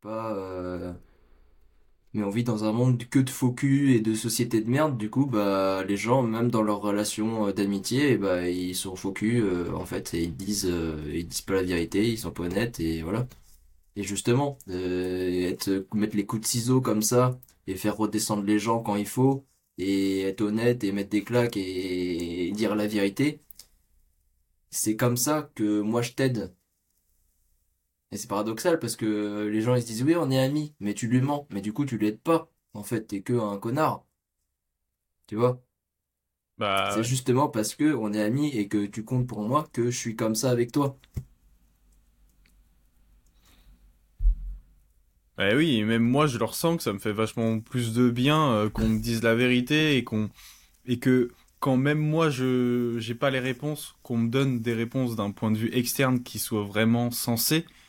Pas, euh, Mais on vit dans un monde que de faux et de société de merde. Du coup, bah, les gens, même dans leurs relations euh, d'amitié, bah, ils sont faux euh, en fait, et ils disent, euh, ils disent pas la vérité, ils sont pas honnêtes, et voilà. Et justement, euh, être, mettre les coups de ciseaux comme ça, et faire redescendre les gens quand il faut, et être honnête, et mettre des claques, et dire la vérité, c'est comme ça que moi je t'aide. Et c'est paradoxal parce que les gens ils se disent oui on est amis, mais tu lui mens, mais du coup tu l'aides pas. En fait t'es que un connard, tu vois? Bah C'est ouais. justement parce que on est amis et que tu comptes pour moi que je suis comme ça avec toi. Bah oui, et même moi je le ressens que ça me fait vachement plus de bien euh, qu'on me dise la vérité et qu'on et que quand même moi je j'ai pas les réponses, qu'on me donne des réponses d'un point de vue externe qui soient vraiment sensées euh,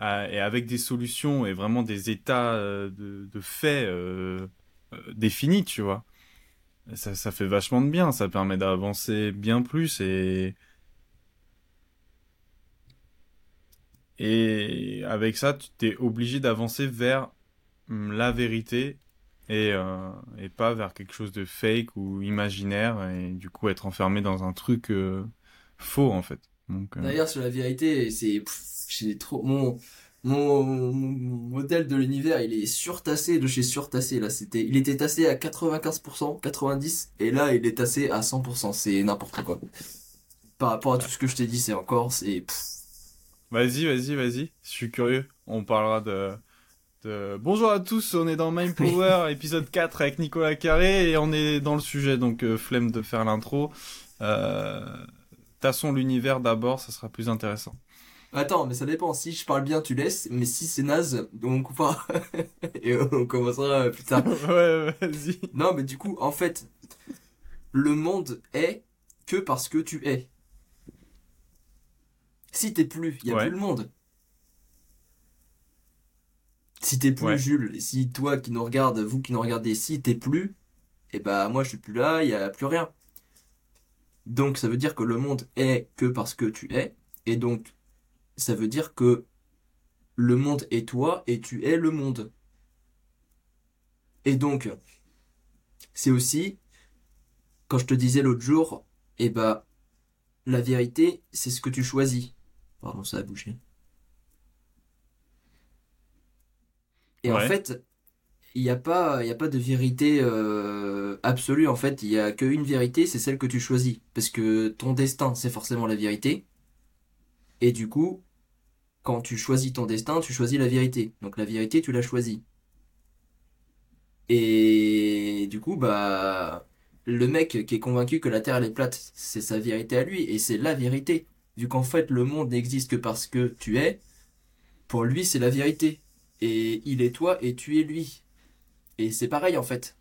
et avec des solutions et vraiment des états euh, de, de faits euh, euh, définis, tu vois. Ça ça fait vachement de bien, ça permet d'avancer bien plus et Et avec ça, tu t'es obligé d'avancer vers hum, la vérité et, euh, et pas vers quelque chose de fake ou imaginaire et du coup être enfermé dans un truc euh, faux en fait. Euh, D'ailleurs sur la vérité c'est j'ai trop mon modèle de l'univers il est surtassé de chez surtassé là c'était il était tassé à 95%, 90 et là il est tassé à 100%, c'est n'importe quoi. Par rapport à tout ce que je t'ai dit c'est encore c'est Vas-y, vas-y, vas-y. Je suis curieux. On parlera de, de... Bonjour à tous, on est dans Mind Power, épisode 4 avec Nicolas Carré et on est dans le sujet, donc euh, flemme de faire l'intro. Euh... Tassons l'univers d'abord, ça sera plus intéressant. Attends, mais ça dépend. Si je parle bien, tu laisses. Mais si c'est naze, on coupera. Et on commencera plus tard. ouais, vas-y. Non, mais du coup, en fait, le monde est que parce que tu es. Si t'es plus, il y a Ouais. plus le monde. Si t'es plus Ouais. Jules, si toi qui nous regarde, vous qui nous regardez, si t'es plus, et bah moi je suis plus là, il y a plus rien. Donc ça veut dire que le monde est que parce que tu es, et donc ça veut dire que le monde est toi et tu es le monde. Et donc c'est aussi quand je te disais l'autre jour, eh bah la vérité c'est ce que tu choisis. Pardon, ça a bougé. Et en fait, il n'y a pas, il y a pas de vérité euh, absolue. En fait, il y a qu'une vérité, c'est celle que tu choisis. Parce que ton destin, c'est forcément la vérité. Et du coup, quand tu choisis ton destin, tu choisis la vérité. Donc la vérité, tu l'as choisie. Et du coup, bah, le mec qui est convaincu que la Terre est plate, c'est sa vérité à lui. Et c'est la vérité. Vu qu'en fait, le monde n'existe que parce que tu es, pour lui, c'est la vérité. Et il est toi et tu es lui. Et c'est pareil en fait.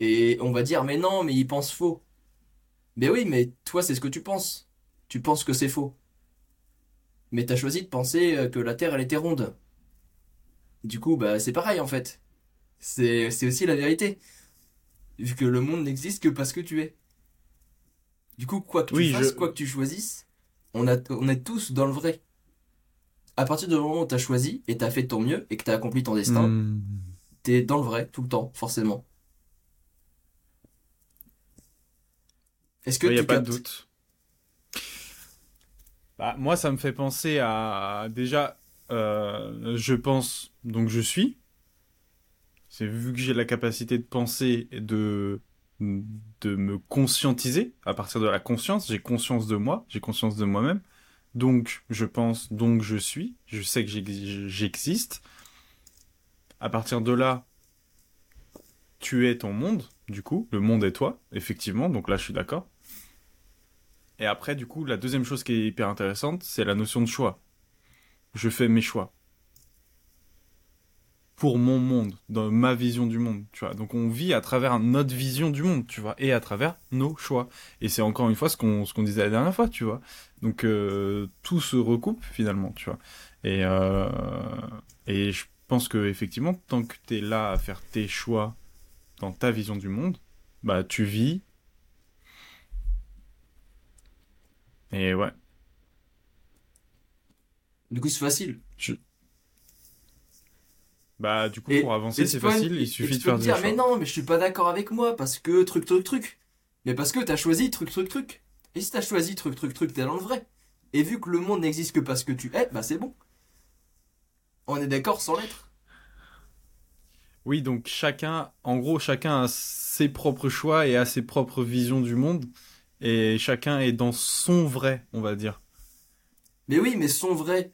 Et on va dire, mais non, mais il pense faux. Mais oui, mais toi, c'est ce que tu penses. Tu penses que c'est faux. Mais t'as choisi de penser euh, que la Terre, elle était ronde. Du coup, bah, c'est pareil en fait. C'est, c'est aussi la vérité. Vu que le monde n'existe que parce que tu es. Du coup, quoi que tu Oui, fasses, je- quoi que tu choisisses, on a, on est tous dans le vrai. À partir du moment où t'as choisi et t'as fait de ton mieux et que t'as accompli ton destin, Hmm. t'es dans le vrai tout le temps, forcément. Est-ce que Il n'y a tu pas de doute. Bah, moi, ça me fait penser à déjà, euh, je pense, donc je suis. C'est vu que j'ai la capacité de penser et de de me conscientiser à partir de la conscience. J'ai conscience de moi, j'ai conscience de moi-même. Donc je pense, donc je suis. Je sais que j'ex- j'existe. À partir de là, tu es ton monde. Du coup, le monde est toi, effectivement. Donc là, je suis d'accord. Et après, du coup, la deuxième chose qui est hyper intéressante, c'est la notion de choix. Je fais mes choix. Pour mon monde, dans ma vision du monde, tu vois. Donc on vit à travers notre vision du monde, tu vois, et à travers nos choix. Et c'est encore une fois ce qu'on disait la dernière fois, tu vois. Donc euh, tout se recoupe finalement, tu vois. Et euh, et je pense que effectivement, tant que t'es là à faire tes choix dans ta vision du monde, bah tu vis. Et ouais. Du coup, c'est facile. Je... Bah, du coup, Et- pour avancer, c'est facile, il suffit tu de peux faire des dire, choix. mais non, mais je suis pas d'accord avec moi parce que truc, truc, truc. Mais parce que t'as choisi truc, truc, truc. Et si t'as choisi truc, truc, truc, t'es dans le vrai. Et vu que le monde n'existe que parce que tu es, bah c'est bon. On est d'accord sans l'être. Oui, donc chacun, en gros, chacun a ses propres choix et a ses propres visions du monde. Et chacun est dans son vrai, on va dire. Mais oui, mais son vrai,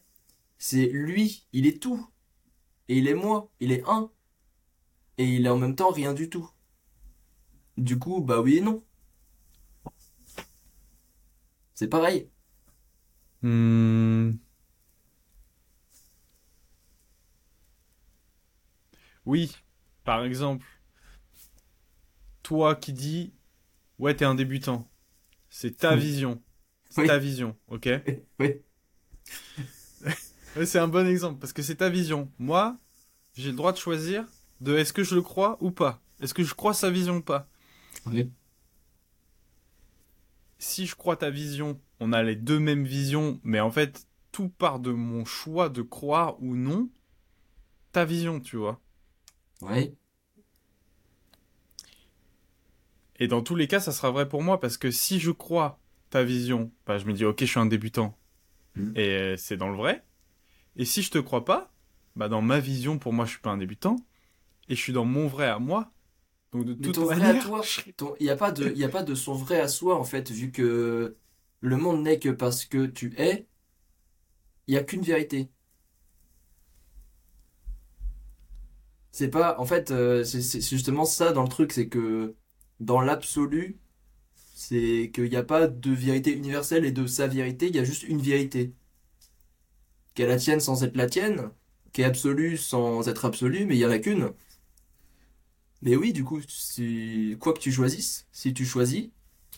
c'est lui, il est tout. Et il est moi, il est un. Et il est en même temps rien du tout. Du coup, bah oui et non. C'est pareil. Hmm. Oui, par exemple, toi qui dis, ouais, t'es un débutant. C'est ta Oui. vision. C'est Oui. ta vision, ok? Oui. C'est un bon exemple parce que c'est ta vision. Moi, j'ai le droit de choisir de est-ce que je le crois ou pas. Est-ce que je crois sa vision ou pas. Oui. Si je crois ta vision, on a les deux mêmes visions, mais en fait, tout part de mon choix de croire ou non ta vision, tu vois. Oui. Et dans tous les cas, ça sera vrai pour moi parce que si je crois ta vision, bah, je me dis ok, je suis un débutant Mhm. et euh, c'est dans le vrai. Et si je te crois pas, bah dans ma vision, pour moi, je suis pas un débutant et je suis dans mon vrai à moi. Donc de toute ton manière, il n'y a, pas de- y a pas de son vrai à soi en fait, vu que le monde n'est que parce que tu es, il n'y a qu'une vérité. C'est pas, en fait, euh, c'est justement ça dans le truc, c'est que dans l'absolu, c'est qu'il n'y a pas de vérité universelle et de sa vérité, il y a juste une vérité. Qu'elle la tienne sans être la tienne, qui est absolue sans être absolue, mais il n'y en a qu'une. Mais oui, du coup, si... quoi que tu choisisses, si tu choisis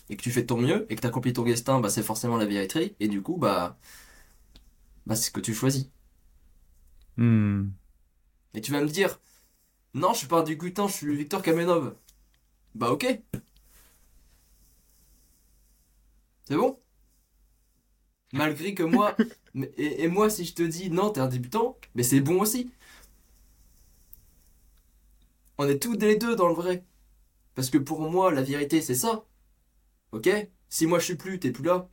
et que tu fais de ton mieux et que tu accomplis ton destin, bah, c'est forcément la vérité. Et du coup, bah, bah c'est ce que tu choisis. Hmm. Et tu vas me dire, non, je suis pas un dégoûtant, je suis Victor Kamenov. Bah ok. C'est bon? Malgré que moi, et, et moi si je te dis non, t'es un débutant, mais c'est bon aussi. On est tous les deux dans le vrai. Parce que pour moi, la vérité, c'est ça. Ok? Si moi je suis plus, t'es plus là.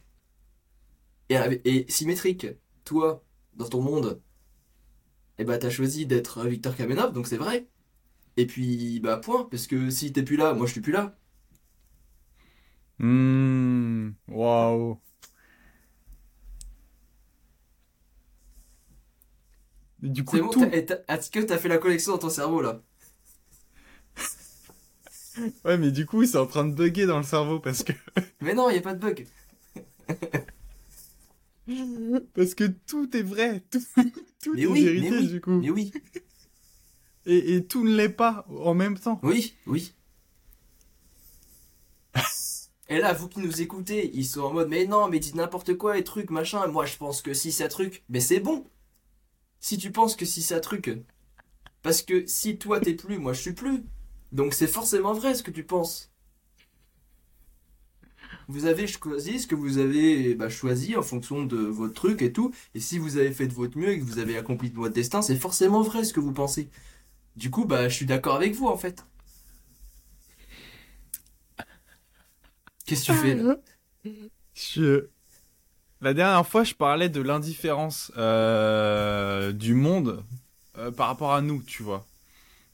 Et, et symétrique, toi, dans ton monde, eh bah t'as choisi d'être Victor Kamenov, donc c'est vrai. Et puis, bah point, parce que si t'es plus là, moi je suis plus là. Hmm. Waouh. Du coup, bon, tout... est-ce que t'as fait la connexion dans ton cerveau là? Ouais, mais du coup, c'est en train de bugger dans le cerveau parce que Mais non, y a pas de bug. parce que tout est vrai, tout, tout Mais est oui, vérité mais oui, du coup, mais oui, et, tout ne l'est pas en même temps. oui, oui. Et là, vous qui nous écoutez, ils sont en mode, mais non, mais dites n'importe quoi et trucs, machin. Moi, je pense que si ça truc, mais c'est bon. Si tu penses que si ça truc, parce que si toi t'es plus, moi je suis plus. Donc c'est forcément vrai ce que tu penses. Vous avez choisi ce que vous avez bah, choisi en fonction de votre truc et tout. Et si vous avez fait de votre mieux et que vous avez accompli votre destin, c'est forcément vrai ce que vous pensez. Du coup, bah, je suis d'accord avec vous en fait. Qu'est-ce que tu fais là? Je... La dernière fois, je parlais de l'indifférence euh, du monde euh, par rapport à nous, tu vois.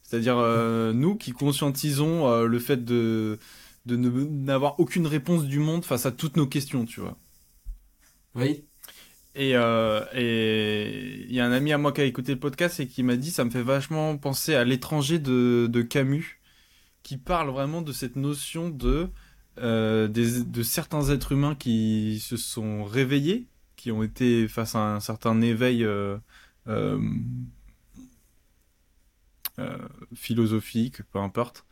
C'est-à-dire euh, nous qui conscientisons euh, le fait de, de ne- n'avoir aucune réponse du monde face à toutes nos questions, tu vois. Oui. Et euh, il y a un ami à moi qui a écouté le podcast et qui m'a dit ça me fait vachement penser à l'étranger de, Camus qui parle vraiment de cette notion de euh, de certains êtres humains qui se sont réveillés, qui ont été face à un certain éveil euh, euh, euh, philosophique, peu importe,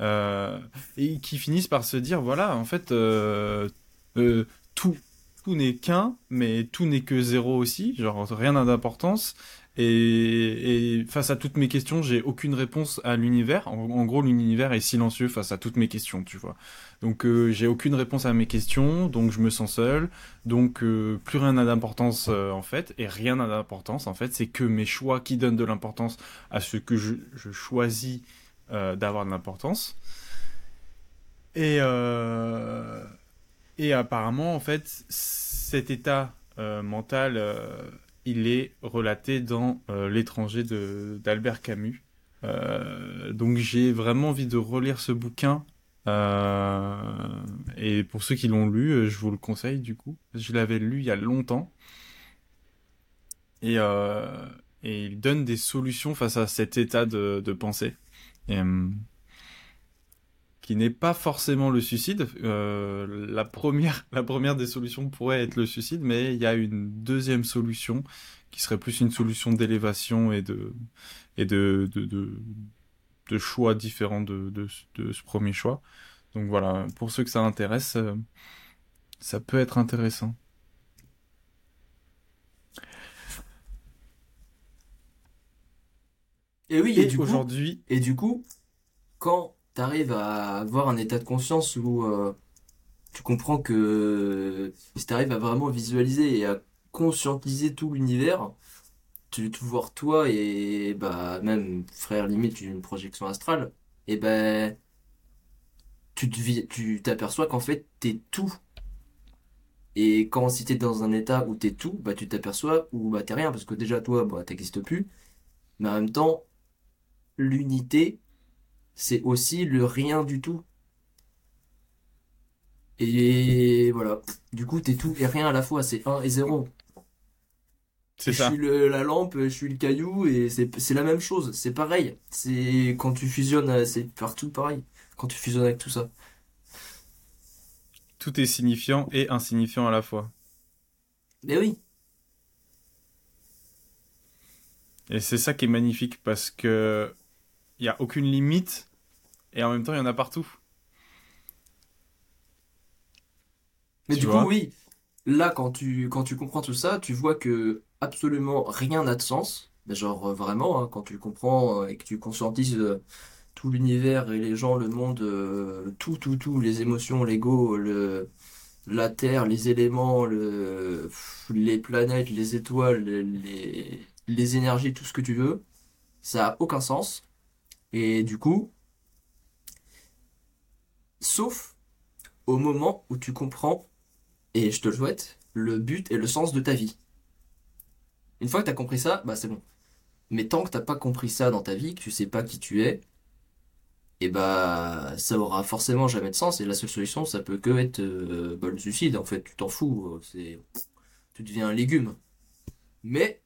euh, et qui finissent par se dire voilà en fait euh, euh, tout tout n'est qu'un, mais tout n'est que zéro aussi, genre rien n'a d'importance. Et, face à toutes mes questions, j'ai aucune réponse à l'univers. En, gros, l'univers est silencieux face à toutes mes questions, tu vois. Donc euh, j'ai aucune réponse à mes questions, donc je me sens seul. Donc euh, plus rien n'a d'importance euh, en fait, et rien n'a d'importance en fait. C'est que mes choix qui donnent de l'importance à ce que je, je choisis d'avoir de l'importance. Et et apparemment en fait cet état mental il est relaté dans euh, L'étranger d'Albert Camus. Euh, donc j'ai vraiment envie de relire ce bouquin. Euh, et pour ceux qui l'ont lu, je vous le conseille du coup. Je l'avais lu il y a longtemps. Et, il donne des solutions face à cet état de, de pensée. Et, qui n'est pas forcément le suicide. Euh, la, première, la première des solutions pourrait être le suicide, mais il y a une deuxième solution qui serait plus une solution d'élévation et de, et de, de, de, choix différents de, de, ce premier choix. Donc voilà, pour ceux que ça intéresse, euh, ça peut être intéressant. Et oui, et, aujourd'hui. Et du coup, quand tu arrives à avoir un état de conscience où euh, tu comprends que si tu arrives à vraiment visualiser et à conscientiser tout l'univers, tu te vois toi et bah même frère limite une projection astrale, et ben tu te tu t'aperçois qu'en fait t'es tout. Et quand si t'es dans un état où t'es tout, bah tu t'aperçois où bah t'es rien parce que déjà toi bah t'existes plus, mais en même temps l'unité c'est aussi le rien du tout. Et voilà. Du coup, t'es tout et rien à la fois, c'est 1 et 0. C'est ça. Je suis la lampe, je suis le caillou et c'est la même chose, c'est pareil. C'est quand tu fusionnes, c'est partout pareil. Quand tu fusionnes avec tout ça. Tout est signifiant et insignifiant à la fois. Mais oui. Et c'est ça qui est magnifique parce que il y a aucune limite et en même temps, il y en a partout. Mais du coup, oui, là, quand tu, quand tu comprends tout ça, tu vois que absolument rien n'a de sens. Mais genre, euh, vraiment, hein, quand tu comprends euh, et que tu conscientises euh, tout l'univers et les gens, le monde, tout, tout, tout, les émotions, l'ego, le, la Terre, les éléments, le, les planètes, les étoiles, les, les énergies, tout ce que tu veux, ça a aucun sens. Et du coup, Sauf au moment où tu comprends, et je te le souhaite, le but et le sens de ta vie. Une fois que tu as compris ça, bah c'est bon. Mais tant que t'as pas compris ça dans ta vie, que tu sais pas qui tu es, et bah ça aura forcément jamais de sens. Et la seule solution, ça peut que être euh, bah, le suicide. En fait, tu t'en fous. Euh, c'est, tu deviens un légume. Mais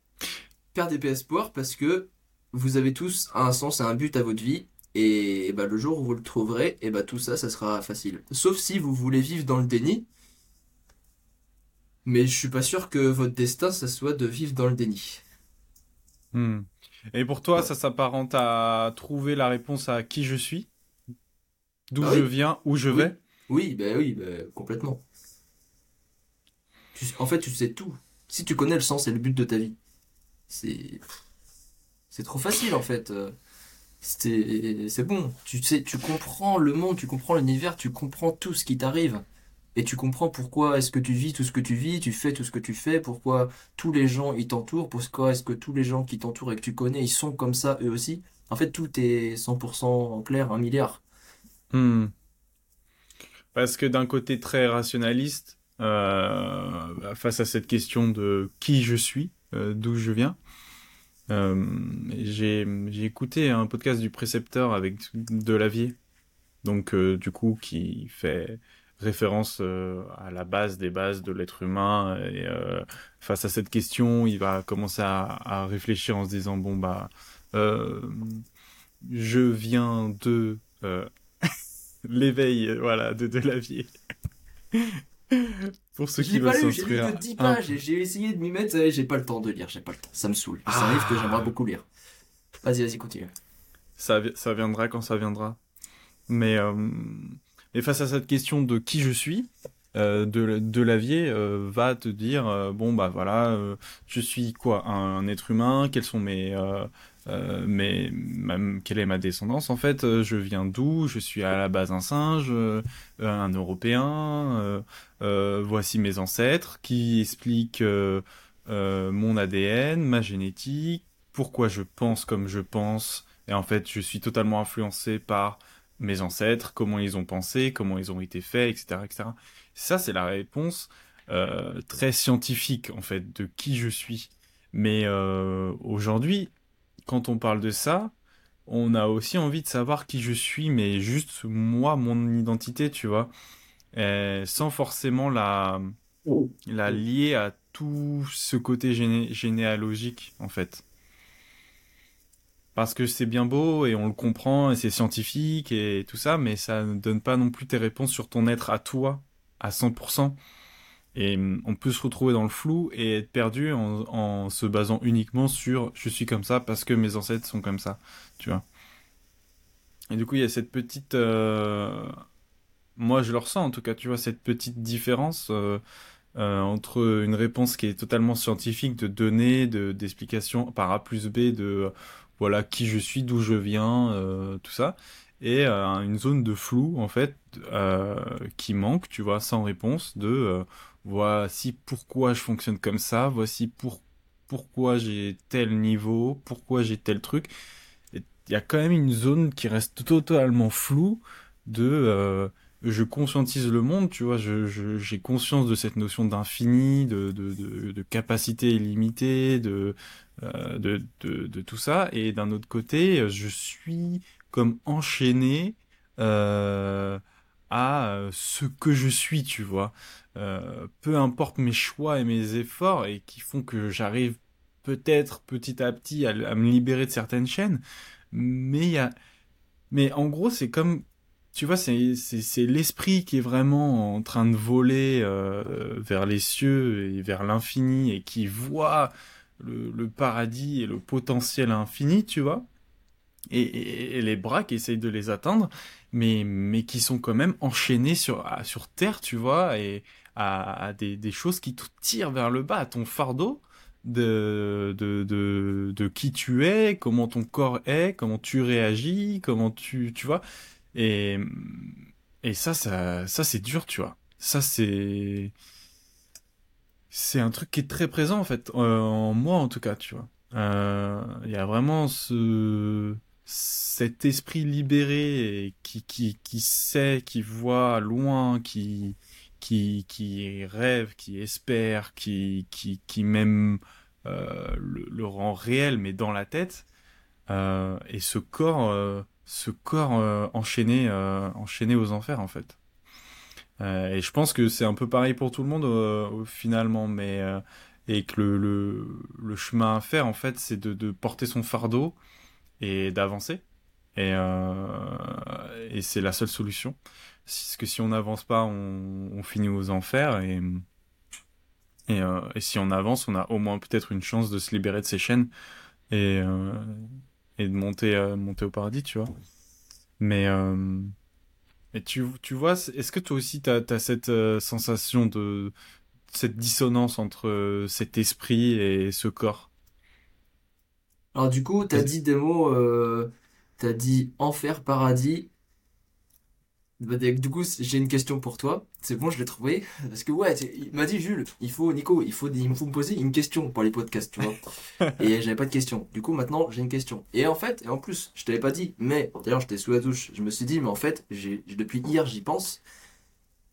perdez pas espoir parce que vous avez tous un sens et un but à votre vie et bah, le jour où vous le trouverez, et bah, tout ça, ça sera facile. Sauf si vous voulez vivre dans le déni. Mais je suis pas sûr que votre destin, ça soit de vivre dans le déni. Hmm. Et pour toi, ça s'apparente à trouver la réponse à qui je suis? D'où ah je viens Où je vais? Oui, bah oui, bah, complètement. en fait, tu sais tout. Si tu connais le sens et le but de ta vie, c'est. C'est trop facile en fait c'est bon. Tu sais, tu comprends le monde, tu comprends l'univers, tu comprends tout ce qui t'arrive. Et tu comprends pourquoi est-ce que tu vis tout ce que tu vis, tu fais tout ce que tu fais, pourquoi tous les gens ils t'entourent, pourquoi est-ce que tous les gens qui t'entourent et que tu connais, ils sont comme ça eux aussi. En fait, tout est 100% clair, un milliard. Hmm. Parce que d'un côté très rationaliste, euh, face à cette question de qui je suis, euh, d'où je viens, j'ai écouté un podcast du précepteur avec Delavier, donc euh, du coup qui fait référence euh, à la base des bases de l'être humain et face à cette question, il va commencer à, réfléchir en se disant bon bah je viens de l'éveil voilà de Delavier Pour ceux qui veulent s'instruire. J'ai lu 10 pages et j'ai essayé de m'y mettre, j'ai pas le temps de lire, j'ai pas le temps. Ça me saoule. Ça arrive que j'aimerais ah. beaucoup lire. Vas-y, vas-y, continue. Ça, ça viendra quand ça viendra. Mais, euh, mais face à cette question de qui je suis, de, de Lavier va te dire bon bah voilà je suis quoi un, être humain? Quels sont mes mais même quelle est ma descendance en fait je viens d'où? Je suis à la base un singe un européen voici mes ancêtres qui expliquent mon ADN ma génétique pourquoi je pense comme je pense et en fait je suis totalement influencé par mes ancêtres, comment ils ont pensé, comment ils ont été faits, etc. etc. Ça, c'est la réponse euh, très scientifique, en fait, de qui je suis. Mais euh, aujourd'hui, quand on parle de ça, on a aussi envie de savoir qui je suis, mais juste moi, mon identité, tu vois, sans forcément la, la lier à tout ce côté généalogique, en fait. Parce que c'est bien beau et on le comprend et c'est scientifique et tout ça, mais ça ne donne pas non plus tes réponses sur ton être à toi à 100%. Et mm, on peut se retrouver dans le flou et être perdu en, se basant uniquement sur je suis comme ça parce que mes ancêtres sont comme ça, tu vois. Et du coup, il y a cette petite... Euh, moi, je le ressens en tout cas, tu vois, cette petite différence euh, euh, entre une réponse qui est totalement scientifique de données, d'explications par A plus B de voilà qui je suis, d'où je viens, tout ça, et une zone de flou en fait qui manque, tu vois, sans réponse de voici pourquoi je fonctionne comme ça, voici pour, pourquoi j'ai tel niveau, pourquoi j'ai tel truc. Il y a quand même une zone qui reste totalement floue de je conscientise le monde, tu vois, j'ai conscience de cette notion d'infini, de, capacité illimitée, de, euh, de, tout ça. Et d'un autre côté, je suis comme enchaîné euh, à ce que je suis, tu vois. Euh, peu importe mes choix et mes efforts, et qui font que j'arrive peut-être petit à petit à, me libérer de certaines chaînes, mais y a... Mais en gros, c'est comme tu vois, c'est l'esprit qui est vraiment en train de voler euh, vers les cieux et vers l'infini et qui voit le, paradis et le potentiel infini, tu vois. Et, les bras qui essayent de les atteindre, mais, mais qui sont quand même enchaînés sur, sur Terre, tu vois, et à, des, des, choses qui te tirent vers le bas, à ton fardeau de, de, de, de qui tu es, comment ton corps est, comment tu réagis, comment tu, tu vois. Et, et ça, ça, ça c'est dur, tu vois. Ça, c'est. C'est un truc qui est très présent, en fait, euh, en moi, en tout cas, tu vois. Euh, il y a vraiment ce, cet esprit libéré qui, qui, qui sait, qui voit loin, qui, qui, qui rêve, qui espère, qui, qui, qui même euh, le, le, rend réel, mais dans la tête. Euh, et ce corps euh, ce corps euh, enchaîné, euh, enchaîné aux enfers en fait. Et je pense que c'est un peu pareil pour tout le monde finalement, mais et que le, le, le, chemin à faire en fait, c'est de, de porter son fardeau et d'avancer. Et, et c'est la seule solution. Parce que si on n'avance pas, on, finit aux enfers. Et, et, et, si on avance, on a au moins peut-être une chance de se libérer de ces chaînes. Et, et de monter, euh, monter au paradis, tu vois. Mais, euh, tu, tu vois, est-ce que toi aussi, tu as, cette euh, sensation de cette dissonance entre cet esprit et ce corps? Alors du coup, tu as dit des mots, tu as dit enfer, paradis, bah, du coup, j'ai une question pour toi. C'est bon, je l'ai trouvé. Parce que ouais, il m'a dit Jules, il faut Nico, il faut, il faut me poser une question pour les podcasts, tu vois. et j'avais pas de question. Du coup, maintenant, j'ai une question. Et en fait, et en plus, je t'avais pas dit, mais d'ailleurs, j'étais sous la douche. Je me suis dit, mais en fait, j'ai depuis hier, j'y pense.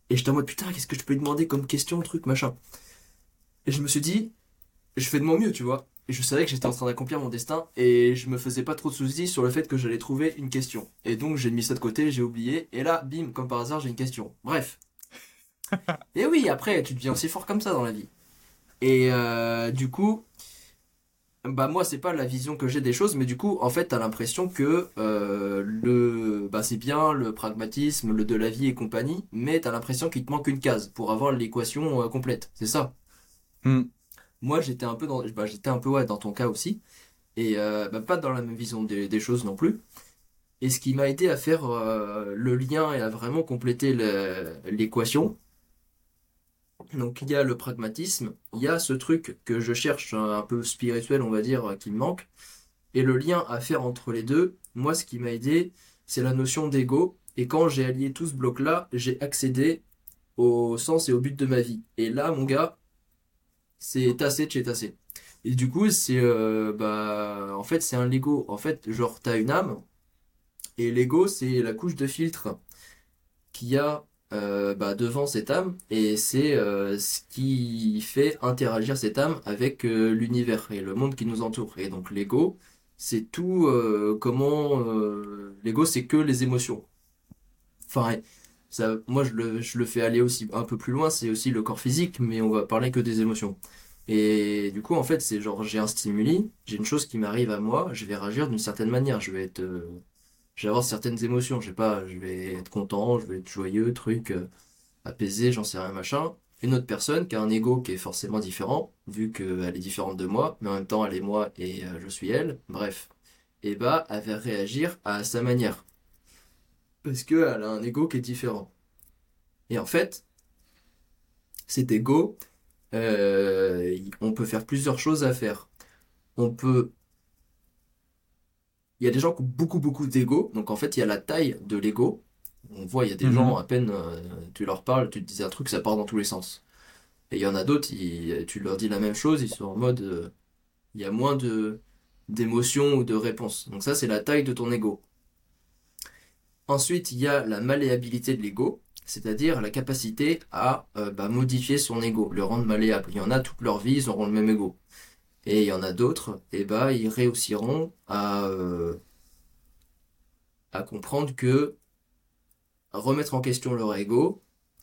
Et j'étais en mode putain, qu'est-ce que je peux lui demander comme question, truc, machin. Et je me suis dit, je fais de mon mieux, tu vois je savais que j'étais en train d'accomplir mon destin et je me faisais pas trop de soucis sur le fait que j'allais trouver une question. Et donc j'ai mis ça de côté, j'ai oublié, et là, bim, comme par hasard, j'ai une question. Bref. et oui, après, tu deviens aussi fort comme ça dans la vie. Et euh, du coup, bah moi c'est pas la vision que j'ai des choses, mais du coup, en fait, t'as l'impression que euh, le, bah c'est bien le pragmatisme, le de la vie et compagnie, mais t'as l'impression qu'il te manque une case pour avoir l'équation euh, complète. C'est ça. Hmm moi j'étais un peu dans bah, j'étais un peu ouais dans ton cas aussi et euh, bah, pas dans la même vision des, choses non plus et ce qui m'a aidé à faire euh, le lien et à vraiment compléter l'équation Donc il y a le pragmatisme, il y a ce truc que je cherche un peu spirituel, on va dire, qui me manque. Et le lien à faire entre les deux, moi ce qui m'a aidé, c'est la notion d'ego. Et quand j'ai allié tout ce bloc-là, j'ai accédé au sens et au but de ma vie. Et là, mon gars, c'est tassé de chez tassé. Et du coup, c'est euh, bah en fait, c'est un Lego. En fait, genre t'as une âme et l'ego, c'est la couche de filtre qu'il y a euh, bah, devant cette âme et c'est euh, ce qui fait interagir cette âme avec l'univers et le monde qui nous entoure. Et donc l'ego, c'est tout comment l'ego, c'est que les émotions. Enfin, moi je le, je le fais aller aussi un peu plus loin, c'est aussi le corps physique, mais on va parler que des émotions. Et du coup, en fait, c'est genre, j'ai un stimuli, j'ai une chose qui m'arrive à moi, je vais réagir d'une certaine manière. Je vais être, euh, avoir certaines émotions. Je sais pas, je vais être content, je vais être joyeux, truc, euh, apaisé, j'en sais rien, machin. Une autre personne qui a un ego qui est forcément différent, vu qu'elle est différente de moi, mais en même temps, elle est moi et euh, je suis elle. Bref. Et bah, elle va réagir à sa manière. Parce qu'elle a un ego qui est différent. Et en fait, cet ego, euh, on peut faire plusieurs choses à faire. On peut... Il y a des gens qui ont beaucoup, beaucoup d'ego. Donc en fait, il y a la taille de l'ego. On voit, il y a des mhm. gens, à peine euh, tu leur parles, tu te dis un truc, ça part dans tous les sens. Et il y en a d'autres, tu leur dis la même chose, ils sont en mode... Euh, il y a moins de d'émotions ou de réponses. Donc ça, c'est la taille de ton ego. Ensuite, il y a la malléabilité de l'ego c'est-à-dire la capacité à euh, bah, modifier son ego, le rendre malléable. Il y en a toute leur vie, ils auront le même ego. Et il y en a d'autres, et bah, ils réussiront à, euh, à comprendre que remettre en question leur ego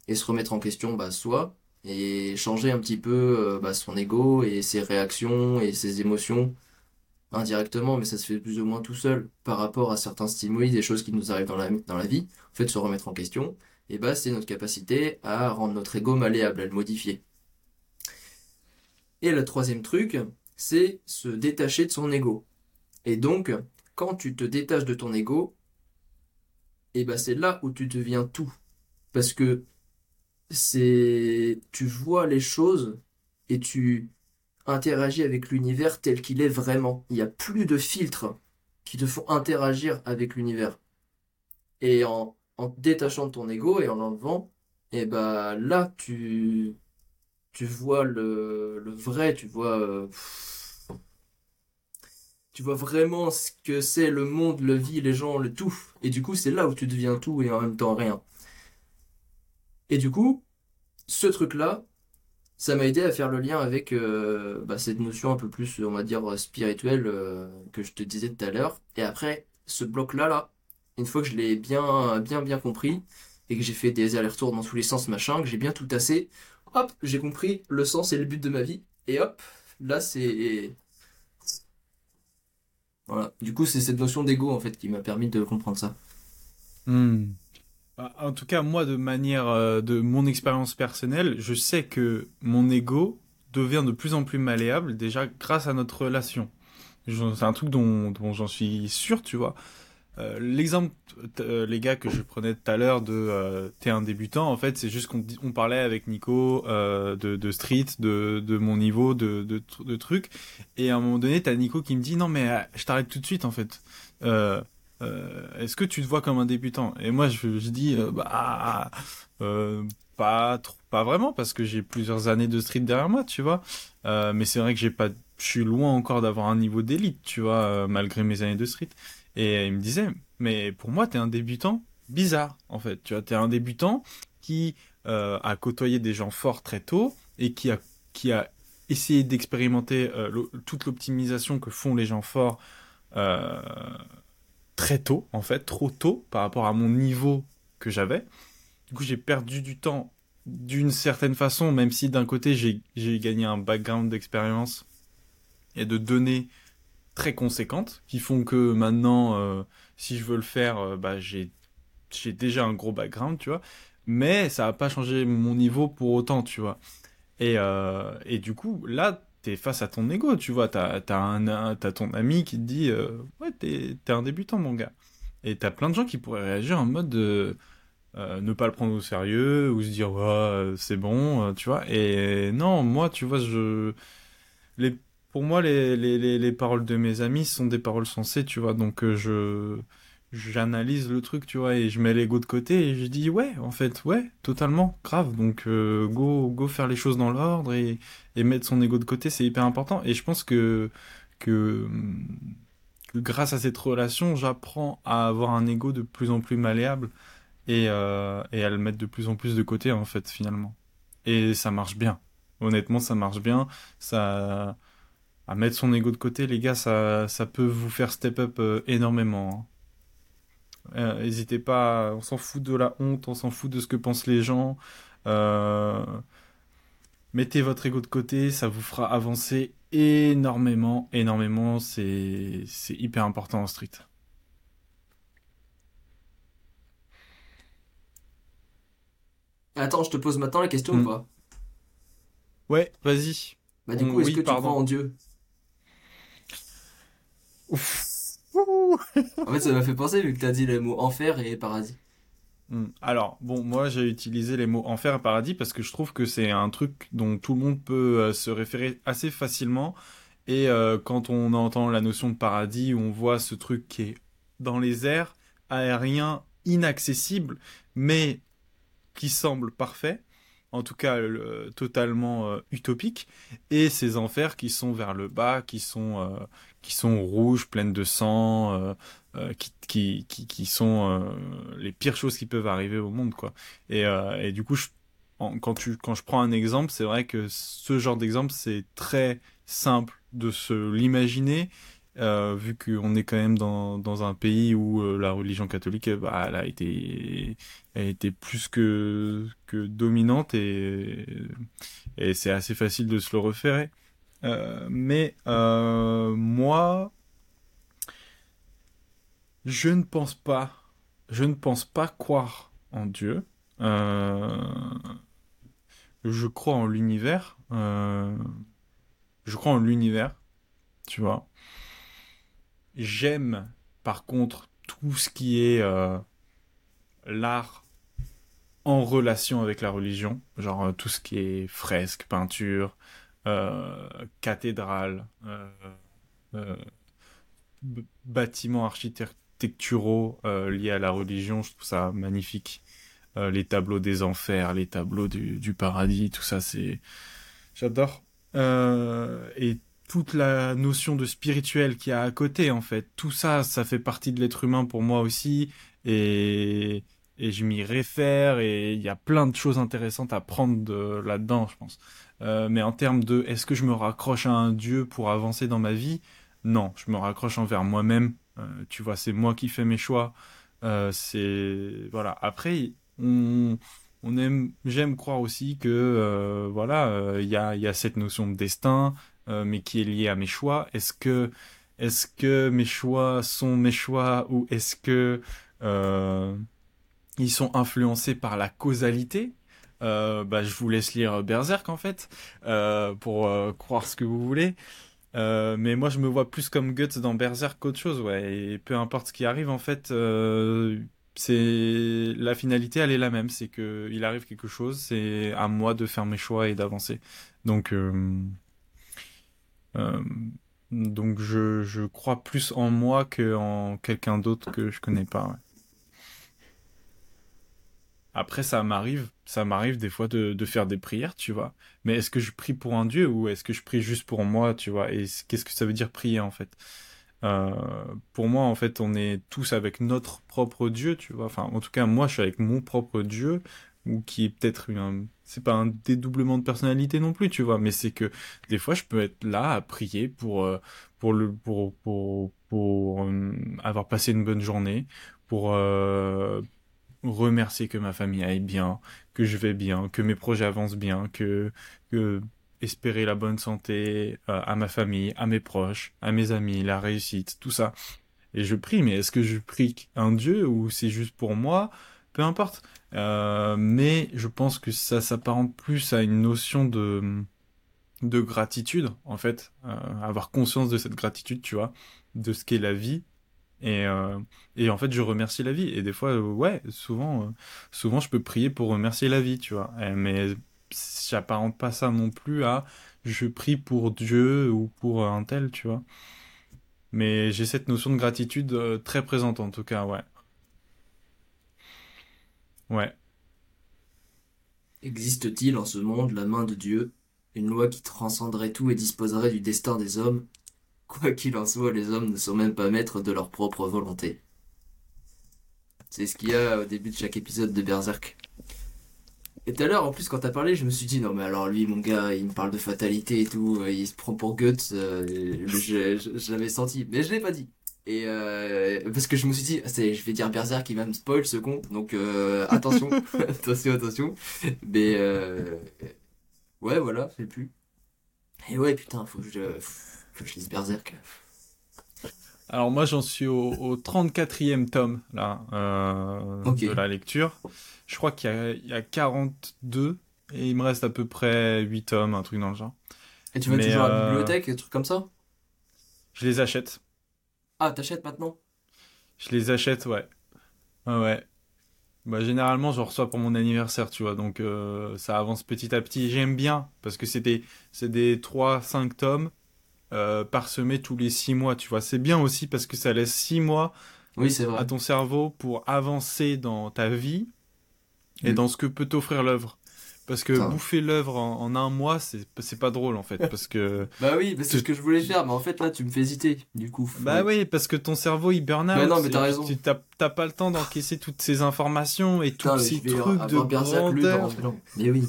et se remettre en question bah, soi et changer un petit peu euh, bah, son ego et ses réactions et ses émotions indirectement, mais ça se fait plus ou moins tout seul par rapport à certains stimuli, des choses qui nous arrivent dans la, vie. En fait, se remettre en question et bah, c'est notre capacité à rendre notre ego malléable, à le modifier. Et le troisième truc, c'est se détacher de son ego. Et donc, quand tu te détaches de ton ego, et bah c'est là où tu deviens tout. Parce que c'est tu vois les choses et tu interagis avec l'univers tel qu'il est vraiment. Il n'y a plus de filtres qui te font interagir avec l'univers. Et en en détachant ton ego et en l'enlevant, et bah là tu tu vois le, le vrai, tu vois euh, tu vois vraiment ce que c'est le monde, la vie, les gens, le tout. Et du coup, c'est là où tu deviens tout et en même temps rien. Et du coup, ce truc-là, ça m'a aidé à faire le lien avec euh, bah, cette notion un peu plus, on va dire, spirituelle euh, que je te disais tout à l'heure. Et après, ce bloc-là, là, une fois que je l'ai bien, bien, bien compris, et que j'ai fait des allers-retours dans tous les sens, machin, que j'ai bien tout tassé, hop, j'ai compris le sens et le but de ma vie, et hop, là c'est... Voilà. Du coup, c'est cette notion d'ego, en fait, qui m'a permis de comprendre ça. Hmm. Bah, en tout cas, moi, de manière euh, de mon expérience personnelle, je sais que mon ego devient de plus en plus malléable, déjà grâce à notre relation. C'est un truc dont, j'en suis sûr, tu vois. Euh, l'exemple, euh, les gars, que je prenais tout à l'heure de t'es un débutant, en fait, c'est juste qu'on on parlait avec Nico de, street, de, de mon niveau, de, de, de, trucs. Et à un moment donné, t'as Nico qui me dit non mais je t'arrête tout de suite en fait. Est-ce que tu te vois comme un débutant? Et moi, je, dis bah pas trop, pas vraiment parce que j'ai plusieurs années de street derrière moi, tu vois. mais c'est vrai que j'ai pas, je suis loin encore d'avoir un niveau d'élite, tu vois, malgré mes années de street. Et il me disait, mais pour moi, t'es un débutant bizarre, en fait. Tu vois, t'es un débutant qui euh, a côtoyé des gens forts très tôt et qui a, qui a essayé d'expérimenter euh, toute l'optimisation que font les gens forts euh, très tôt, en fait, trop tôt par rapport à mon niveau que j'avais. Du coup, j'ai perdu du temps d'une certaine façon, même si d'un côté, j'ai gagné un background d'expérience et de données très conséquentes qui font que maintenant, euh, si je veux le faire, euh, bah, j'ai, déjà un gros background, tu vois. Mais ça n'a pas changé mon niveau pour autant, tu vois. Et, euh, et du coup, là, tu es face à ton ego, tu vois. T'as, as, un, ton ami qui te dit Ouais, t'es, es un débutant, mon gars. Et t'as plein de gens qui pourraient réagir en mode euh, ne pas le prendre au sérieux ou se dire ouais, c'est bon, tu vois. Et non, moi, tu vois, je les pour moi les, les, les, paroles de mes amis sont des paroles sensées, tu vois. Donc je j'analyse le truc, tu vois, et je mets l'ego de côté et je dis ouais, en fait, ouais, totalement, grave. Donc go go faire les choses dans l'ordre et, et mettre son ego de côté, c'est hyper important. Et je pense que que grâce à cette relation, j'apprends à avoir un ego de plus en plus malléable et, euh, et à le mettre de plus en plus de côté, en fait, finalement. Et ça marche bien. Honnêtement, ça marche bien. Ça, à mettre son ego de côté, les gars, ça, ça peut vous faire step up euh, énormément. Hein. N'hésitez pas, on s'en fout de la honte, on s'en fout de ce que pensent les gens. Euh, mettez votre ego de côté, ça vous fera avancer énormément, énormément. C'est, hyper important en street. Attends, je te pose maintenant la question ou hmm. pas? Ouais, vas-y. Bah du coup, est-ce que tu crois en Dieu? Ouf. En fait, ça m'a fait penser vu que tu as dit les mots enfer et paradis. Hmm. Alors, bon, moi j'ai utilisé les mots enfer et paradis parce que je trouve que c'est un truc dont tout le monde peut euh, se référer assez facilement. Et euh, quand on entend la notion de paradis, on voit ce truc qui est dans les airs, aérien, inaccessible, mais qui semble parfait, en tout cas totalement euh, utopique, et ces enfers qui sont vers le bas, qui sont, qui sont rouges, pleines de sang euh, qui, qui, qui, sont euh, les pires choses qui peuvent arriver au monde, quoi. Et, euh, et du coup, quand, tu, quand je prends un exemple, c'est vrai que ce genre d'exemple, c'est très simple de se l'imaginer, vu qu'on est quand même dans, un pays où la religion catholique, bah, elle a été, plus que, dominante et, c'est assez facile de se le référer. mais moi, je ne pense pas, je ne pense pas croire en Dieu. Euh, je crois en l'univers. Euh, je crois en l'univers, tu vois. J'aime, par contre, tout ce qui est euh, l'art en relation avec la religion, genre tout ce qui est fresque, peinture, cathédrale, bâtiment architecture architecturaux euh, liés à la religion, je trouve ça magnifique. Euh, les tableaux des enfers, les tableaux du, paradis, tout ça, c'est... J'adore. Euh, et toute la notion de spirituel qu'il y a à côté, en fait, tout ça, ça fait partie de l'être humain pour moi aussi. Et, et je m'y réfère et il y a plein de choses intéressantes à prendre là-dedans, je pense. mais en termes de est-ce que je me raccroche à un dieu pour avancer dans ma vie? Non, je me raccroche envers moi-même euh, tu vois, c'est moi qui fais mes choix. Euh, c'est voilà. Après, on, on aime, j'aime croire aussi que euh, voilà, il y a, y a cette notion de destin, mais qui est liée à mes choix. Est-ce que est-ce que mes choix sont mes choix ou est-ce que ils sont influencés par la causalité? Bah, je vous laisse lire Berserk en fait pour croire ce que vous voulez. Euh, mais moi, je me vois plus comme Guts dans Berserk qu'autre chose, ouais. Et peu importe ce qui arrive, en fait, euh, c'est la finalité, elle est la même. C'est que il arrive quelque chose, c'est à moi de faire mes choix et d'avancer. Donc, euh, donc je, je crois plus en moi qu'en quelqu'un d'autre que je connais pas. Après, ça m'arrive, ça m'arrive des fois de, de, faire des prières, tu vois. Mais est-ce que je prie pour un Dieu ou est-ce que je prie juste pour moi, tu vois? Et qu'est-ce que ça veut dire prier en fait? Euh, Pour moi, en fait, on est tous avec notre propre Dieu, tu vois. Enfin, en tout cas, moi, je suis avec mon propre Dieu, ou qui est peut-être c'est pas un dédoublement de personnalité non plus, tu vois. Mais c'est que des fois, je peux être là à prier pour euh, pour le pour pour pour, euh, avoir passé une bonne journée, pour remercier que ma famille aille bien, que je vais bien, que mes projets avancent bien, que, que espérer la bonne santé euh, à ma famille, à mes proches, à mes amis, la réussite, tout ça. Et je prie, mais est-ce que je prie un Dieu ou c'est juste pour moi? Peu importe. Euh, mais je pense que ça s'apparente plus à une notion de de gratitude en fait, euh, avoir conscience de cette gratitude, tu vois, de ce qu'est la vie Et, euh, et en fait, je remercie la vie. Et des fois, ouais, souvent, souvent, je peux prier pour remercier la vie, tu vois. Mais j'apparente pas ça non plus à je prie pour Dieu ou pour un tel, tu vois. Mais j'ai cette notion de gratitude très présente, en tout cas, ouais. Ouais. Existe-t-il en ce monde la main de Dieu, une loi qui transcenderait tout et disposerait du destin des hommes? Quoi qu'il en soit, les hommes ne sont même pas maîtres de leur propre volonté. C'est ce qu'il y a au début de chaque épisode de Berserk. Et tout à l'heure, en plus, quand t'as parlé, je me suis dit, non mais alors lui, mon gars, il me parle de fatalité et tout, euh, il se prend pour Guts, euh, l'avais senti, mais je l'ai pas dit. Et euh, parce que je me suis dit, c'est, je vais dire Berserk, il va me spoil ce con, donc euh, attention, attention, attention. Mais euh, ouais, voilà, c'est plus. Et ouais, putain, faut que je, faut que je lise Berserk. Alors moi j'en suis au, au 34e tome là euh, de la lecture. Je crois qu'il y a, il y a 42 et il me reste à peu près 8 tomes, un truc dans le genre. Et tu vas toujours à la euh, bibliothèque, des trucs comme ça? Je les achète. Ah, t'achètes maintenant? Je les achète, ouais. Ouais, ouais. Bah, généralement, j'en reçois pour mon anniversaire, tu vois, donc euh, ça avance petit à petit. J'aime bien, parce que c'est des, des 3-5 tomes euh, parsemés tous les 6 mois, tu vois. C'est bien aussi parce que ça laisse 6 mois Oui, à ton cerveau pour avancer dans ta vie et Mm. dans ce que peut t'offrir l'œuvre. Parce que Putain. bouffer l'œuvre en, en un mois, c'est c'est pas drôle en fait. Parce que. Bah oui, c'est ce que je voulais faire, mais en fait là, tu me fais hésiter, du coup. Bah oui, parce que ton cerveau il burn out. Bah non, mais t'as raison. Tu t'as pas le temps d'encaisser toutes ces informations et tous ces trucs de grandeur. mais oui.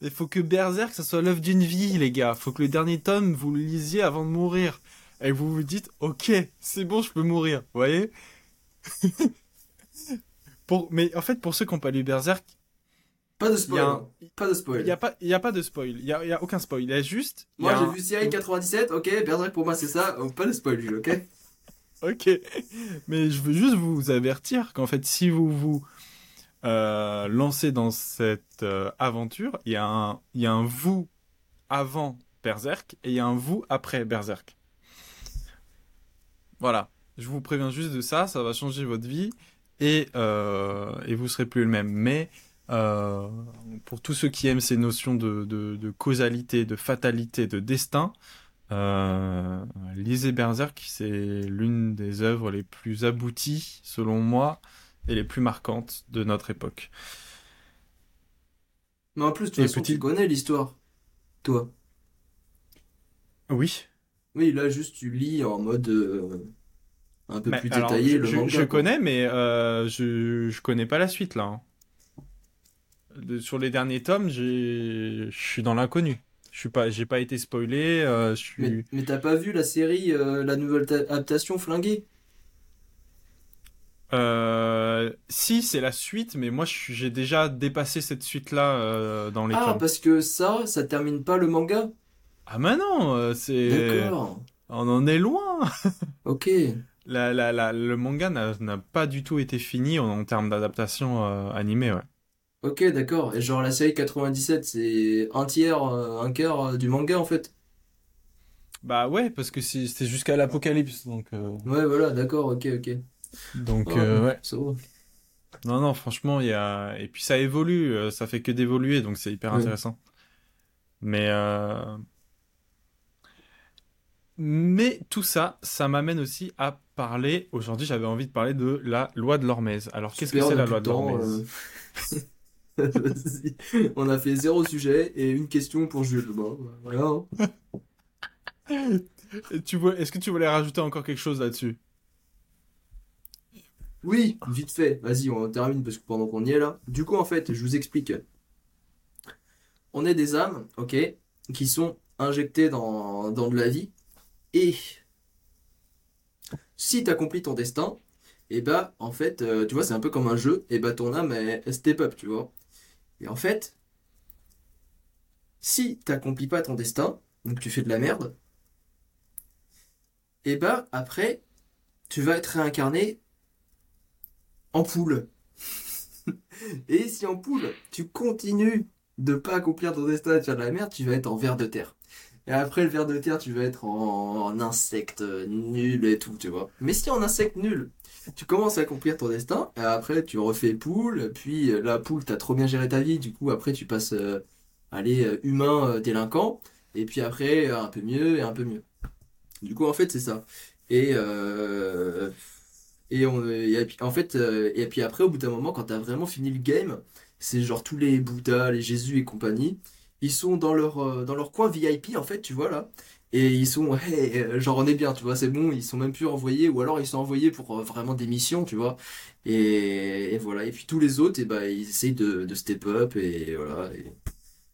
Il faut que Berserk, ça soit l'œuvre d'une vie, les gars. Faut que le dernier tome, vous le lisiez avant de mourir. Et vous vous dites, ok, c'est bon, je peux mourir. Vous voyez? Pour, Mais en fait, pour ceux qui n'ont pas lu Berserk, Pas de il spoil. Pas de il spoil. y a, pas, il y a pas de spoil. Il y a, il y a aucun spoil. Il y a juste. il Moi, j'ai un- vu série 97, ok, Berserk pour moi c'est ça, oh, pas de spoil, ok? Ok. Mais je veux juste vous avertir qu'en fait, si vous vous euh, lancez dans cette euh, aventure, il y, a un, il y a un vous avant Berserk et il y a un vous après Berserk. Voilà. Je vous préviens juste de ça, ça va changer votre vie et, euh, et vous serez plus le même. Mais euh, pour tous ceux qui aiment ces notions de, de, de causalité, de fatalité, de destin, euh, lisez Berserk, c'est l'une des œuvres les plus abouties, selon moi, et les plus marquantes de notre époque. Mais en plus, de toute Et façon, petit- tu connais l'histoire. Toi. Oui. Oui, là, juste tu lis en mode euh, un peu Mais plus alors, détaillé je, le manga. je connais, mais euh, je, je connais pas la suite là. hein. Sur les derniers tomes, je suis dans l'inconnu. Je suis pas, j'ai pas été spoilé. euh, je suis. Mais, mais t'as pas vu la série, euh, la nouvelle ta- adaptation flinguée? Euh, si, c'est la suite, mais moi j'ai déjà dépassé cette suite-là euh, dans les Ah, tomes. parce que ça, ça termine pas le manga? Ah, mais non, c'est. D'accord. On en est loin. Ok. La, la, la- le manga n'a n'a pas du tout été fini en, en termes d'adaptation euh, animée, ouais. Ok, d'accord. Et genre la série 97, c'est un tiers, euh, un quart euh, du manga en fait? Bah ouais, parce que c'est c'est jusqu'à l'apocalypse, donc euh, Ouais, voilà, d'accord, ok, ok. donc Ah, euh, ouais. Ça va. Non non, franchement, il y a et puis ça évolue, euh, ça fait que d'évoluer, donc c'est hyper Ouais. intéressant. Mais euh... mais tout ça, ça m'amène aussi à parler. Aujourd'hui, j'avais envie de parler de la loi de l'Hormèse. Alors qu'est-ce que Super, c'est on a la plus loi de de temps, l'Hormèse? euh? On a fait zéro sujet et une question pour Jules. Bon, voilà. hein. Et Tu vois, est-ce que tu voulais rajouter encore quelque chose là-dessus? Oui, vite fait. Vas-y, on termine parce que pendant qu'on y est là. Du coup, en fait, je vous explique. On est des âmes, ok, qui sont injectées dans, dans de la vie. Et si tu accomplis ton destin, et bah, en fait, euh, tu vois, c'est un peu comme un jeu, et bah, ton âme, elle, elle step up, tu vois. Et en fait, si t'accomplis pas ton destin, donc tu fais de la merde, et bah, après, tu vas être réincarné en poule. Et si en poule, tu continues de pas accomplir ton destin et de faire de la merde, tu vas être en ver de terre. Et après, le ver de terre, tu vas être en, insecte nul et tout, tu vois. Mais si en insecte nul, tu commences à accomplir ton destin, et après, tu refais poule, puis euh, la poule, t'as trop bien géré ta vie, du coup, après, tu passes, euh, allez, euh, humain, euh, délinquant, et puis après, un peu mieux et un peu mieux. Du coup, en fait, c'est ça. Et, et, on, et puis, en fait, et puis après, au bout d'un moment, quand t'as vraiment fini le game, c'est genre tous les Bouddhas, les Jésus et compagnie, ils sont dans leur, euh, dans leur coin VIP, en fait, tu vois, là. Et ils sont, hey, euh, genre on est bien, tu vois, c'est bon, ils sont même plus envoyés, ou alors ils sont envoyés pour euh, vraiment des missions, tu vois. Et, voilà, et puis tous les autres, et ben, ils essayent de, de step up, et voilà.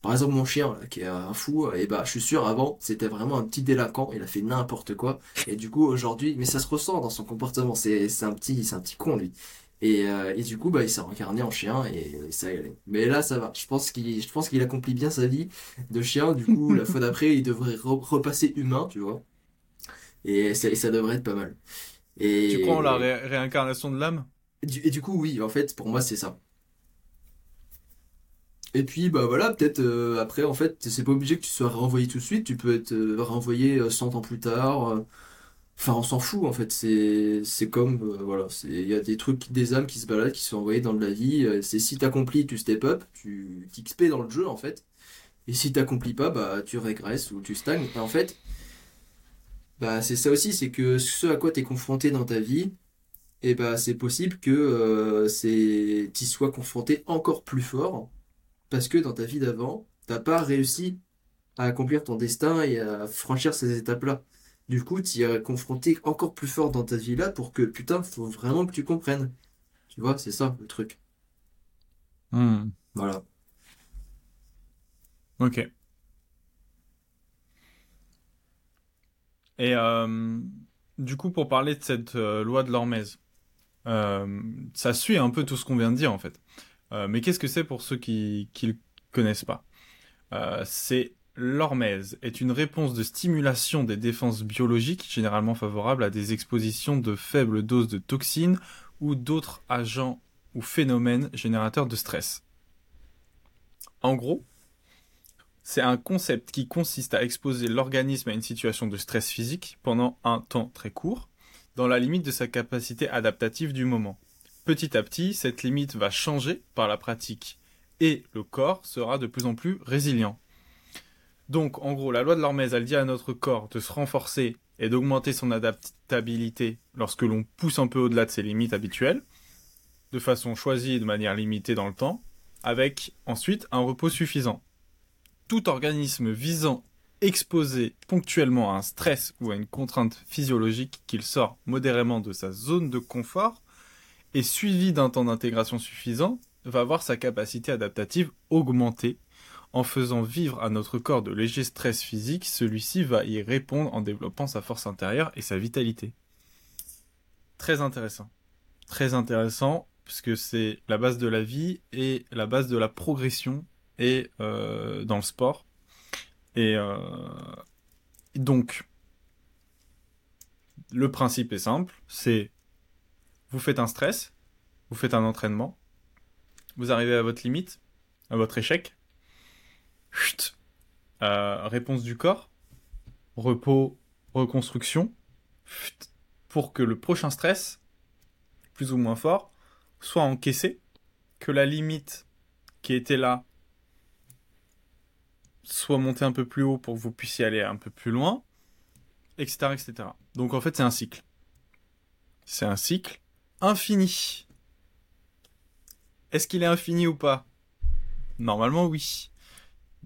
Par exemple, mon chien, là, qui est un fou, et bah, je suis sûr, avant, c'était vraiment un petit délinquant, il a fait n'importe quoi. Et du coup, aujourd'hui, mais ça se ressent dans son comportement, c'est un petit, c'est un petit con, lui. Et, euh, et du coup, bah, il s'est incarné en chien, et, et ça y est. Mais là, ça va. Je pense qu'il, je pense qu'il accomplit bien sa vie de chien. Du coup, la fois d'après, il devrait re- repasser humain, tu vois. Et ça, et ça devrait être pas mal. Tu crois en la ré- réincarnation de l'âme? Et du coup, oui, en fait, pour moi, c'est ça. Et puis, bah voilà, peut-être euh, après, en fait, c'est pas obligé que tu sois renvoyé tout de suite, tu peux être euh, renvoyé euh, 100 ans plus tard. Enfin, on s'en fout, en fait, c'est comme, euh, voilà, il y a des trucs, des âmes qui se baladent, qui sont envoyées dans la vie. euh, C'est si t'accomplis, tu step up, tu t'XP dans le jeu, en fait. Et si t'accomplis pas, bah tu régresses ou tu stagnes. Et en fait, bah c'est ça aussi, c'est que ce à quoi t'es confronté dans ta vie, et bah c'est possible que euh, c'est t'y sois confronté encore plus fort parce que dans ta vie d'avant, t'as pas réussi à accomplir ton destin et à franchir ces étapes-là. Du coup, t'y es confronté encore plus fort dans ta vie là pour que putain, faut vraiment que tu comprennes. Tu vois, c'est ça le truc. Hmm, Voilà. Ok. Et euh, du coup, pour parler de cette euh, loi de l'Hormèse, euh, ça suit un peu tout ce qu'on vient de dire en fait. Mais qu'est-ce que c'est pour ceux qui qui le connaissent pas? C'est l'hormèse est une réponse de stimulation des défenses biologiques généralement favorable à des expositions de faibles doses de toxines ou d'autres agents ou phénomènes générateurs de stress. En gros, c'est un concept qui consiste à exposer l'organisme à une situation de stress physique pendant un temps très court, dans la limite de sa capacité adaptative du moment. Petit à petit, cette limite va changer par la pratique et le corps sera de plus en plus résilient. Donc, en gros, la loi de l'Hormèse, elle dit à notre corps de se renforcer et d'augmenter son adaptabilité lorsque l'on pousse un peu au-delà de ses limites habituelles, de façon choisie et de manière limitée dans le temps, avec ensuite un repos suffisant. Tout organisme visant exposé ponctuellement à un stress ou à une contrainte physiologique qu'il sort modérément de sa zone de confort et suivi d'un temps d'intégration suffisant va voir sa capacité adaptative augmenter en faisant vivre à notre corps de légers stress physiques, celui-ci va y répondre en développant sa force intérieure et sa vitalité. Très intéressant. Très intéressant, puisque c'est la base de la vie et la base de la progression et euh, dans le sport. Et euh, donc, le principe est simple, c'est vous faites un stress, vous faites un entraînement, vous arrivez à votre limite, à votre échec, Chut. Euh, réponse du corps, repos, reconstruction, pour que le prochain stress, plus ou moins fort, soit encaissé, que la limite qui était là soit montée un peu plus haut pour que vous puissiez aller un peu plus loin, etc., etc. Donc en fait c'est un cycle. C'est un cycle infini. Est-ce qu'il est infini ou pas? Normalement oui.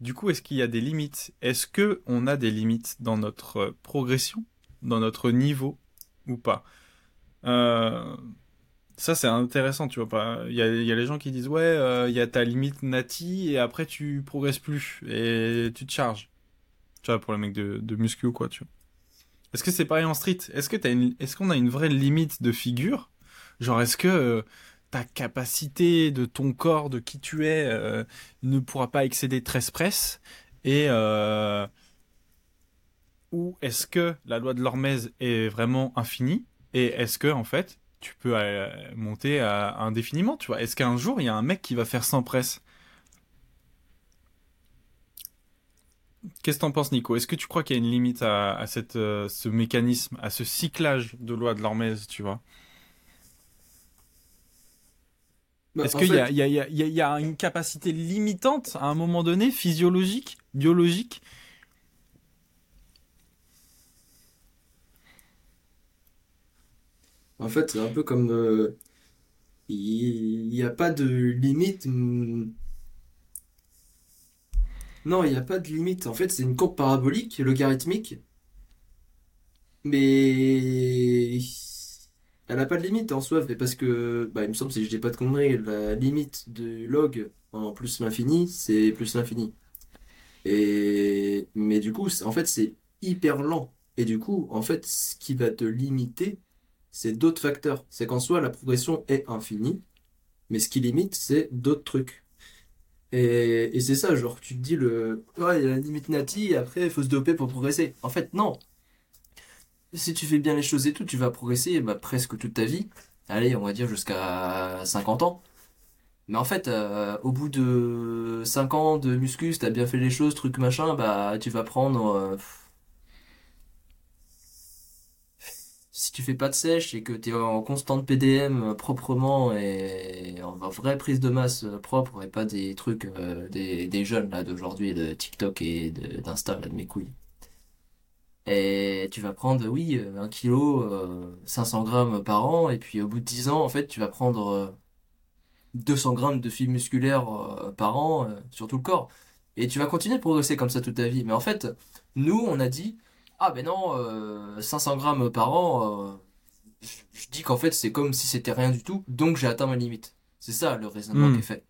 Du coup, est-ce qu'il y a des limites? Est-ce que on a des limites dans notre euh, progression, dans notre niveau ou pas? Euh, Ça, c'est intéressant, tu vois pas. Il y a, les gens qui disent ouais, euh, il y a ta limite nati et après tu progresses plus et tu te charges. Tu vois, pour les mecs de, muscu ou quoi, tu vois. Est-ce que c'est pareil en street? Est-ce est-ce qu'on a une vraie limite de figure? Genre, est-ce que ta capacité de ton corps, de qui tu es, euh, ne pourra pas excéder 13 presses Et euh, ou est-ce que la loi de l'Hormèse est vraiment infinie? Et est-ce que en fait tu peux euh, monter à indéfiniment Tu vois? Est-ce qu'un jour il y a un mec qui va faire 100 presses qu'est-ce que t'en penses, Nico? Est-ce que tu crois qu'il y a une limite à, ce mécanisme, à ce cyclage de loi de l'Hormèse, tu vois? Bah, Est-ce qu'il y, y, y, y, a une capacité limitante à un moment donné, physiologique, biologique? En fait, c'est un peu comme. Euh, il n'y a pas de limite. Hmm. Non, il n'y a pas de limite. En fait, c'est une courbe parabolique, logarithmique. Mais. Elle n'a pas de limite en soi, parce que, bah, il me semble, si je dis pas de conneries, la limite de log en plus l'infini, c'est plus l'infini. Et... Mais du coup, en fait, c'est hyper lent. Et du coup, en fait, ce qui va te limiter, c'est d'autres facteurs. C'est qu'en soi, la progression est infinie, mais ce qui limite, c'est d'autres trucs. Et, c'est ça, genre, tu te dis, le, ouais, il y a la limite nati, après, il faut se doper pour progresser. En fait, non. Si tu fais bien les choses et tout, tu vas progresser bah, presque toute ta vie. Allez, on va dire jusqu'à 50 ans. Mais en fait, euh, au bout de 5 ans de muscu, tu as bien fait les choses, truc machin, bah tu vas prendre euh, si tu fais pas de sèche et que tu es en constante PDM euh, proprement et en vraie prise de masse propre et pas des trucs des, jeunes là d'aujourd'hui de TikTok et d'Insta de mes couilles. Et tu vas prendre, oui, un kilo, 500 grammes par an, et puis au bout de 10 ans, en fait, tu vas prendre 200 grammes de fibres musculaires par an sur tout le corps. Et tu vas continuer de progresser comme ça toute ta vie. Mais en fait, nous, on a dit, ah ben non, 500 euh, grammes par an, euh, je, dis qu'en fait c'est comme si c'était rien du tout, donc j'ai atteint ma limite. C'est ça le raisonnement hmm. qui est fait.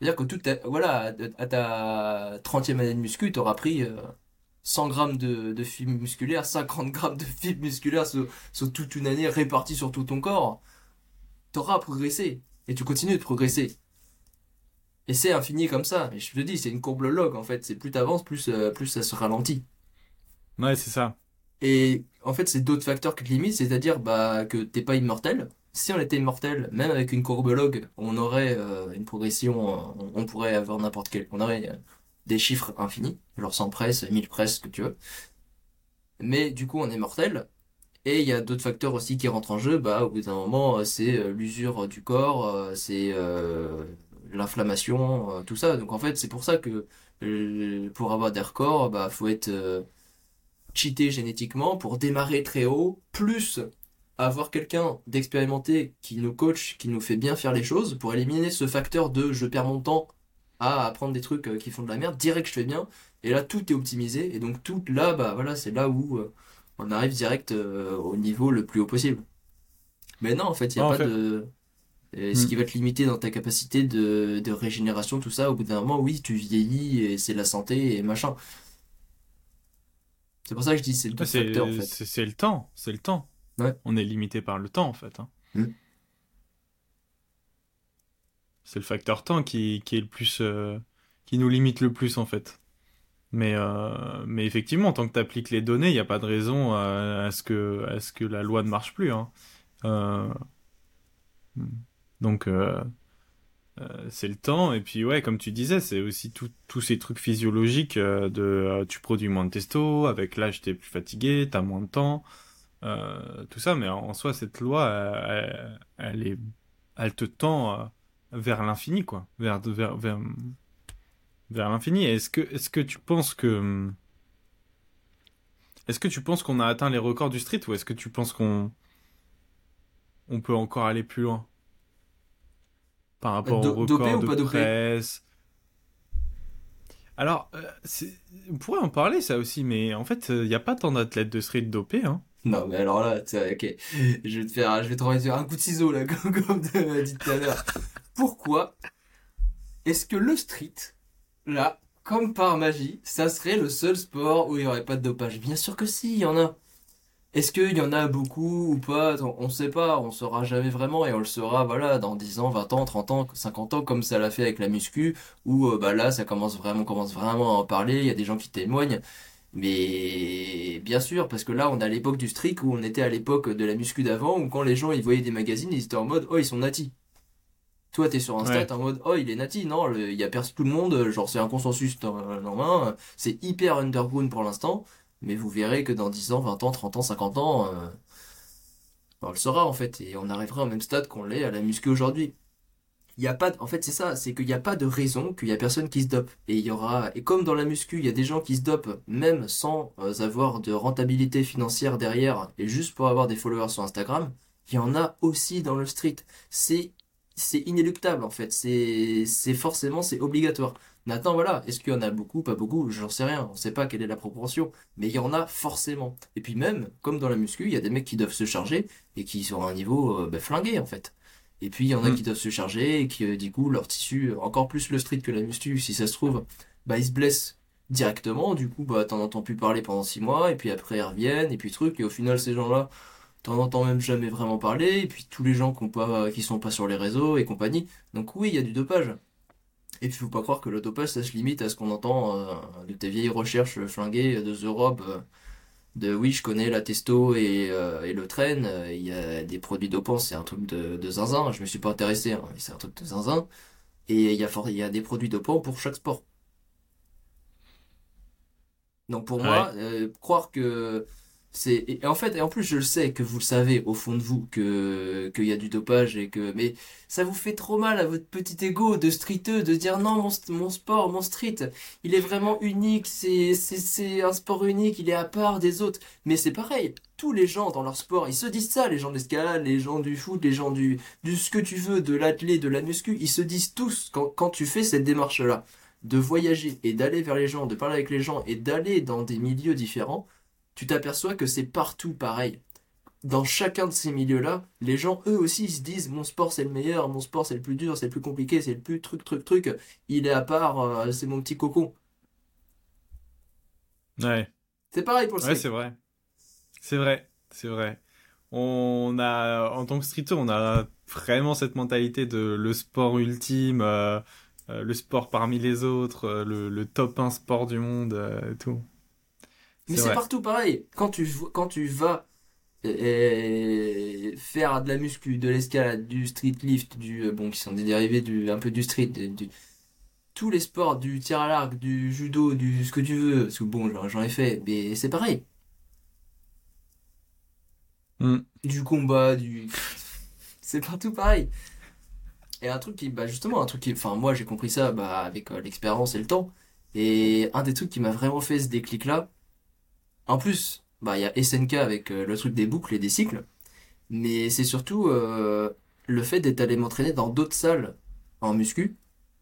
C'est-à-dire que tout voilà, à ta 30e année de muscu, tu auras pris 100 euh, grammes de, de fibres musculaires, 50 grammes de fibres musculaires sur, toute une année réparties sur tout ton corps. Tu auras progressé. Et tu continues de progresser. Et c'est infini comme ça. Et je te dis, c'est une courbe log en fait. C'est plus t'avances, plus, plus ça se ralentit. Ouais, c'est ça. Et en fait, c'est d'autres facteurs qui te limitent, c'est-à-dire bah, que t'es pas immortel. Si on était immortel, même avec une courbe log, on aurait euh, une progression, on, pourrait avoir n'importe quel, on aurait euh, des chiffres infinis, genre 100 presse, 1000 presse, ce que tu veux. Mais du coup, on est mortel. Et il y a d'autres facteurs aussi qui rentrent en jeu. Bah, au bout d'un moment, euh, c'est l'usure du corps, c'est l'inflammation, tout ça. Donc en fait, c'est pour ça que pour avoir des records, bah, faut être cheater génétiquement pour démarrer très haut, plus avoir quelqu'un d'expérimenté qui nous coach, qui nous fait bien faire les choses, pour éliminer ce facteur de je perds mon temps à apprendre des trucs euh, qui font de la merde, direct je fais bien, et là tout est optimisé, et donc tout là, bah voilà, c'est là où euh, on arrive direct euh, au niveau le plus haut possible. Mais non, en fait, il n'y a pas de... ce qui hmm. va te limiter dans ta capacité de, de régénération, tout ça, au bout d'un moment, oui, tu vieillis, et c'est la santé, et machin. C'est pour ça que je dis c'est le facteur en fait. C'est le temps, c'est le temps. On est limité par le temps en fait. Hein. Hmm. C'est le facteur temps qui, qui est le plus euh, qui nous limite le plus en fait. Mais euh, mais effectivement, tant que tu appliques les données, il n'y a pas de raison à, ce que à ce que la loi ne marche plus. Hein. Euh, donc c'est le temps et puis ouais comme tu disais c'est aussi tous ces trucs physiologiques de tu produis moins de testo avec l'âge t'es plus fatigué t'as moins de temps tout ça mais en, soi cette loi elle, est elle te tend vers l'infini quoi vers vers vers, vers l'infini est-ce que est-ce que tu penses que est-ce que tu penses qu'on a atteint les records du street ou est-ce que tu penses qu'on on peut encore aller plus loin par rapport au record de presse? Alors, euh, on pourrait en parler ça aussi, mais en fait, il euh, n'y a pas tant d'athlètes de street dopés. Hein. Non, mais alors là, ok, je vais te faire, je vais te renvoyer un coup de ciseau là, comme, tu m'as dit tout à l'heure. Pourquoi est-ce que le street, là, comme par magie, ça serait le seul sport où il n'y aurait pas de dopage? Bien sûr que si, il y en a. Est-ce qu'il y en a beaucoup ou pas? On ne sait pas, on saura jamais vraiment et on le saura voilà dans 10 ans, 20 ans, 30 ans, 50 ans comme ça l'a fait avec la muscu où euh, bah là ça commence vraiment commence vraiment à en parler, il y a des gens qui témoignent. Mais bien sûr parce que là on a l'époque du strict où on était à l'époque de la muscu d'avant où quand les gens ils voyaient des magazines, ils étaient en mode "Oh, ils sont natis." Toi, t'es sur Insta, Ouais. t'es en mode, oh, il est nati, non, le- il y a personne, tout le monde, genre, c'est un consensus main, c'est hyper underground pour l'instant, mais vous verrez que dans 10 ans, 20 ans, 30 ans, 50 ans, euh, on le saura, en fait, et on arrivera au même stade qu'on l'est à la muscu aujourd'hui. Il y a pas, de- en fait, c'est ça, c'est qu'il n'y a pas de raison qu'il y a personne qui se dope. Et il y aura, et comme dans la muscu, il y a des gens qui se dopent même sans euh, avoir de rentabilité financière derrière et juste pour avoir des followers sur Instagram, il y en a aussi dans le street. C'est, c'est inéluctable, en fait. C'est, forcément, c'est obligatoire. Maintenant, voilà. Est-ce qu'il y en a beaucoup, pas beaucoup? J'en sais rien. On sait pas quelle est la proportion. Mais il y en a forcément. Et puis même, comme dans la muscu, il y a des mecs qui doivent se charger et qui sont à un niveau, euh, ben, flingué, en fait. Et puis il y en a Mm. qui doivent se charger et qui, euh, du coup, leur tissu, euh, encore plus le street que la muscu, si ça se trouve, bah ils se blessent directement. Du coup, bah t'en entends plus parler pendant six mois, et puis après ils reviennent, et puis truc, et au final, ces gens-là, t'en entends même jamais vraiment parler, et puis tous les gens qui ont pas, qui sont pas sur les réseaux et compagnie. Donc oui, il y a du dopage. Et puis faut pas croire que le dopage, ça se limite à ce qu'on entend euh, de tes vieilles recherches flinguées de The Rob, euh, de oui, je connais la testo et, euh, et le train, il y a des produits dopants, c'est un truc de, de zinzin, je me suis pas intéressé, hein, mais c'est un truc de zinzin. Et il y a, il y a des produits dopants pour chaque sport. Donc pour moi, croire que c'est et en fait et en plus je le sais que vous le savez au fond de vous que qu'il y a du dopage et que mais ça vous fait trop mal à votre petit ego de streeteux de dire non mon, mon sport mon street il est vraiment unique c'est c'est c'est un sport unique il est à part des autres. Mais c'est pareil tous les gens dans leur sport ils se disent ça les gens de l'escalade les gens du foot les gens du du ce que tu veux de l'athlé de la muscu ils se disent tous quand quand tu fais cette démarche là de voyager et d'aller vers les gens de parler avec les gens et d'aller dans des milieux différents tu t'aperçois que c'est partout pareil. Dans chacun de ces milieux-là, les gens, eux aussi, se disent, mon sport c'est le meilleur, mon sport c'est le plus dur, c'est le plus compliqué, c'est le plus truc, truc, truc, il est à part, euh, c'est mon petit cocon. Ouais. C'est pareil pour le Ouais, c'est vrai. C'est vrai, c'est vrai. On a, en tant que streeter, on a vraiment cette mentalité de le sport ultime, euh, euh, le sport parmi les autres, le, le top 1 sport du monde, et tout. Mais C'est partout pareil. Quand tu, quand tu vas faire de la muscu, de l'escalade, du street lift, du, euh, bon, qui sont des dérivés du, un peu du street, du, tous les sports, du tir à l'arc, du judo, du ce que tu veux, parce que bon, j'en ai fait, mais c'est pareil. Mm. du combat, du... C'est partout pareil. Et un truc qui, bah justement, un truc qui, enfin moi j'ai compris ça bah, avec euh, l'expérience et le temps. Et un des trucs qui m'a vraiment fait ce déclic-là, en plus, bah il y a SNK avec euh, le truc des boucles et des cycles, mais c'est surtout euh, le fait d'être allé m'entraîner dans d'autres salles en muscu,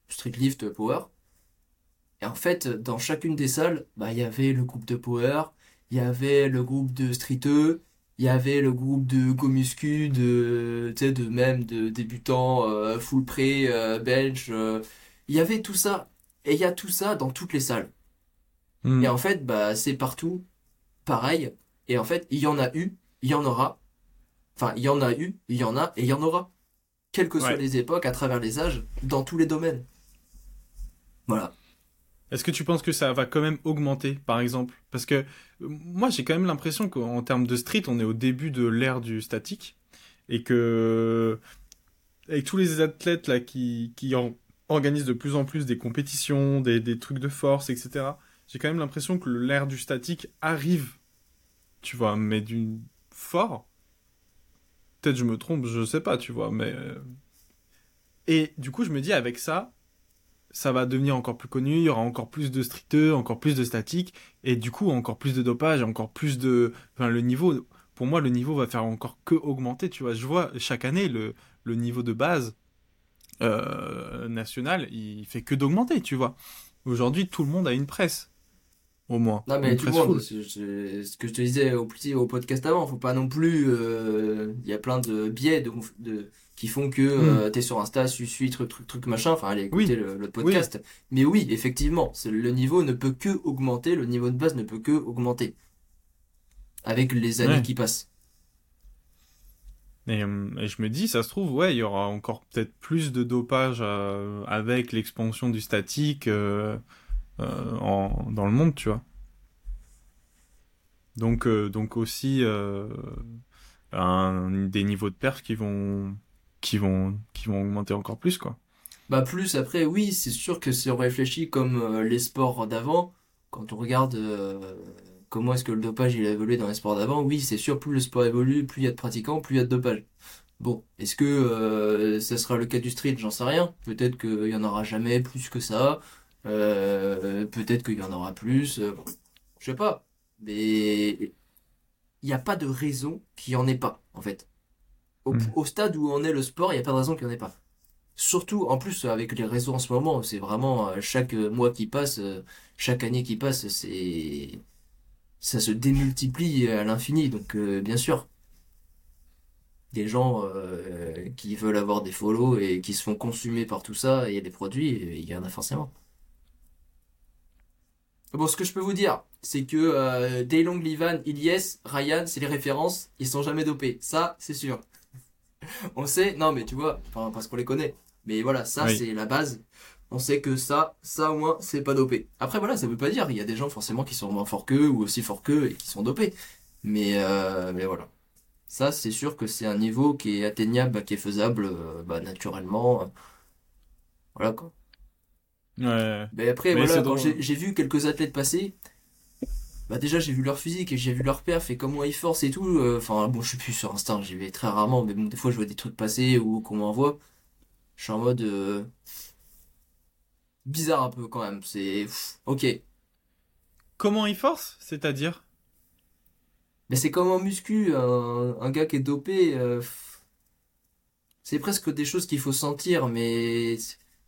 street lift, power. Et en fait, dans chacune des salles, bah il y avait le groupe de power, il y avait le groupe de streeteux, il y avait le groupe de Gomuscu, de, tu sais, de même de débutants, euh, full pré, euh, bench. euh, il y avait tout ça. Et il y a tout ça dans toutes les salles. Mm. Et en fait, bah, c'est partout pareil. Et en fait, il y en a eu, il y en aura. Enfin, il y en a eu, il y en a et il y en aura. Quelles que soient Ouais. les époques, à travers les âges, dans tous les domaines. Voilà. Est-ce que tu penses que ça va quand même augmenter, par exemple? Parce que moi, j'ai quand même l'impression qu'en termes de street, on est au début de l'ère du statique et que avec tous les athlètes là qui, qui en- organisent de plus en plus des compétitions, des, des trucs de force, etc. J'ai quand même l'impression que l'ère du statique arrive, tu vois, mais d'une fort. Peut-être je me trompe, je sais pas, tu vois, mais euh, et du coup, je me dis avec ça, ça va devenir encore plus connu, il y aura encore plus de streeteux, encore plus de statiques, et du coup encore plus de dopage, encore plus de... Enfin, le niveau, pour moi, le niveau va faire encore que augmenter, tu vois. Je vois chaque année le, le niveau de base euh, national, il fait que d'augmenter, tu vois. Aujourd'hui, tout le monde a une presse, au moins. Non, mais tout le monde, ce que je te disais au, petit, au podcast avant, faut pas non plus. euh, Il y a plein de biais de, de, qui font que euh, t'es sur Insta, tu suis, truc, truc, truc, machin. Enfin, allez écouter. Oui. le, le podcast. Mais oui, effectivement, le niveau ne peut que augmenter, le niveau de base ne peut que augmenter. Avec les années Ouais. qui passent. Et, euh, et je me dis, ça se trouve, ouais, il y aura encore peut-être plus de dopage euh, avec l'expansion du statique euh, dans le monde, tu vois. Donc, euh, donc aussi euh, des niveaux de perf qui vont qui vont, qui vont augmenter encore plus, quoi. Bah plus après, oui, c'est sûr que si on réfléchit comme les sports d'avant, quand on regarde comment est-ce que le dopage il a évolué dans les sports d'avant, oui, c'est sûr, plus le sport évolue, plus il y a de pratiquants, plus il y a de dopage. Bon, est-ce que euh, ça sera le cas du street? J'en sais rien. Peut-être qu'il y en aura jamais plus que ça. Euh, peut-être qu'il y en aura plus. Euh, je sais pas. Mais il n'y a pas de raison qu'il n'y en ait pas, en fait. Au, Mm. au stade où en est le sport, il n'y a pas de raison qu'il n'y en ait pas. Surtout, en plus, avec les réseaux en ce moment, c'est vraiment euh, chaque mois qui passe, euh, chaque année qui passe, c'est ça se démultiplie à l'infini. Donc, euh, bien sûr, des gens euh, qui veulent avoir des follow et qui se font consumer par tout ça, et il y a des produits, il y en a forcément. Bon, ce que je peux vous dire, c'est que euh, Daylong, Livan, Ilyes, Ryan, c'est les références, ils sont jamais dopés. Ça, c'est sûr. On sait, non mais tu vois, enfin, parce qu'on les connaît. Mais voilà, ça Oui. c'est la base. On sait que ça, ça au moins, c'est pas dopé. Après voilà, ça veut pas dire, il y a des gens forcément qui sont moins forts qu'eux ou aussi forts qu'eux et qui sont dopés. Mais, euh, mais voilà. Ça, c'est sûr que c'est un niveau qui est atteignable, qui est faisable euh, bah, naturellement. euh, Voilà quoi. Ouais. Mais après, Mais voilà, quand j'ai vu quelques athlètes passer, bah déjà j'ai vu leur physique et j'ai vu leur perf et comment ils forcent et tout. euh, Enfin, bon, je suis plus sur Insta, j'y vais très rarement, mais bon, des fois je vois des trucs passer ou qu'on m'envoie. Je suis en mode euh, bizarre un peu quand même. C'est ok. Comment il force? C'est-à-dire? Mais c'est comme en muscu, un, un gars qui est dopé, euh, c'est presque des choses qu'il faut sentir, mais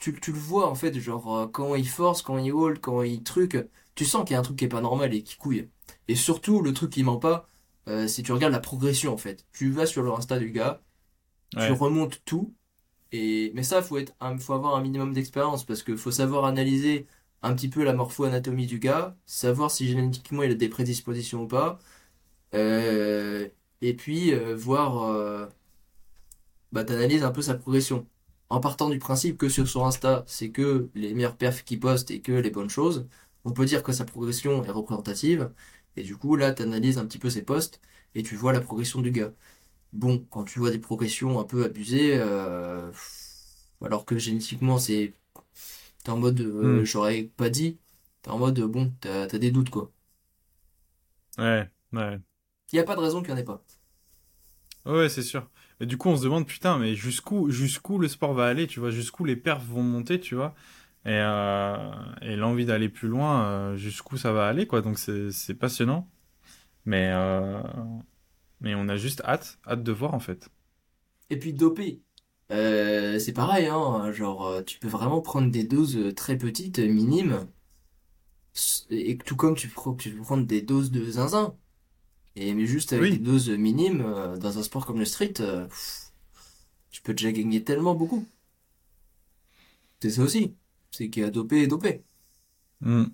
tu, tu le vois en fait, genre euh, quand il force, quand il hold, quand il truc, tu sens qu'il y a un truc qui est pas normal et qui couille. Et surtout, le truc qui ment pas, euh, c'est tu regardes la progression en fait. Tu vas sur le Insta du gars, tu remontes tout, et mais ça, faut être, faut avoir un minimum d'expérience parce que faut savoir analyser un petit peu la morpho-anatomie du gars, savoir si génétiquement il a des prédispositions ou pas. Euh, et puis euh, voir, euh, bah t'analyses un peu sa progression. En partant du principe que sur son Insta, c'est que les meilleurs perfs qu'il poste et que les bonnes choses, on peut dire que sa progression est représentative. Et du coup, là, t'analyses un petit peu ses posts et tu vois la progression du gars. Bon, quand tu vois des progressions un peu abusées, euh, alors que génétiquement c'est, t'es en mode, euh, Hmm. j'aurais pas dit, t'es en mode, bon, t'as, des doutes quoi. Ouais. Ouais. Il y a pas de raison qu'il y en ait pas. Ouais, c'est sûr. Et du coup, on se demande, putain, mais jusqu'où, jusqu'où le sport va aller, tu vois, jusqu'où les perfs vont monter, tu vois, et, euh, l'envie d'aller plus loin, euh, jusqu'où ça va aller, quoi. Donc c'est, passionnant. Mais, euh, mais on a juste hâte, hâte de voir, en fait. Et puis dopé, euh, c'est pareil, hein, genre tu peux vraiment prendre des doses très petites, minimes, et tout comme tu peux prendre des doses de zinzin. Et mais juste avec Oui. des doses minimes, euh, dans un sport comme le street, euh, tu peux déjà gagner tellement beaucoup. C'est ça aussi, c'est qu'il y a dopé et dopé. Hmm.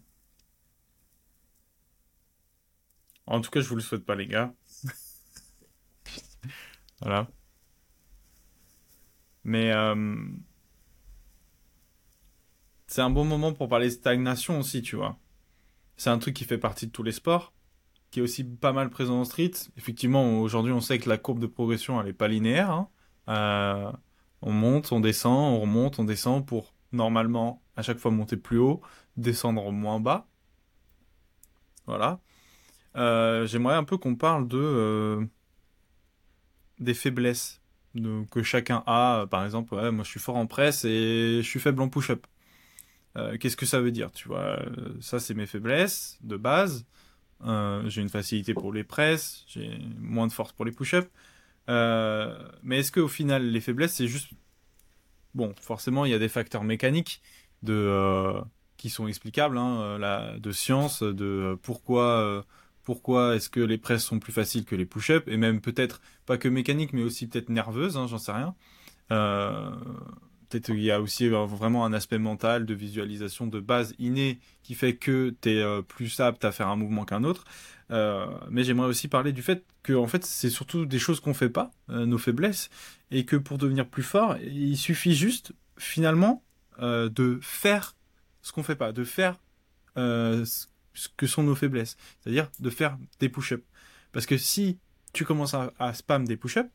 En tout cas, je vous le souhaite pas, les gars. Voilà. Mais euh, c'est un bon moment pour parler stagnation aussi, tu vois. C'est un truc qui fait partie de tous les sports, qui est aussi pas mal présent en street. Effectivement, aujourd'hui, on sait que la courbe de progression, elle est pas linéaire. hein. Euh, on monte, on descend, on remonte, on descend pour normalement à chaque fois monter plus haut, descendre moins bas. Voilà. Euh, j'aimerais un peu qu'on parle de euh, des faiblesses que chacun a. Par exemple, moi je suis fort en presse et je suis faible en push-up. Qu'est-ce que ça veut dire, tu vois? Ça, c'est mes faiblesses de base. Euh, j'ai une facilité pour les presses, j'ai moins de force pour les push-ups. Euh, mais est-ce qu'au final, les faiblesses, c'est juste... Bon, forcément, il y a des facteurs mécaniques de, euh, qui sont explicables, hein, de science, de pourquoi, pourquoi est-ce que les presses sont plus faciles que les push-ups, et même peut-être pas que mécaniques, mais aussi peut-être nerveuses, hein, j'en sais rien. Euh, peut-être qu'il y a aussi euh, vraiment un aspect mental de visualisation de base innée qui fait que tu es plus apte à faire un mouvement qu'un autre. Euh, mais j'aimerais aussi parler du fait que en fait c'est surtout des choses qu'on fait pas, euh, nos faiblesses, et que pour devenir plus fort, il suffit juste finalement euh, de faire ce qu'on fait pas, de faire euh, ce que sont nos faiblesses, c'est-à-dire de faire des push-ups. Parce que si tu commences à, à spam des push-ups,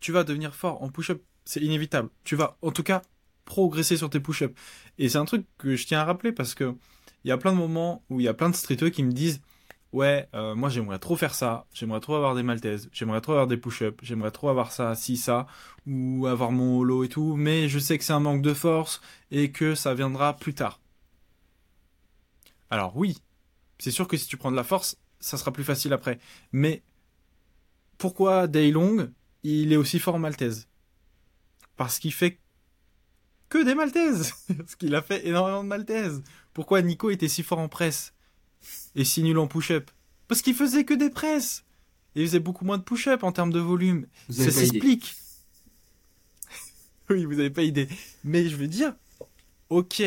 tu vas devenir fort en push-up C'est inévitable. Tu vas, en tout cas, progresser sur tes push-ups. Et c'est un truc que je tiens à rappeler parce que il y a plein de moments où il y a plein de streeteux qui me disent ouais, euh, moi j'aimerais trop faire ça, j'aimerais trop avoir des maltaises, j'aimerais trop avoir des push-ups, j'aimerais trop avoir ça, si ça, ou avoir mon holo et tout, mais je sais que c'est un manque de force et que ça viendra plus tard. Alors oui, c'est sûr que si tu prends de la force, ça sera plus facile après. Mais pourquoi Daylong, il est aussi fort en maltaise? Parce qu'il fait que des maltaises Parce qu'il a fait énormément de maltaises. Pourquoi Nico était si fort en presse et si nul en push-up? Parce qu'il faisait que des presses. Et il faisait beaucoup moins de push-up en termes de volume. Ça s'explique. oui, vous n'avez pas idée. Mais je veux dire, ok,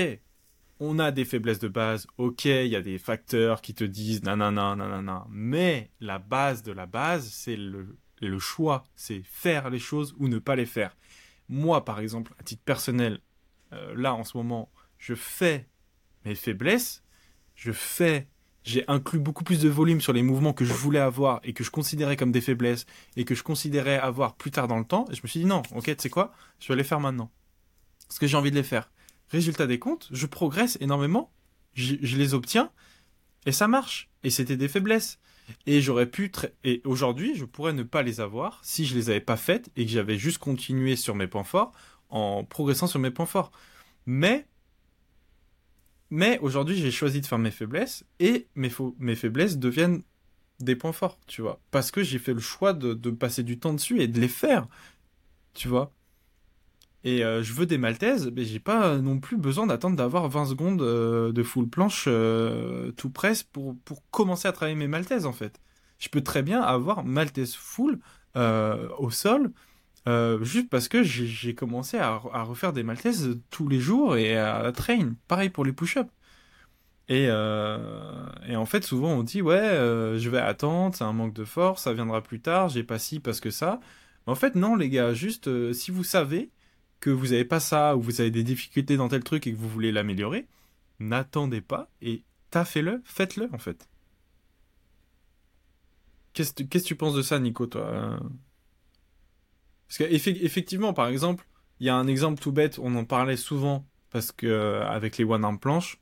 on a des faiblesses de base, ok, il y a des facteurs qui te disent nanana, nanana, mais la base de la base, c'est le, le choix, c'est faire les choses ou ne pas les faire. Moi, par exemple, à titre personnel, euh, là en ce moment, je fais mes faiblesses, je fais, j'ai inclus beaucoup plus de volume sur les mouvements que je voulais avoir et que je considérais comme des faiblesses et que je considérais avoir plus tard dans le temps, et je me suis dit non, ok, tu sais quoi, je vais les faire maintenant. Parce que j'ai envie de les faire. Résultat des comptes, je progresse énormément, je, les obtiens, et ça marche. Et c'était des faiblesses. Et j'aurais pu, et aujourd'hui, je pourrais ne pas les avoir si je les avais pas faites et que j'avais juste continué sur mes points forts en progressant sur mes points forts. Mais, mais aujourd'hui, j'ai choisi de faire mes faiblesses et mes, mes faiblesses deviennent des points forts, tu vois. Parce que j'ai fait le choix de, de passer du temps dessus et de les faire, tu vois. Et euh, je veux des maltaises, mais j'ai pas non plus besoin d'attendre d'avoir 20 secondes euh, de full planche euh, tout presse pour, pour commencer à travailler mes maltaises en fait. Je peux très bien avoir maltaise full au sol, juste parce que j'ai commencé à, refaire des maltaises tous les jours et à train. Pareil pour les push-ups. Et, et, en fait, souvent on dit ouais, je vais attendre, c'est un manque de force, ça viendra plus tard, j'ai pas ci parce que ça. Mais en fait, non, les gars, juste si vous savez que vous n'avez pas ça, ou vous avez des difficultés dans tel truc et que vous voulez l'améliorer, n'attendez pas et taffez-le, faites-le en fait. Qu'est-ce que tu penses de ça, Nico, toi Parce qu'effectivement, par exemple, il y a un exemple tout bête, on en parlait souvent, parce que euh, avec les one-arm planches,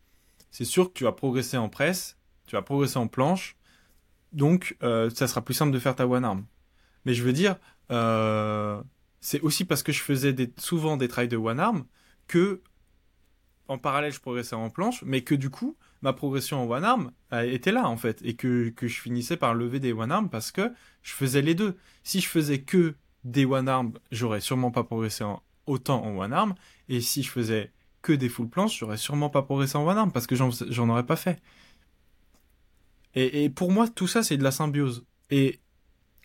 c'est sûr que tu vas progresser en presse, tu vas progresser en planche, donc euh, ça sera plus simple de faire ta one-arm. Mais je veux dire, euh, c'est aussi parce que je faisais souvent des trails de one arm que en parallèle je progressais en planche, mais que du coup ma progression en one arm était là en fait et que, je finissais par lever des one arm parce que je faisais les deux. Si je faisais que des one arm, j'aurais sûrement pas progressé autant en one arm et si je faisais que des full planches, j'aurais sûrement pas progressé en one arm parce que j'en aurais pas fait. Et, et pour moi tout ça c'est de la symbiose. Et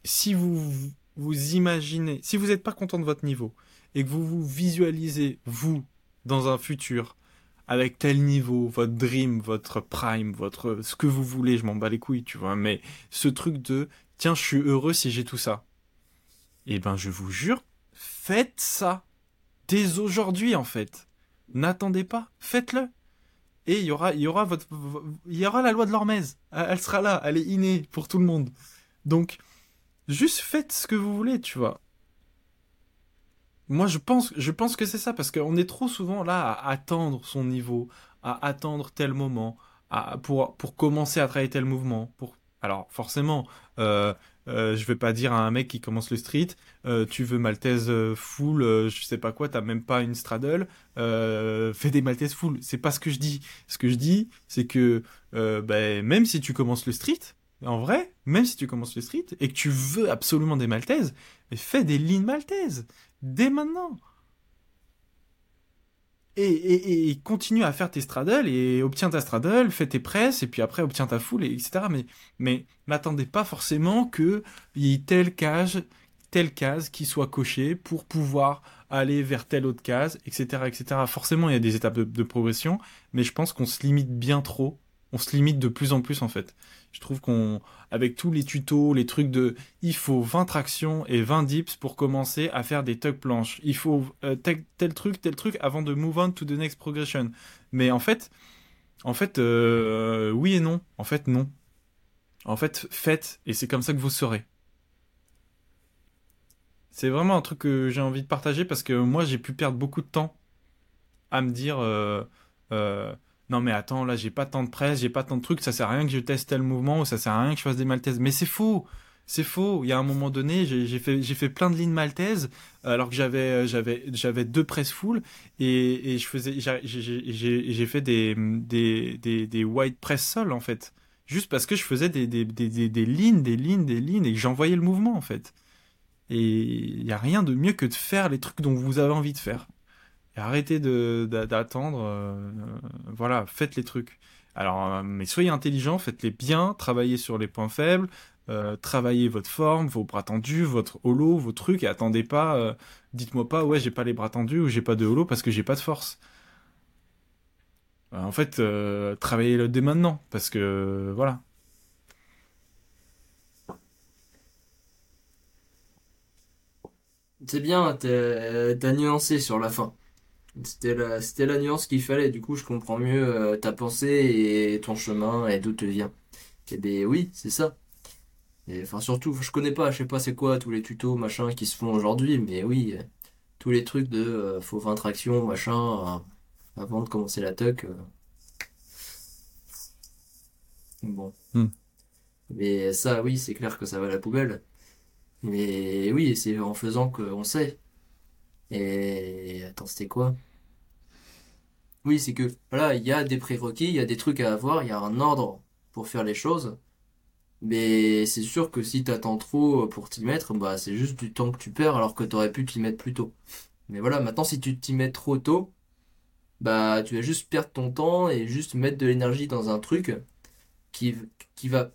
si vous vous imaginez, si vous n'êtes pas content de votre niveau et que vous vous visualisez, vous, dans un futur, avec tel niveau, votre dream, votre prime, votre ce que vous voulez, je m'en bats les couilles, tu vois, mais ce truc de tiens, je suis heureux si j'ai tout ça. Eh ben, je vous jure, faites ça dès aujourd'hui en fait. N'attendez pas, faites-le. Et il y aura, il y aura votre, il y aura la loi de l'hormèse. Elle sera là, elle est innée pour tout le monde. Donc, Juste faites ce que vous voulez, tu vois. Moi, je pense, je pense que c'est ça, parce qu'on est trop souvent là à attendre son niveau, à attendre tel moment, à, pour, pour commencer à travailler tel mouvement. Pour... Alors, forcément, euh, euh, je vais pas dire à un mec qui commence le street, euh, tu veux Maltese full, je sais pas quoi, t'as même pas une straddle, fais des Maltese full. C'est pas ce que je dis. Ce que je dis, c'est que ben, même si tu commences le street, en vrai, même si tu commences le street et que tu veux absolument des maltaises, fais des lignes maltaises dès maintenant. Et, continue à faire tes straddles et obtiens ta straddle, fais tes presses et puis après obtiens ta foule, etc. Mais, mais n'attendez pas forcément qu'il y ait telle cage, telle case qui soit cochée pour pouvoir aller vers telle autre case, etc. etc. Forcément, il y a des étapes de progression, mais je pense qu'on se limite bien trop. On se limite de plus en plus en fait. Je trouve qu'on, avec tous les tutos, les trucs de, il faut 20 tractions et 20 dips pour commencer à faire des tug planches. Il faut euh, tel, truc, tel truc avant de move on to the next progression. Mais en fait, en fait, euh, oui et non. En fait, non. En fait, faites et c'est comme ça que vous serez. C'est vraiment un truc que j'ai envie de partager parce que moi, j'ai pu perdre beaucoup de temps à me dire euh, non mais attends là j'ai pas tant de presse j'ai pas tant de trucs ça sert à rien que je teste tel mouvement ou ça sert à rien que je fasse des maltaises. Mais c'est faux c'est faux il y a un moment donné j'ai fait j'ai fait plein de lignes maltaises alors que j'avais j'avais j'avais deux presses full et, je faisais j'ai fait des des des, des white press sol en fait. Juste parce que je faisais des des, des, des lignes des lignes des lignes et que j'envoyais le mouvement en fait. Et il n'y a rien de mieux que de faire les trucs dont vous avez envie de faire. Arrêtez d'attendre. Euh, voilà, faites les trucs. Alors, euh, mais soyez intelligents, faites-les bien, travaillez sur les points faibles, euh, travaillez votre forme, vos bras tendus, votre holo, vos trucs, et attendez pas, dites-moi pas, ouais, j'ai pas les bras tendus ou j'ai pas de holo parce que j'ai pas de force. en fait, travaillez-le dès maintenant, parce que voilà. C'est bien, t'as nuancé sur la fin. C'était la, c'était la nuance qu'il fallait. Du coup, je comprends mieux euh, ta pensée et ton chemin et d'où te vient. Et ben oui, c'est ça. Et enfin, surtout, je connais pas, je sais pas c'est quoi tous les tutos machin qui se font aujourd'hui, mais oui, tous les trucs de euh, faut 20 tractions machin euh, avant de commencer la tuck. Bon. Hmm. Mais ça, oui, c'est clair que ça va à la poubelle. Mais oui, c'est en faisant qu'on sait. Et attends, c'était quoi? Oui, c'est que voilà, il y a des prérequis, il y a des trucs à avoir, il y a un ordre pour faire les choses. Mais c'est sûr que si t'attends trop pour t'y mettre, bah c'est juste du temps que tu perds alors que t'aurais pu t'y mettre plus tôt. Mais voilà, maintenant si tu t'y mets trop tôt, bah tu vas juste perdre ton temps et juste mettre de l'énergie dans un truc qui, qui va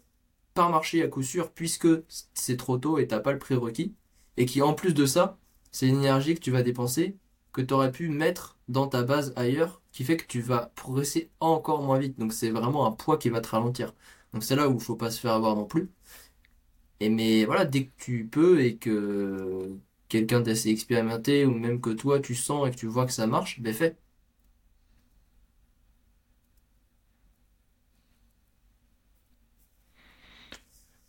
pas marcher à coup sûr puisque c'est trop tôt et t'as pas le prérequis. Et qui en plus de ça, c'est une énergie que tu vas dépenser, que tu aurais pu mettre dans ta base ailleurs, qui fait que tu vas progresser encore moins vite. Donc c'est vraiment un poids qui va te ralentir. Donc c'est là où il faut pas se faire avoir non plus. Et mais voilà, dès que tu peux et que quelqu'un d'assez expérimenté ou même que toi tu sens et que tu vois que ça marche, ben fais.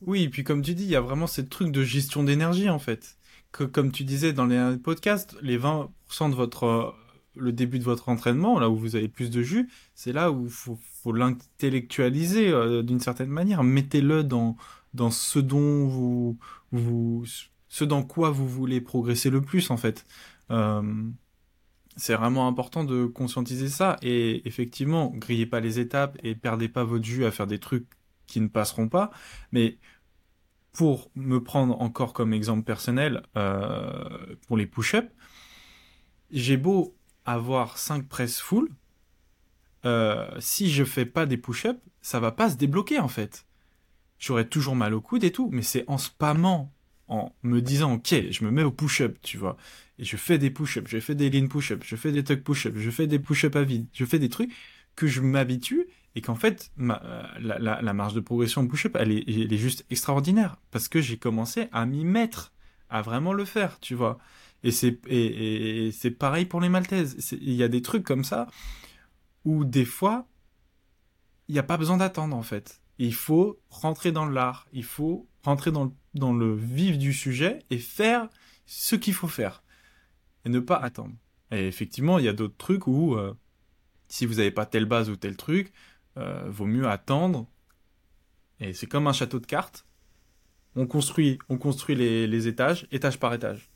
Oui, et puis comme tu dis, il y a vraiment ce truc de gestion d'énergie en fait que, comme tu disais dans les podcasts, les 20% de votre, le début de votre entraînement, là où vous avez plus de jus, c'est là où faut, faut l'intellectualiser euh, d'une certaine manière. Mettez-le dans, dans ce dont vous, vous, ce dans quoi vous voulez progresser le plus, en fait. Euh, c'est vraiment important de conscientiser ça. Et effectivement, grillez pas les étapes et perdez pas votre jus à faire des trucs qui ne passeront pas. Mais pour me prendre encore comme exemple personnel, euh, pour les push-ups, j'ai beau avoir 5 presses full, euh, si je fais pas des push-ups, ça va pas se débloquer en fait. J'aurai toujours mal au coude et tout, mais c'est en spammant, en me disant ok, je me mets au push-up, tu vois, et je fais des push-ups, je fais des lean push-ups, je fais des tuck push-ups, je fais des push-ups à vide, je fais des trucs que je m'habitue et qu'en fait, euh, la, marge de progression push-up, elle est juste extraordinaire, parce que j'ai commencé à m'y mettre, à vraiment le faire, tu vois. Et c'est et, pareil pour les maltaises. Il y a des trucs comme ça où des fois, il n'y a pas besoin d'attendre en fait. Il faut rentrer dans l'art, il faut rentrer dans le, dans le vif du sujet et faire ce qu'il faut faire. Et ne pas attendre. Et effectivement, il y a d'autres trucs où, euh, si vous n'avez pas telle base ou tel truc, euh, vaut mieux attendre. Et c'est comme un château de cartes. On construit, on construit les, étages, étage par étage.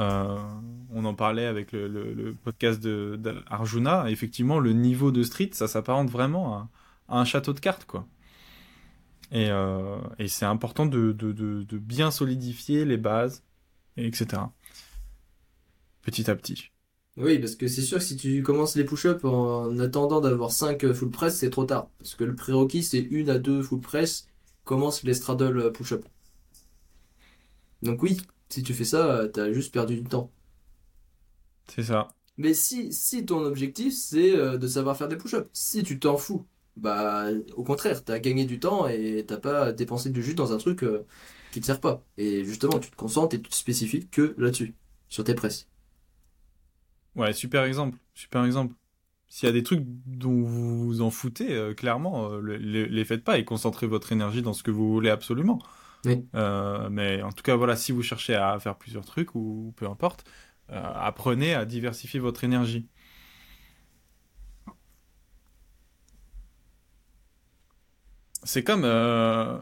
Euh, on en parlait avec le, podcast. De, Effectivement, le niveau de street, ça s'apparente vraiment à, un château de cartes, quoi. Et, euh, c'est important de, bien solidifier les bases, etc. Petit à petit. Oui, parce que c'est sûr que si tu commences les push-ups en attendant d'avoir 5 full press, c'est trop tard. Parce que le prérequis, c'est une à deux full press, commence les straddle push-up. Donc oui, si tu fais ça, t'as juste perdu du temps. C'est ça. Mais si, si ton objectif, c'est euh, de savoir faire des push-ups, si tu t'en fous, bah au contraire, t'as gagné du temps et t'as pas dépensé du jus dans un truc euh, qui te sert pas. Et justement, tu te concentres et tu te spécifies que là-dessus, sur tes presses. Ouais, super exemple, super exemple. S'il y a des trucs dont vous vous en foutez, euh, clairement, euh, les, les, faites pas et concentrez votre énergie dans ce que vous voulez absolument. Euh, mais en tout cas, voilà, si vous cherchez à faire plusieurs trucs ou peu importe, euh, apprenez à diversifier votre énergie. C'est comme, euh,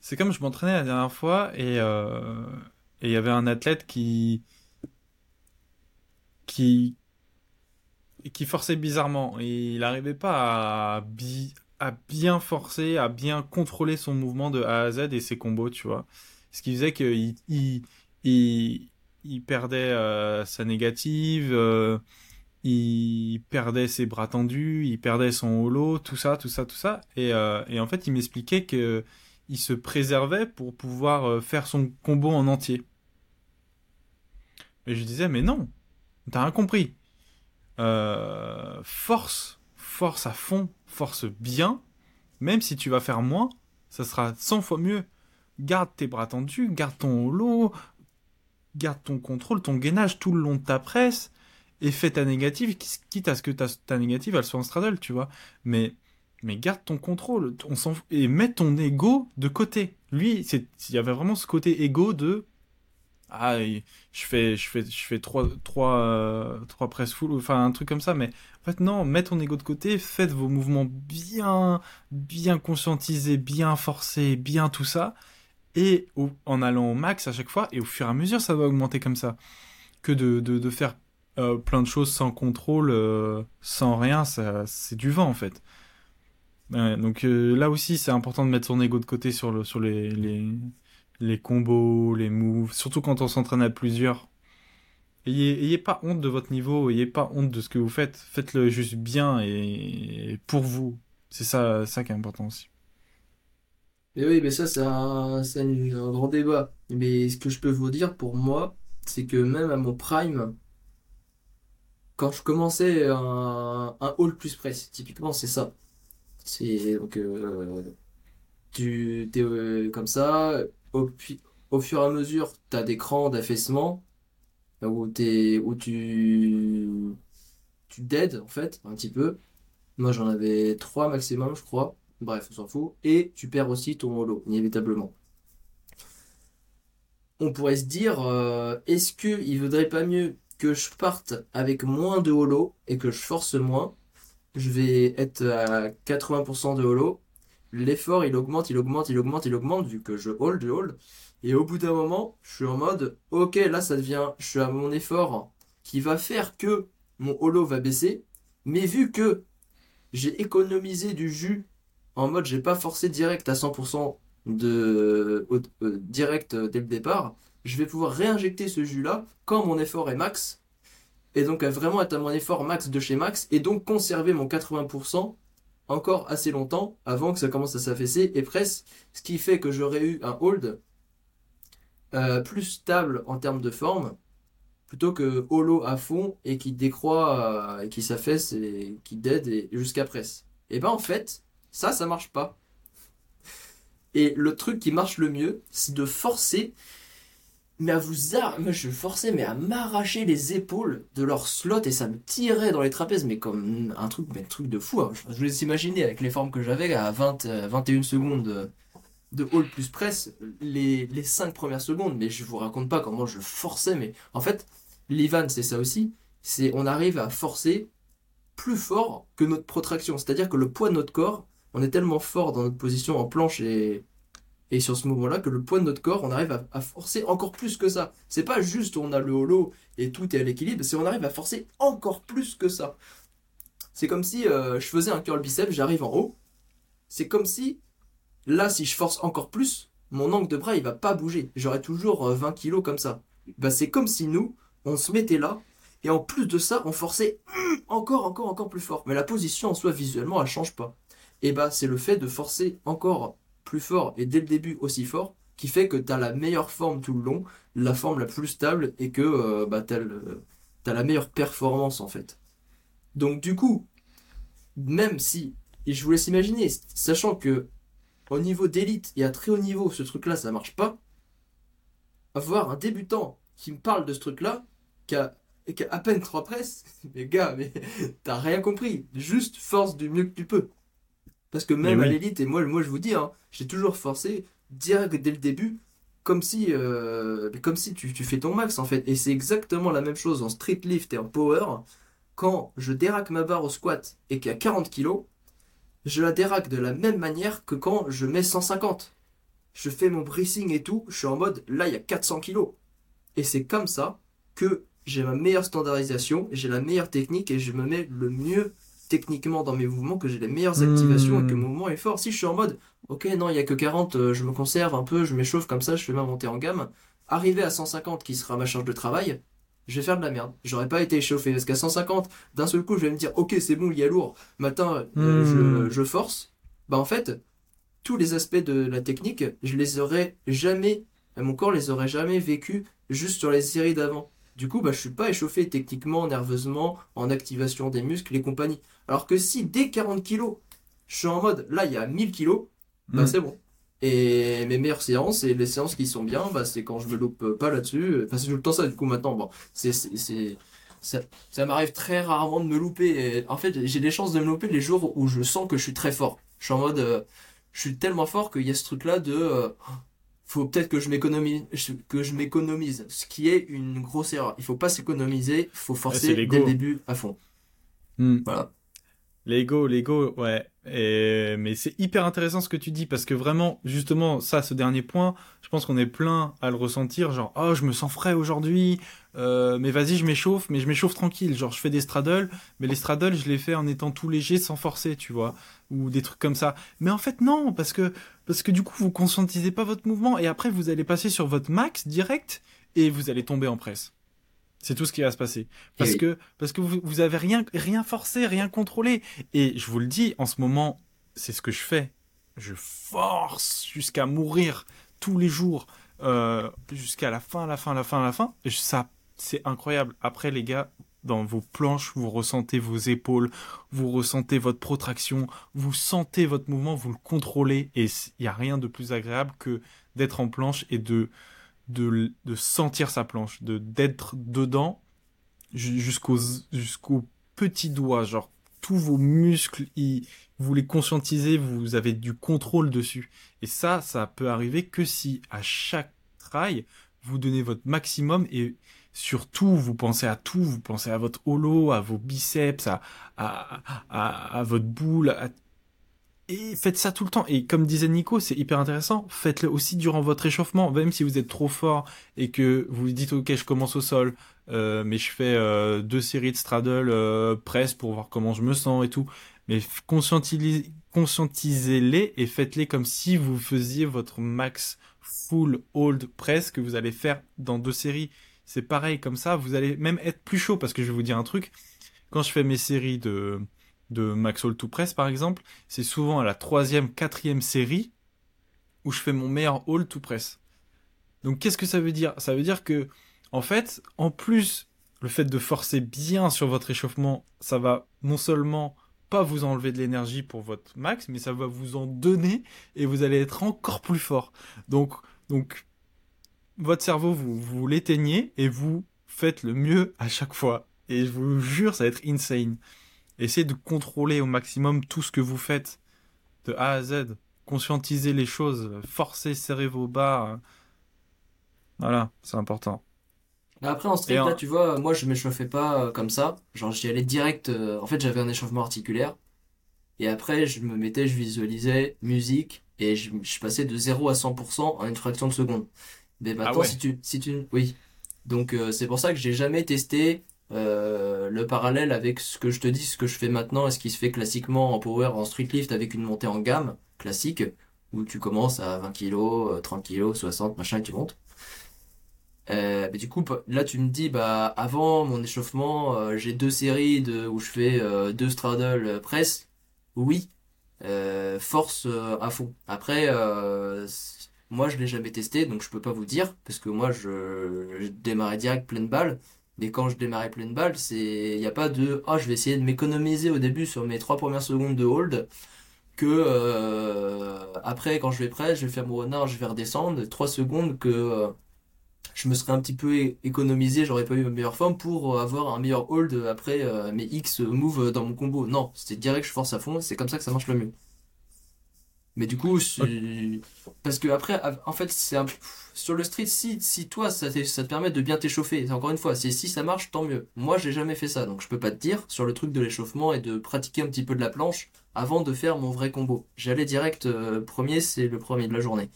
c'est comme je m'entraînais la dernière fois et il y avait un athlète qui, qui, qui forçait bizarrement et il n'arrivait pas à, à bien forcer, à bien contrôler son mouvement de A à Z et ses combos, tu vois. Ce qui faisait qu'il il, perdait euh, sa négative, euh, il perdait ses bras tendus, il perdait son holo, tout ça, tout ça, tout ça. Et, euh, en fait, il m'expliquait que il se préservait pour pouvoir faire son combo en entier. Et je disais, mais non, t'as rien compris. force force à fond, force bien, même si tu vas faire moins, ça sera 100 fois mieux. Garde tes bras tendus, garde ton holo, garde ton contrôle, ton gainage tout le long de ta presse, et fais ta négative, quitte à ce que ta, négative, elle soit en straddle, tu vois. Mais, mais garde ton contrôle, on et mets ton ego de côté. Lui, il y avait vraiment ce côté ego de ah, je fais, je fais, je fais trois, trois, euh, trois press full, enfin un truc comme ça, mais en fait, non, mettez ton ego de côté, faites vos mouvements bien, bien conscientisés, bien forcés, bien tout ça, et en allant au max à chaque fois, et au fur et à mesure, ça va augmenter comme ça. Que de, de, de faire euh, plein de choses sans contrôle, euh, sans rien, ça, c'est du vent en fait. donc là aussi, c'est important de mettre son ego de côté sur, le, sur les, les, les combos, les moves, surtout quand on s'entraîne à plusieurs. Ayez, pas honte de votre niveau, ayez pas honte de ce que vous faites. Faites-le juste bien et, pour vous. C'est ça, ça qui est important aussi. Et oui, mais ça, c'est un, grand débat. Mais ce que je peux vous dire pour moi, c'est que même à mon prime, quand je commençais un, un hall plus press, typiquement, c'est ça. C'est donc euh, tu es euh, comme ça, au, fur et à mesure, tu as des crans d'affaissement où, où tu, tu dead en fait, un petit peu. Moi j'en avais trois maximum, je crois. Bref, on s'en fout. Et tu perds aussi ton holo, inévitablement. On pourrait se dire, euh, est-ce qu'il vaudrait pas mieux que je parte avec moins de holo et que je force moins? Je vais être à 80% de holo. L'effort, il augmente, il augmente, il augmente, il augmente, vu que je hold, je hold. Et au bout d'un moment, je suis en mode, ok, là ça devient, je suis à mon effort qui va faire que mon holo va baisser. Mais vu que j'ai économisé du jus en mode j'ai pas forcé direct à 100% de euh, direct dès le départ, je vais pouvoir réinjecter ce jus là quand mon effort est max et donc vraiment être à mon effort max de chez max et donc conserver mon 80% encore assez longtemps avant que ça commence à s'affaisser et presque ce qui fait que j'aurais eu un hold euh, plus stable en termes de forme plutôt que holo à fond et qui décroît euh, et qui s'affaisse et qui dead jusqu'à presse. Et ben en fait, ça ça marche pas. Et le truc qui marche le mieux, c'est de forcer mais à vous ar... moi je forçais mais à m'arracher les épaules de leur slot et ça me tirait dans les trapèzes mais comme un truc mais un truc de fou hein. je vous laisse imaginer avec les formes que j'avais à 20 21 euh, secondes de hall plus press les, les 5 premières secondes, mais je vous raconte pas comment je forçais, mais en fait, l'Ivan, c'est ça aussi, c'est on arrive à forcer plus fort que notre protraction, c'est-à-dire que le poids de notre corps, on est tellement fort dans notre position en planche et, et sur ce mouvement-là que le poids de notre corps, on arrive à, forcer encore plus que ça. C'est pas juste on a le holo et tout est à l'équilibre, c'est on arrive à forcer encore plus que ça. C'est comme si euh, je faisais un curl biceps, j'arrive en haut. C'est comme si Là, si je force encore plus, mon angle de bras, il va pas bouger. J'aurai toujours 20 euh, kilos comme ça. Bah, c'est comme si nous, on se mettait là, et en plus de ça, on forçait encore, encore, encore plus fort. Mais la position en soi, visuellement, elle change pas. Et bah, c'est le fait de forcer encore plus fort, et dès le début aussi fort, qui fait que tu as la meilleure forme tout le long, la forme la plus stable, et que euh, bah, tu as, la meilleure performance en fait. Donc du coup, même si, et je vous laisse imaginer, sachant que au niveau d'élite et à très haut niveau, ce truc-là, ça marche pas. Avoir un débutant qui me parle de ce truc-là, qui a, qui a à peine trois presses, mais gars, mais t'as rien compris. Juste force du mieux que tu peux. Parce que même à l'élite, et moi, moi je vous dis, hein, j'ai toujours forcé direct dès le début, comme si, euh, comme si tu, tu fais ton max en fait. Et c'est exactement la même chose en street lift et en power. Quand je déraque ma barre au squat et qu'il y a 40 kg, je la déraque de la même manière que quand je mets 150. Je fais mon bracing et tout, je suis en mode là il y a 400 kg. Et c'est comme ça que j'ai ma meilleure standardisation, j'ai la meilleure technique et je me mets le mieux techniquement dans mes mouvements, que j'ai les meilleures activations et que Hmm. mon mouvement est fort. Si je suis en mode, ok, non, il y a que 40, euh, je me conserve un peu, je m'échauffe comme ça, je fais ma montée en gamme. Arrivé à 150, qui sera ma charge de travail, je vais faire de la merde. J'aurais pas été échauffé. Parce qu'à 150, d'un seul coup, je vais me dire, ok, c'est bon, il y a lourd. Matin, euh, Hmm. je, je force. Bah, en fait, tous les aspects de la technique, je les aurais jamais, mon corps les aurait jamais vécus juste sur les séries d'avant. Du coup, bah, je suis pas échauffé techniquement, nerveusement, en activation des muscles et compagnie. Alors que si dès 40 kilos, je suis en mode, là, il y a 1000 kilos, bah, Mm. c'est bon. Et mes meilleures séances et les séances qui sont bien, bah, c'est quand je me loupe pas là-dessus. Enfin, c'est tout le temps ça, du coup, maintenant. Bon, c'est, c'est, c'est- ça, ça m'arrive très rarement de me louper. Et en fait, j'ai des chances de me louper les jours où je sens que je suis très fort. Je suis en mode, euh, je suis tellement fort qu'il y a ce truc-là de, euh, faut peut-être que je m'économise, que je m'économise, ce qui est une grosse erreur. Il faut pas s'économiser, il faut forcer l'ego. dès le début à fond. Hmm. Voilà. L'ego, l'ego, ouais. Et... Mais c'est hyper intéressant ce que tu dis parce que vraiment, justement, ça, ce dernier point, je pense qu'on est plein à le ressentir. Genre, oh, je me sens frais aujourd'hui, euh, mais vas-y, je m'échauffe, mais je m'échauffe tranquille. Genre, je fais des straddles, mais les straddles, je les fais en étant tout léger sans forcer, tu vois, ou des trucs comme ça. Mais en fait, non, parce que, parce que du coup, vous conscientisez pas votre mouvement et après, vous allez passer sur votre max direct et vous allez tomber en presse. C'est tout ce qui va se passer. Parce oui. que, parce que vous, vous avez rien, rien forcé, rien contrôlé. Et je vous le dis, en ce moment, c'est ce que je fais. Je force jusqu'à mourir tous les jours, euh, jusqu'à la fin, la fin, la fin, la fin. Et ça, c'est incroyable. Après, les gars, dans vos planches, vous ressentez vos épaules, vous ressentez votre protraction, vous sentez votre mouvement, vous le contrôlez. Et il n'y a rien de plus agréable que d'être en planche et de, sentir sa planche, de d'être dedans ju- jusqu'aux petits doigts, genre tous vos muscles, vous les conscientisez, vous avez du contrôle dessus. Et ça, ça peut arriver que si à chaque trail, vous donnez votre maximum et surtout vous pensez à tout, vous pensez à votre holo, à vos biceps, à, à, votre boule, et faites ça tout le temps. Et comme disait Nico, c'est hyper intéressant. Faites-le aussi durant votre échauffement, même si vous êtes trop fort et que vous dites ok, je commence au sol, euh, mais je fais euh, deux séries de straddle euh, press pour voir comment je me sens et tout. Mais conscientisez-les et faites-les comme si vous faisiez votre max full hold press que vous allez faire dans deux séries. C'est pareil comme ça, vous allez même être plus chaud parce que je vais vous dire un truc. Quand je fais mes séries de de max hold to press par exemple, c'est souvent à la troisième, quatrième série où je fais mon meilleur hold to press. Donc qu'est-ce que ça veut dire? Ça veut dire que, en fait, en plus, le fait de forcer bien sur votre échauffement, ça va non seulement pas vous enlever de l'énergie pour votre max, mais ça va vous en donner et vous allez être encore plus fort. Donc, donc votre cerveau, vous, vous l'éteignez et vous faites le mieux à chaque fois. Et je vous jure, ça va être insane. Essayez de contrôler au maximum tout ce que vous faites de A à Z. Conscientisez les choses, forcez, serrez vos barres. Voilà, c'est important. Après, en en- là, tu vois, moi, je m'échauffais pas euh, comme ça. Genre, j'y allais direct. euh, en fait, j'avais un échauffement articulaire. Et après, je me mettais, je visualisais musique. Et je, je passais de 0 à 100% en une fraction de seconde. Mais maintenant, Ah ouais. si tu, si tu, oui. Donc, euh, c'est pour ça que j'ai jamais testé euh, le parallèle avec ce que je te dis, ce que je fais maintenant et ce qui se fait classiquement en power, en street lift avec une montée en gamme classique, où tu commences à 20 kg, 30 kg, 60, machin, et tu montes. Euh, mais du coup, là, tu me dis, bah, avant mon échauffement, euh, j'ai deux séries de, où je fais euh, deux straddle euh, press. Oui, euh, force euh, à fond. Après, euh, moi, je l'ai jamais testé, donc je peux pas vous dire, parce que moi, je, démarrais direct pleine balle. Mais quand je démarrais pleine balle, c'est, il n'y a pas de, ah, je vais essayer de m'économiser au début sur mes trois premières secondes de hold, que euh, après, quand je vais prêt, je vais faire mon renard, je vais redescendre, trois secondes que euh, je me serais un petit peu économisé, j'aurais pas eu ma meilleure forme pour avoir un meilleur hold après euh, mes X moves dans mon combo. Non, c'était direct, je force à fond, c'est comme ça que ça marche le mieux. Mais du coup, parce que après, en fait, c'est un... sur le street, si, si toi, ça, te- ça te permet de bien t'échauffer, encore une fois, si, si ça marche, tant mieux. Moi, j'ai jamais fait ça, donc je peux pas te dire sur le truc de l'échauffement et de pratiquer un petit peu de la planche avant de faire mon vrai combo. J'allais direct, euh, premier, c'est le premier de la journée.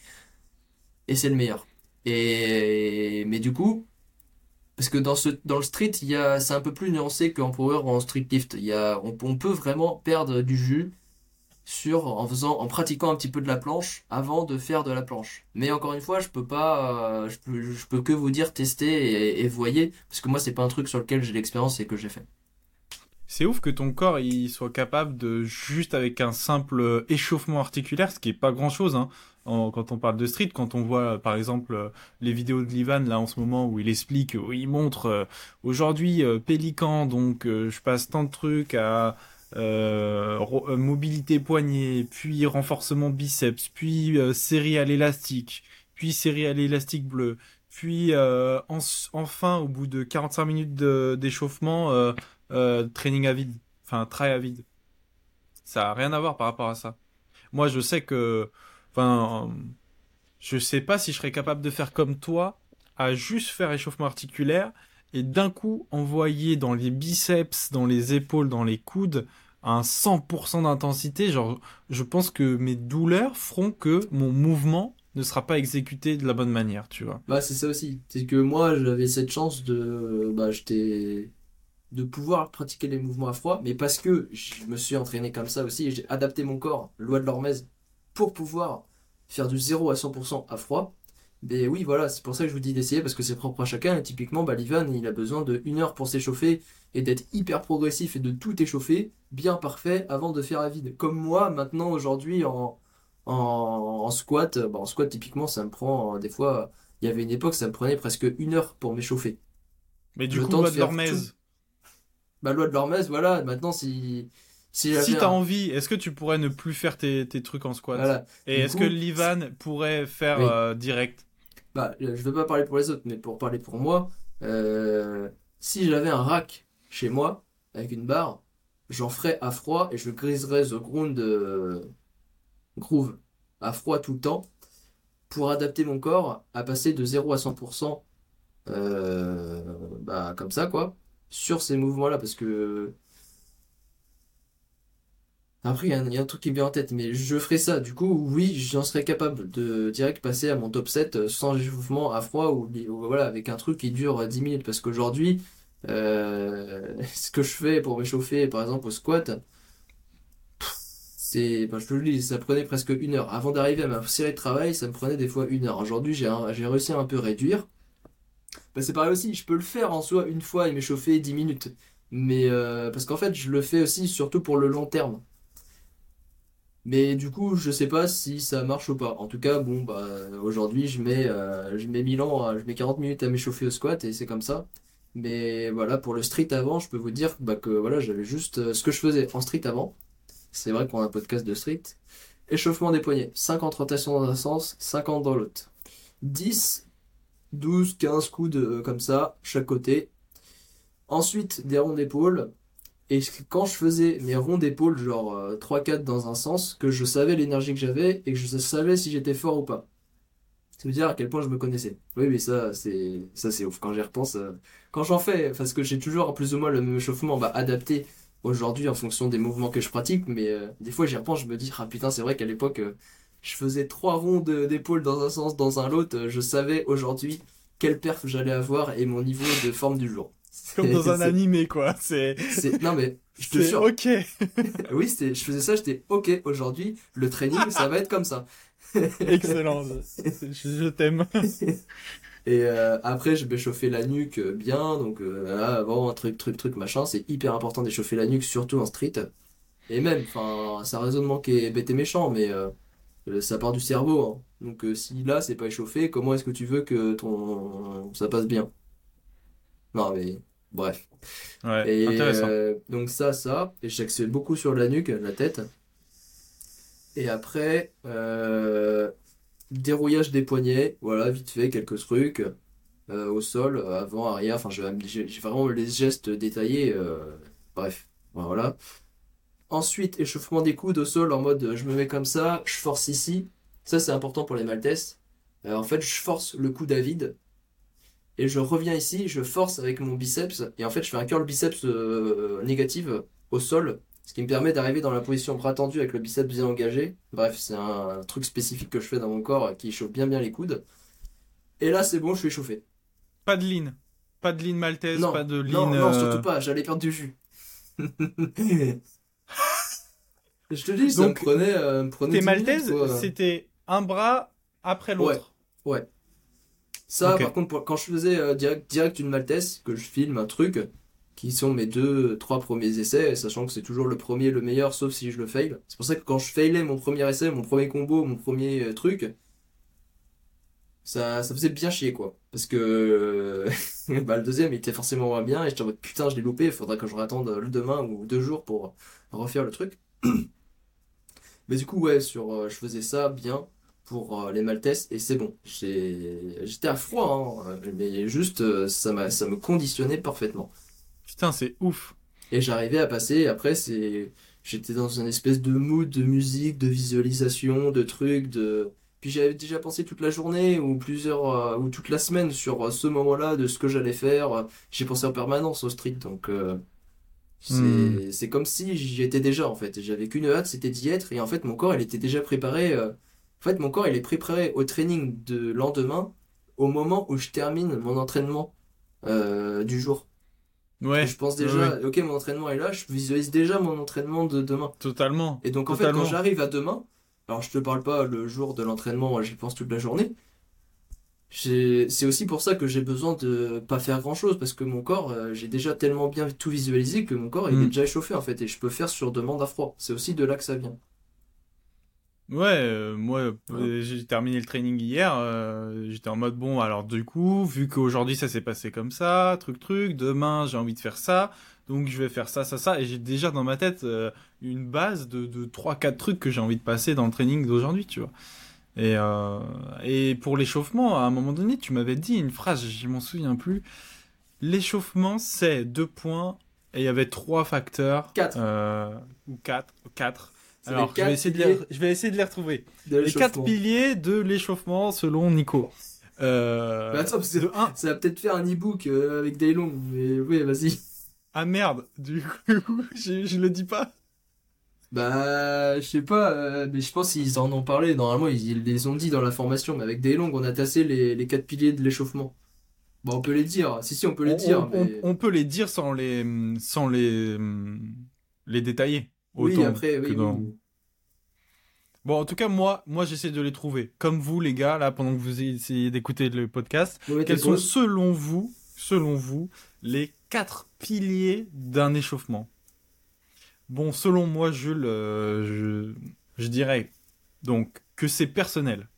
Et c'est le meilleur. Et, mais du coup, parce que dans ce, dans le street, il y a, c'est un peu plus nuancé qu'en power ou en street lift. Il y a, on, on peut vraiment perdre du jus sur en faisant en pratiquant un petit peu de la planche avant de faire de la planche. Mais encore une fois, je peux pas euh, je peux je peux que vous dire tester et, et voyez parce que moi c'est pas un truc sur lequel j'ai l'expérience et que j'ai fait. C'est ouf que ton corps il soit capable de juste avec un simple échauffement articulaire, ce qui est pas grand chose hein, quand on parle de street, quand on voit par exemple les vidéos de Livan là en ce moment où il explique, où il montre euh, aujourd'hui euh, Pélican, donc euh, je passe tant de trucs à mobilité poignet, puis renforcement biceps, puis euh, série à l'élastique, puis série à l'élastique bleu, puis euh, en- enfin au bout de 45 minutes d'échauffement euh, euh, training à vide, enfin try à vide. Ça a rien à voir par rapport à ça. Moi, je sais que, enfin, euh, je sais pas si je serais capable de faire comme toi, à juste faire échauffement articulaire et d'un coup envoyer dans les biceps, dans les épaules, dans les coudes un 100% d'intensité. Genre, je pense que mes douleurs feront que mon mouvement ne sera pas exécuté de la bonne manière, tu vois. Bah c'est ça aussi, c'est que moi j'avais cette chance de bah de pouvoir pratiquer les mouvements à froid, mais parce que je me suis entraîné comme ça aussi, j'ai adapté mon corps, loi de l'Hormèse, pour pouvoir faire du 0 à 100% à froid. Mais oui, voilà, c'est pour ça que je vous dis d'essayer, parce que c'est propre à chacun. Et typiquement, bah, l'Ivan, il a besoin de une heure pour s'échauffer et d'être hyper progressif et de tout échauffer, bien parfait, avant de faire à vide. Comme moi, maintenant, aujourd'hui, en, en, en squat, bah, en squat, typiquement, ça me prend, euh, des fois, il y avait une époque, ça me prenait presque une heure pour m'échauffer. Mais du Le coup, loi de l'Hormèse, Bah, loi de l'Hormèse, voilà, maintenant, si, si si t'as un- envie, est-ce que tu pourrais ne plus faire tes, tes trucs en squat? Voilà. Et est-ce que l'Ivan pourrait faire Oui. euh, direct? Bah, je veux pas parler pour les autres, mais pour parler pour moi, euh, si j'avais un rack chez moi, avec une barre, j'en ferais à froid et je griserais The Ground euh, Groove à froid tout le temps pour adapter mon corps à passer de 0 à 100% euh, bah, comme ça, quoi, sur ces mouvements-là, parce que après, il y, a un truc qui me vient en tête, mais je ferai ça. Du coup, oui, j'en serais capable de direct passer à mon top 7 euh, sans échauffement à froid ou, voilà, avec un truc qui dure euh, 10 minutes. Parce qu'aujourd'hui, euh, ce que je fais pour m'échauffer, par exemple, au squat, c'est, ben, je te le dis, ça prenait presque une heure. Avant d'arriver à ma série de travail, ça me prenait des fois une heure. Aujourd'hui, j'ai j'ai réussi à un peu réduire. Ben, c'est pareil aussi, je peux le faire en soi une fois et m'échauffer 10 minutes. Mais euh, parce qu'en fait, je le fais aussi surtout pour le long terme. Mais du coup, je sais pas si ça marche ou pas. En tout cas, bon, bah, aujourd'hui, je mets, euh, je mets 1000 ans, à- je mets 40 minutes à m'échauffer au squat et c'est comme ça. Mais voilà, pour le street avant, je peux vous dire bah, que voilà, j'avais juste euh, ce que je faisais en street avant. C'est vrai qu'on a un podcast de street. Échauffement des poignets, 50 rotations dans un sens, 50 dans l'autre. 10, 12, 15 coudes euh, comme ça, chaque côté. Ensuite, des ronds d'épaule. Et quand je faisais mes ronds d'épaule, genre euh, 3-4 dans un sens, que je savais l'énergie que j'avais et que je savais si j'étais fort ou pas. Ça veut dire à quel point je me connaissais. Oui, mais ça, c'est ça c'est ouf. Quand j'y repense, euh, quand j'en fais, parce que j'ai toujours plus ou moins le même échauffement bah, adapté aujourd'hui en fonction des mouvements que je pratique, mais euh, des fois j'y repense, je me dis, ah putain, c'est vrai qu'à l'époque, euh, je faisais trois ronds d'épaule dans un sens, dans un l'autre, je savais aujourd'hui quelle perf j'allais avoir et mon niveau de forme du jour. Comme dans un C'est- animé, quoi. C'est, c'est- Non mais, je te c'est jure, ok. oui, je faisais ça, j'étais ok, aujourd'hui, le training, ça va être comme ça. Excellent. Je, je t'aime. Et euh, après, je vais chauffer la nuque euh, bien, donc euh, un truc, truc, truc, machin, c'est hyper important d'échauffer la nuque, surtout en street. Et même, enfin, c'est un raisonnement qui est bête et méchant, mais euh, ça part du cerveau. hein. Donc si là, c'est pas échauffé, comment est-ce que tu veux que ton ça passe bien? Non, mais bref. Ouais, Et intéressant. euh, donc ça, ça, et j'accède beaucoup sur la nuque, la tête. Et après, euh, dérouillage des poignets, voilà, vite fait, quelques trucs euh, au sol, avant, arrière, enfin, j'ai vraiment les gestes détaillés, euh, bref, voilà. Ensuite, échauffement des coudes au sol en mode je me mets comme ça, je force ici. Ça, c'est important pour les maltests. Euh, en fait, je force le coude à vide. Et je reviens ici, je force avec mon biceps. Et en fait, je fais un curl biceps euh, négatif au sol. Ce qui me permet d'arriver dans la position bras tendu avec le biceps bien engagé. Bref, c'est un, truc spécifique que je fais dans mon corps qui chauffe bien bien les coudes. Et là, c'est bon, je suis échauffé. Pas de ligne. Pas de ligne maltaise, non, pas de ligne. Non, non, surtout pas, j'allais perdre du jus. je te dis, ça me prenait. Euh, tes maltaises, c'était un bras après l'autre. Ouais. ouais. Ça, par contre, quand je faisais euh, direct, direct une maltaise, que je filme un truc, qui sont mes deux, trois premiers essais, sachant que c'est toujours le premier le meilleur, sauf si je le fail. C'est pour ça que quand je failais mon premier essai, mon premier combo, mon premier euh, truc, ça, ça faisait bien chier, quoi. Parce que bah, le deuxième, il était forcément moins bien, et j'étais en mode putain, je l'ai loupé, il faudrait que je réattende le demain ou deux jours pour refaire le truc. Mais du coup, ouais, sur, euh, je faisais ça bien pour euh, les Maltese et c'est bon. J'étais à froid, hein, mais juste euh, ça, ça me conditionnait parfaitement. Putain, c'est ouf. Et j'arrivais à passer, après, c'est j'étais dans une espèce de mood de musique, de visualisation, de trucs, de. Puis j'avais déjà pensé toute la journée ou plusieurs ou toute la semaine sur ce moment-là de ce que j'allais faire. J'ai pensé en permanence au street, donc Hmm. C'est comme si j'y étais déjà en fait. J'avais qu'une hâte, c'était d'y être. Et en fait, mon corps, il était déjà préparé. Euh, en fait, mon corps, il est préparé au training de lendemain au moment où je termine mon entraînement euh, du jour. Ouais. je pense déjà, ok, mon entraînement est là, je visualise déjà mon entraînement de demain. Totalement. Et donc, en fait, quand j'arrive à demain, alors je te parle pas le jour de l'entraînement, j'y pense toute la journée, c'est aussi pour ça que j'ai besoin de pas faire grand chose parce que mon corps, euh, j'ai déjà tellement bien tout visualisé que mon corps il est mm. déjà échauffé en fait et je peux faire sur demande à froid. C'est aussi de là que ça vient. Ouais, euh, moi euh, j'ai terminé le training hier, j'étais en mode bon alors du coup, vu qu'aujourd'hui ça s'est passé comme ça, truc truc, demain j'ai envie de faire ça, donc je vais faire ça, ça, ça, et j'ai déjà dans ma tête une base de, de 3-4 trucs que j'ai envie de passer dans le training d'aujourd'hui, tu vois. Et, euh, et pour l'échauffement, à un moment donné, tu m'avais dit une phrase, je m'en souviens plus. L'échauffement, c'est deux points, et il y avait trois facteurs. Quatre. Euh, ou quatre. Quatre. Alors, je vais, essayer de les, je vais essayer de les retrouver. les quatre piliers de l'échauffement selon Nico. Euh, bah attends, ça va peut-être faire un e-book euh, avec des longs, mais oui, vas-y. Ah merde, du coup, je, je le dis pas. Bah, je sais pas, euh, mais je pense qu'ils en ont parlé. Normalement, ils, les ont dit dans la formation, mais avec des on a tassé les, les quatre piliers de l'échauffement. Bon, on peut les dire. Si, si, on peut les dire. On, peut les dire sans les, sans les, les détailler. Oui, après, oui, Bon, en tout cas, moi, moi, j'essaie de les trouver. Comme vous, les gars, là, pendant que vous essayez d'écouter le podcast, quels sont, selon vous, selon vous, les quatre piliers d'un échauffement? Bon, selon moi, Jules, euh, je, dirais donc que c'est personnel.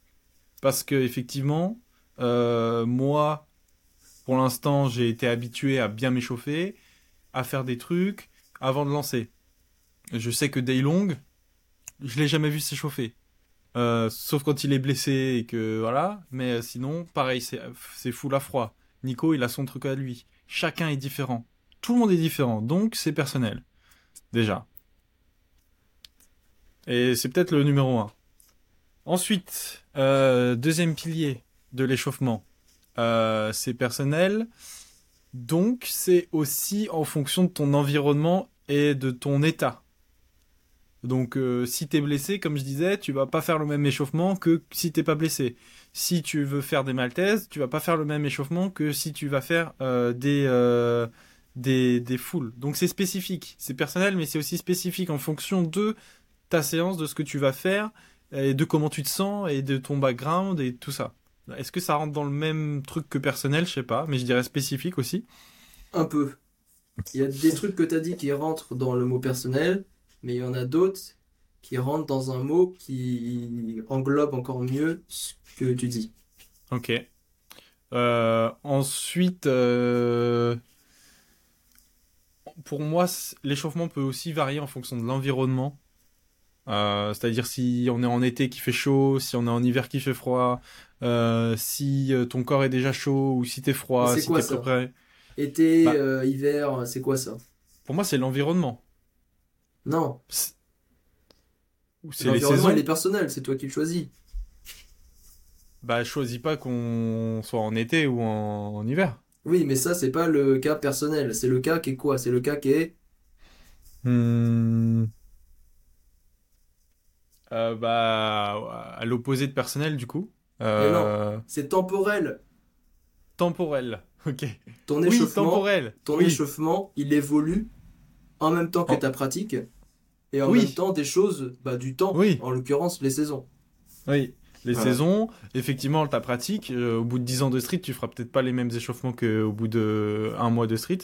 Parce que effectivement, euh, moi, pour l'instant, j'ai été habitué à bien m'échauffer, à faire des trucs avant de lancer. Je sais que Daylong, je l'ai jamais vu s'échauffer. Euh, sauf quand il est blessé et que voilà. Mais sinon, pareil, c'est full à froid. Nico, il a son truc à lui. Chacun est différent. Tout le monde est différent, donc c'est personnel déjà. Et c'est peut-être le numéro un. Ensuite, euh, deuxième pilier de l'échauffement, euh, c'est personnel. Donc, c'est aussi en fonction de ton environnement et de ton état. Donc, euh, si t'es blessé, comme je disais, tu vas pas faire le même échauffement que si t'es pas blessé. Si tu veux faire des maltaises, tu vas pas faire le même échauffement que si tu vas faire des des, des foules. Donc c'est spécifique, c'est personnel, mais c'est aussi spécifique en fonction de ta séance, de ce que tu vas faire, et de comment tu te sens, et de ton background, et tout ça. Est-ce que ça rentre dans le même truc que personnel? Je sais pas, mais je dirais spécifique aussi. Un peu. Il y a des trucs que tu as dit qui rentrent dans le mot personnel, mais il y en a d'autres qui rentrent dans un mot qui englobe encore mieux ce que tu dis. Ok. Euh, ensuite, euh, pour moi, l'échauffement peut aussi varier en fonction de l'environnement. Euh, c'est-à-dire si on est en été qui fait chaud, si on est en hiver qui fait froid, si ton corps est déjà chaud ou si t'es froid, si t'es prêt. Été, bah hiver, c'est quoi ça? Pour moi, c'est l'environnement. Non. C'est L'environnement, il est personnel, c'est toi qui le choisis. Bah, je choisis pas qu'on soit en été ou en, en hiver. Oui, mais ça, c'est pas le cas personnel. C'est le cas qui est quoi? C'est le cas qui est. Hmm. Euh, bah, à l'opposé de personnel, du coup. Euh, C'est temporel. temporel. Ok. Ton Oui, échauffement, temporel. ton Oui. échauffement, il évolue en même temps que En- ta pratique et en Oui. même temps des choses, bah, du temps, Oui. en l'occurrence les saisons. Oui. Les Voilà. saisons, effectivement, ta pratique, euh, au bout de 10 ans de street, tu feras peut-être pas les mêmes échauffements qu'au bout de un mois de street.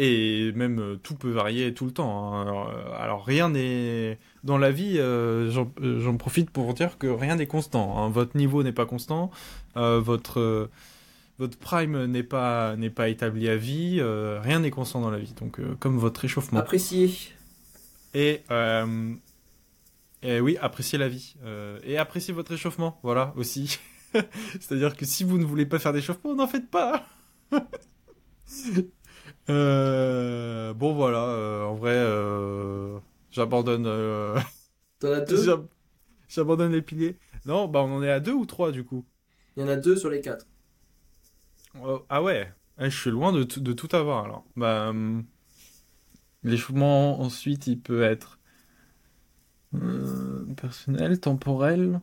Et même euh, tout peut varier tout le temps. hein. Alors, euh, alors, rien n'est dans la vie. euh, J'en profite pour dire que rien n'est constant. hein. Votre niveau n'est pas constant. euh, votre euh, votre prime n'est pas n'est pas établi à vie. euh, rien n'est constant dans la vie. Donc euh, comme votre échauffement. Apprécier. Et, euh, et oui, appréciez la vie. Euh, et appréciez votre échauffement, voilà, aussi. C'est-à-dire que si vous ne voulez pas faire d'échauffement, n'en faites pas. Euh, bon, voilà, en vrai, j'abandonne... T'en as deux? j'ab- j'abandonne les piliers. Non, bah on en est à deux ou trois, du coup. Il y en a deux sur les quatre. Oh, ah ouais, Eh, je suis loin de, tout- de tout avoir, alors. Bah, hum, l'échauffement, ensuite, il peut être... euh, personnel, temporel...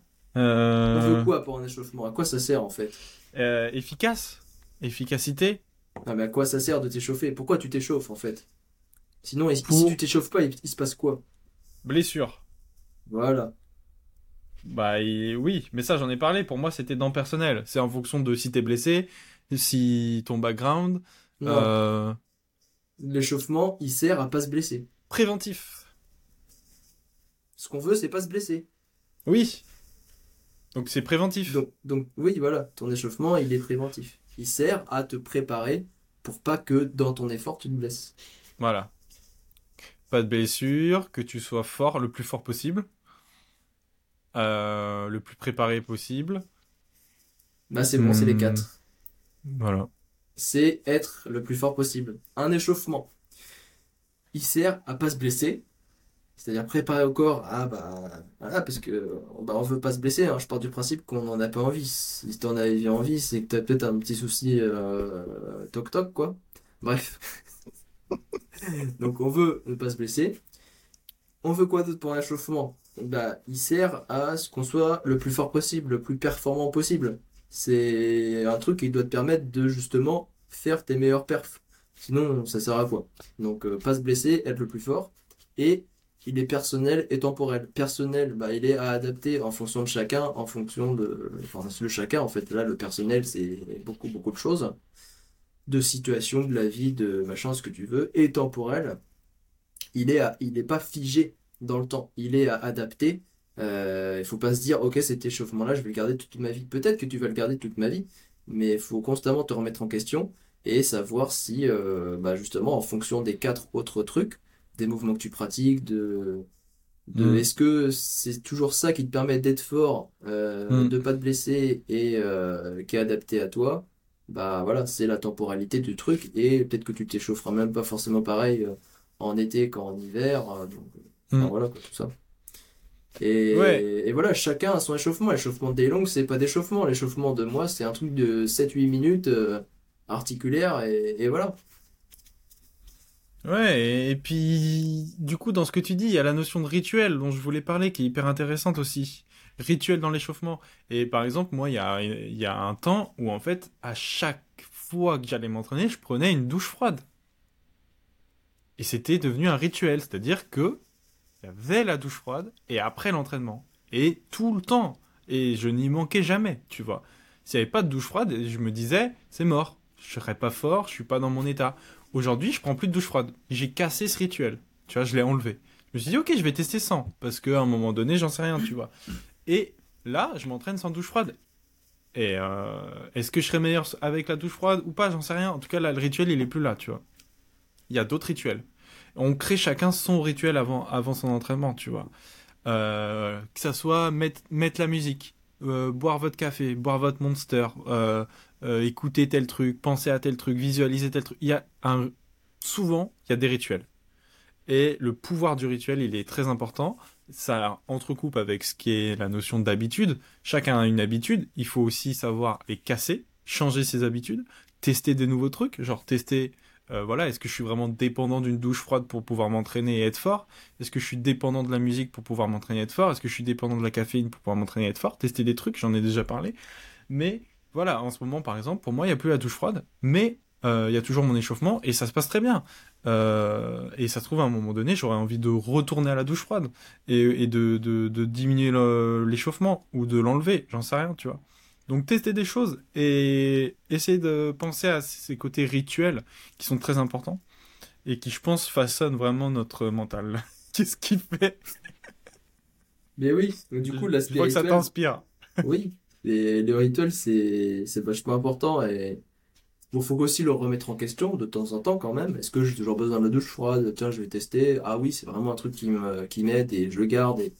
On Euh, veut quoi pour un échauffement? À quoi ça sert en fait? euh, efficace, efficacité? Ah, mais à quoi ça sert de t'échauffer? Pourquoi tu t'échauffes en fait? Sinon, si tu t'échauffes pas, il, il se passe quoi? Blessure. Voilà. Bah et- oui, mais ça j'en ai parlé. Pour moi, c'était dans personnel. C'est en fonction de si t'es blessé, si ton background. Non. L'échauffement, il sert à pas se blesser. Préventif. Ce qu'on veut, c'est pas se blesser. Oui. Donc c'est préventif. Donc, donc, oui, voilà, ton échauffement, il est préventif. Il sert à te préparer pour pas que dans ton effort, tu te blesses. Voilà. Pas de blessure, que tu sois fort, le plus fort possible. Euh, le plus préparé possible. Bah, c'est bon, c'est les Hmm. quatre. Voilà. C'est être le plus fort possible. Un échauffement, il sert à pas se blesser. C'est-à-dire préparer au corps à, bah, voilà, parce que, bah, on veut pas se blesser, hein. Je pars du principe qu'on en a pas envie. Si t'en avais envie, c'est que t'as peut-être un petit souci, euh, toc-toc, quoi. Bref. Donc, on veut ne pas se blesser. On veut quoi d'autre pour un échauffement? Bah, il sert à ce qu'on soit le plus fort possible, le plus performant possible. C'est un truc qui doit te permettre de justement faire tes meilleurs perfs. Sinon, ça sert à quoi? Donc, euh, pas se blesser, être le plus fort. Et il est personnel et temporel. Personnel, bah, il est à adapter en fonction de chacun, en fonction de. Enfin, le chacun, en fait. Là, le personnel, c'est beaucoup, beaucoup de choses. De situations, de la vie, de machin, ce que tu veux. Et temporel, il est, à- il pas figé dans le temps. Il est à adapter. Euh, il faut pas se dire, ok, cet échauffement-là, je vais le garder toute ma vie. Peut-être que tu vas le garder toute ma vie, mais il faut constamment te remettre en question et savoir si, euh, bah, justement, en fonction des quatre autres trucs, des mouvements que tu pratiques, de, de Mm. est-ce que c'est toujours ça qui te permet d'être fort, euh, Mm. de pas te blesser et euh, qui est adapté à toi, bah voilà, c'est la temporalité du truc et peut-être que tu t'échaufferas même pas forcément pareil euh, en été qu'en hiver, donc enfin, Mm. voilà quoi, tout ça. Et, Ouais. et voilà, chacun a son échauffement. L'échauffement des longues, c'est pas d'échauffement. L'échauffement de moi, c'est un truc de 7-8 minutes euh, articulaire et, et voilà. Ouais, et, puis, du coup, dans ce que tu dis, il y a la notion de rituel dont je voulais parler, qui est hyper intéressante aussi. Rituel dans l'échauffement. Et par exemple, moi, il y a, il y a un temps où, en fait, à chaque fois que j'allais m'entraîner, je prenais une douche froide. Et c'était devenu un rituel, c'est-à-dire que y avait la douche froide et après l'entraînement. Et tout le temps. Et je n'y manquais jamais, tu vois. S'il n'y avait pas de douche froide, je me disais, c'est mort. Je serais pas fort, je suis pas dans mon état. Aujourd'hui, je prends plus de douche froide. J'ai cassé ce rituel. Tu vois, je l'ai enlevé. Je me suis dit, ok, je vais tester sans. Parce qu'à un moment donné, j'en sais rien, tu vois. Et là, je m'entraîne sans douche froide. Et euh, est-ce que je serais meilleur avec la douche froide ou pas? J'en sais rien. En tout cas, là, le rituel, il est plus là, tu vois. Il y a d'autres rituels. On crée chacun son rituel avant, avant son entraînement, tu vois. Euh, que ça soit mettre, mettre la musique, euh, boire votre café, boire votre monster, euh, écouter tel truc, penser à tel truc, visualiser tel truc. Il y a un... Souvent, il y a des rituels. Et le pouvoir du rituel, il est très important. Ça entrecoupe avec ce qui est la notion d'habitude. Chacun a une habitude. Il faut aussi savoir les casser, changer ses habitudes, tester des nouveaux trucs, genre tester euh, voilà, est-ce que je suis vraiment dépendant d'une douche froide pour pouvoir m'entraîner et être fort? Est-ce que je suis dépendant de la musique pour pouvoir m'entraîner et être fort? Est-ce que je suis dépendant de la caféine pour pouvoir m'entraîner et être fort? Tester des trucs, j'en ai déjà parlé. Mais voilà, en ce moment, par exemple, pour moi, il n'y a plus la douche froide, mais euh, il y a toujours mon échauffement et ça se passe très bien. Euh, et ça se trouve, à un moment donné, j'aurais envie de retourner à la douche froide et, de, de diminuer l'échauffement ou de l'enlever, j'en sais rien, tu vois. Donc tester des choses et essayer de penser à ces côtés rituels qui sont très importants et qui, je pense, façonnent vraiment notre mental. Qu'est-ce qu'il fait Mais oui, du coup, l'aspect Je crois que ça t'inspire. oui, et les rituels, c'est vachement important et il faut aussi le remettre en question de temps en temps quand même. Est-ce que j'ai toujours besoin de la douche froide? Tiens, je vais tester. Ah oui, c'est vraiment un truc qui m'aide qui et je le garde. Et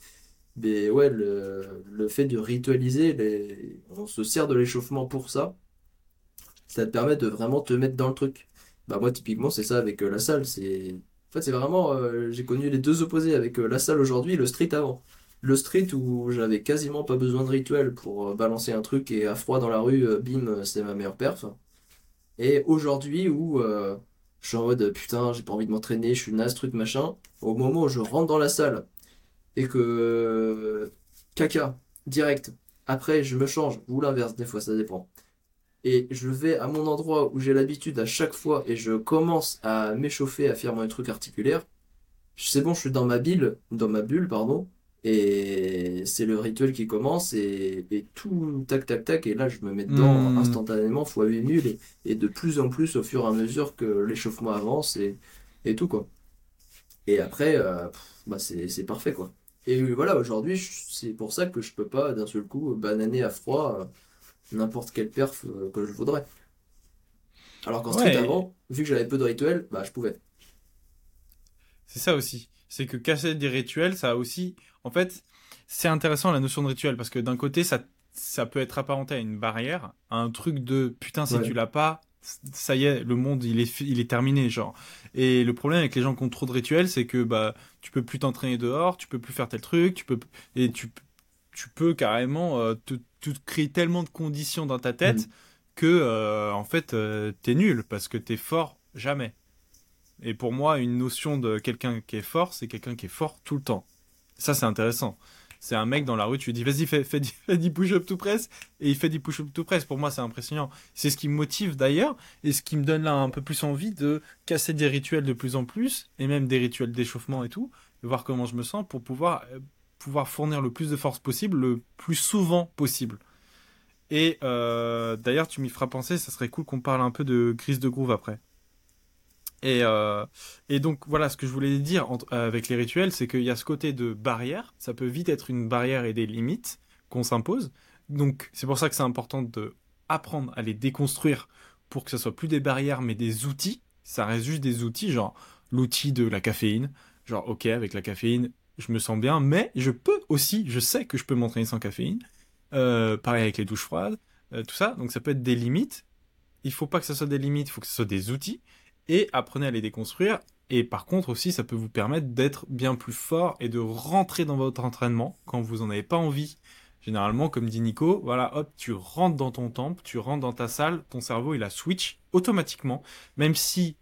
mais ouais, le, le fait de ritualiser, les... on se sert de l'échauffement pour ça. Ça te permet de vraiment te mettre dans le truc. Bah moi typiquement c'est ça avec euh, la salle. C'est en fait c'est vraiment euh, j'ai connu les deux opposés avec euh, la salle aujourd'hui et le street avant. Le street où j'avais quasiment pas besoin de rituel pour balancer un truc et à froid dans la rue, bim, c'est ma meilleure perf. Et aujourd'hui où je suis en mode putain j'ai pas envie de m'entraîner, je suis naze truc machin. Au moment où je rentre dans la salle et que caca, direct. Après, je me change, ou l'inverse, des fois, ça dépend. Et je vais à mon endroit où j'ai l'habitude à chaque fois et je commence à m'échauffer, à faire mon truc articulaire. C'est bon, je suis dans ma bulle, dans ma bulle, pardon. Et c'est le rituel qui commence et, tout tac tac tac. Et là, je me mets dedans hmm. instantanément, fois 8000 et, et de plus en plus au fur et à mesure que l'échauffement avance et, et tout quoi. Et après, euh, bah c'est parfait quoi. Et voilà, aujourd'hui, c'est pour ça que je peux pas d'un seul coup bananer à froid euh, n'importe quelle perf euh, que je voudrais. Alors qu'en street avant, vu que j'avais peu de rituels, bah je pouvais. C'est ça aussi. C'est que casser des rituels, ça a aussi. En fait, c'est intéressant la notion de rituel parce que d'un côté, ça, ça peut être apparenté à une barrière, à un truc de putain, si tu l'as pas, ça y est, le monde il est il est terminé genre. Et le problème avec les gens qui ont trop de rituels, c'est que bah tu peux plus t'entraîner dehors, tu peux plus faire tel truc, tu peux et tu tu peux carrément euh, te, créer tellement de conditions dans ta tête mm. que euh, en fait euh, t'es nul parce que t'es fort jamais. Et pour moi, une notion de quelqu'un qui est fort, c'est quelqu'un qui est fort tout le temps. Ça c'est intéressant c'est un mec dans la rue, tu lui dis vas-y fais, fais, fais du push-up tout press et il fait du push-up tout press. Pour moi c'est impressionnant. C'est ce qui me motive d'ailleurs et ce qui me donne là un peu plus envie de casser des rituels de plus en plus et même des rituels d'échauffement et tout, de voir comment je me sens pour pouvoir euh, pouvoir fournir le plus de force possible le plus souvent possible. Et euh, d'ailleurs tu m'y feras penser, ça serait cool qu'on parle un peu de crise de groove après. Et, euh, et donc voilà, ce que je voulais dire avec les rituels, c'est qu'il y a ce côté de barrière, ça peut vite être une barrière et des limites qu'on s'impose. Donc c'est pour ça que c'est important de apprendre à les déconstruire pour que ce soit plus des barrières mais des outils. Ça reste juste des outils, genre l'outil de la caféine. Genre ok, avec la caféine, je me sens bien, mais je peux aussi, je sais que je peux m'entraîner sans caféine. Euh, pareil avec les douches froides, euh, tout ça. Donc ça peut être des limites. Il faut pas que ce soit des limites, il faut que ce soit des outils et apprenez à les déconstruire. Et par contre aussi, ça peut vous permettre d'être bien plus fort et de rentrer dans votre entraînement quand vous en avez pas envie. Généralement, comme dit Nico, voilà, hop, tu rentres dans ton temple, tu rentres dans ta salle, ton cerveau il a switch automatiquement, même si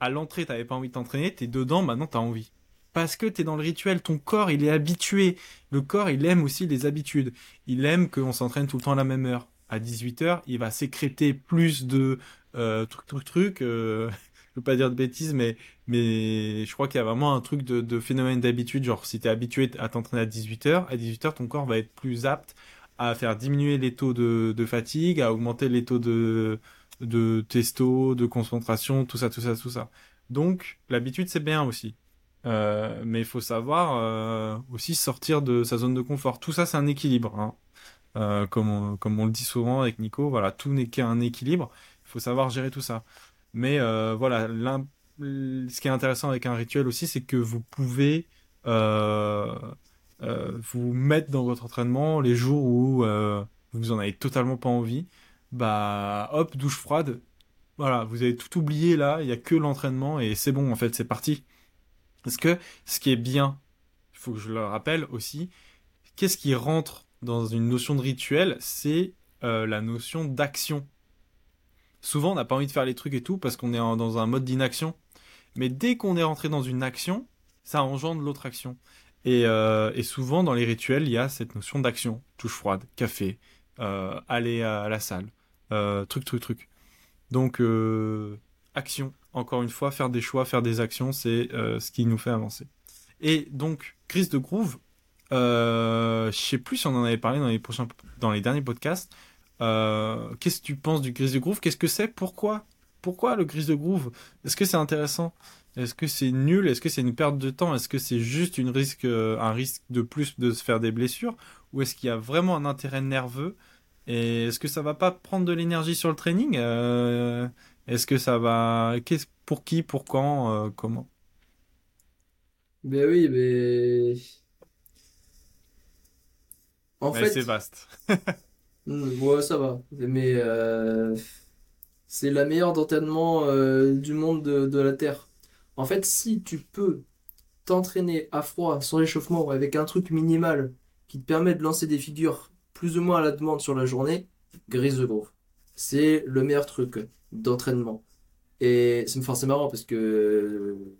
à l'entrée t'avais pas envie de t'entraîner, t'es dedans, maintenant t'as envie. Parce que t'es dans le rituel, ton corps il est habitué. Le corps il aime aussi les habitudes. Il aime qu'on s'entraîne tout le temps à la même heure. À 18h, il va sécréter plus de euh, truc truc truc. Euh, je veux pas dire de bêtises, mais, je crois qu'il y a vraiment un truc de, phénomène d'habitude. Genre, si tu es habitué à t'entraîner à 18h, à 18h, ton corps va être plus apte à faire diminuer les taux de, de fatigue, à augmenter les taux de, de testo, de concentration, tout ça, tout ça, tout ça. Donc, l'habitude, c'est bien aussi. Euh, mais il faut savoir euh, aussi sortir de sa zone de confort. Tout ça, c'est un équilibre. Hein. Euh, comme, on, comme on le dit souvent avec Nico, voilà, tout n'est qu'un équilibre. Il faut savoir gérer tout ça. Mais euh, voilà, ce qui est intéressant avec un rituel aussi, c'est que vous pouvez euh, euh, vous mettre dans votre entraînement les jours où vous en avez totalement pas envie. Bah, hop, douche froide. Voilà, vous avez tout oublié là, il n'y a que l'entraînement et c'est bon en fait, c'est parti. Parce que ce qui est bien, il faut que je le rappelle aussi, qu'est-ce qui rentre dans une notion de rituel? C'est la notion d'action. Souvent, on n'a pas envie de faire les trucs et tout parce qu'on est dans un mode d'inaction. Mais dès qu'on est rentré dans une action, ça engendre l'autre action. Et, euh, souvent, dans les rituels, il y a cette notion d'action. Touche froide, café, euh, aller à la salle, euh, truc, truc, truc. Donc, action. Encore une fois, faire des choix, faire des actions, c'est ce qui nous fait avancer. Et donc, crise de groove, je sais plus si on en avait parlé dans les prochains, dans les derniers podcasts. Euh, Qu'est-ce que tu penses du grise de groove? Qu'est-ce que c'est? Pourquoi? Pourquoi le grise de groove? Est-ce que c'est intéressant? Est-ce que c'est nul? Est-ce que c'est une perte de temps? Est-ce que c'est juste une risque, euh, un risque de plus de se faire des blessures? Ou est-ce qu'il y a vraiment un intérêt nerveux? Et est-ce que ça va pas prendre de l'énergie sur le training? Euh, Est-ce que ça va pour qui? Pour quand? Euh, Comment? Ben oui, mais en Mais c'est fait, vaste. ouais, ça va. Mais euh, c'est la meilleure d'entraînement euh, du monde de, la Terre. En fait, si tu peux t'entraîner à froid, sans échauffement, avec un truc minimal qui te permet de lancer des figures plus ou moins à la demande sur la journée, grise de groove. C'est le meilleur truc d'entraînement. Et c'est enfin, marrant parce que euh,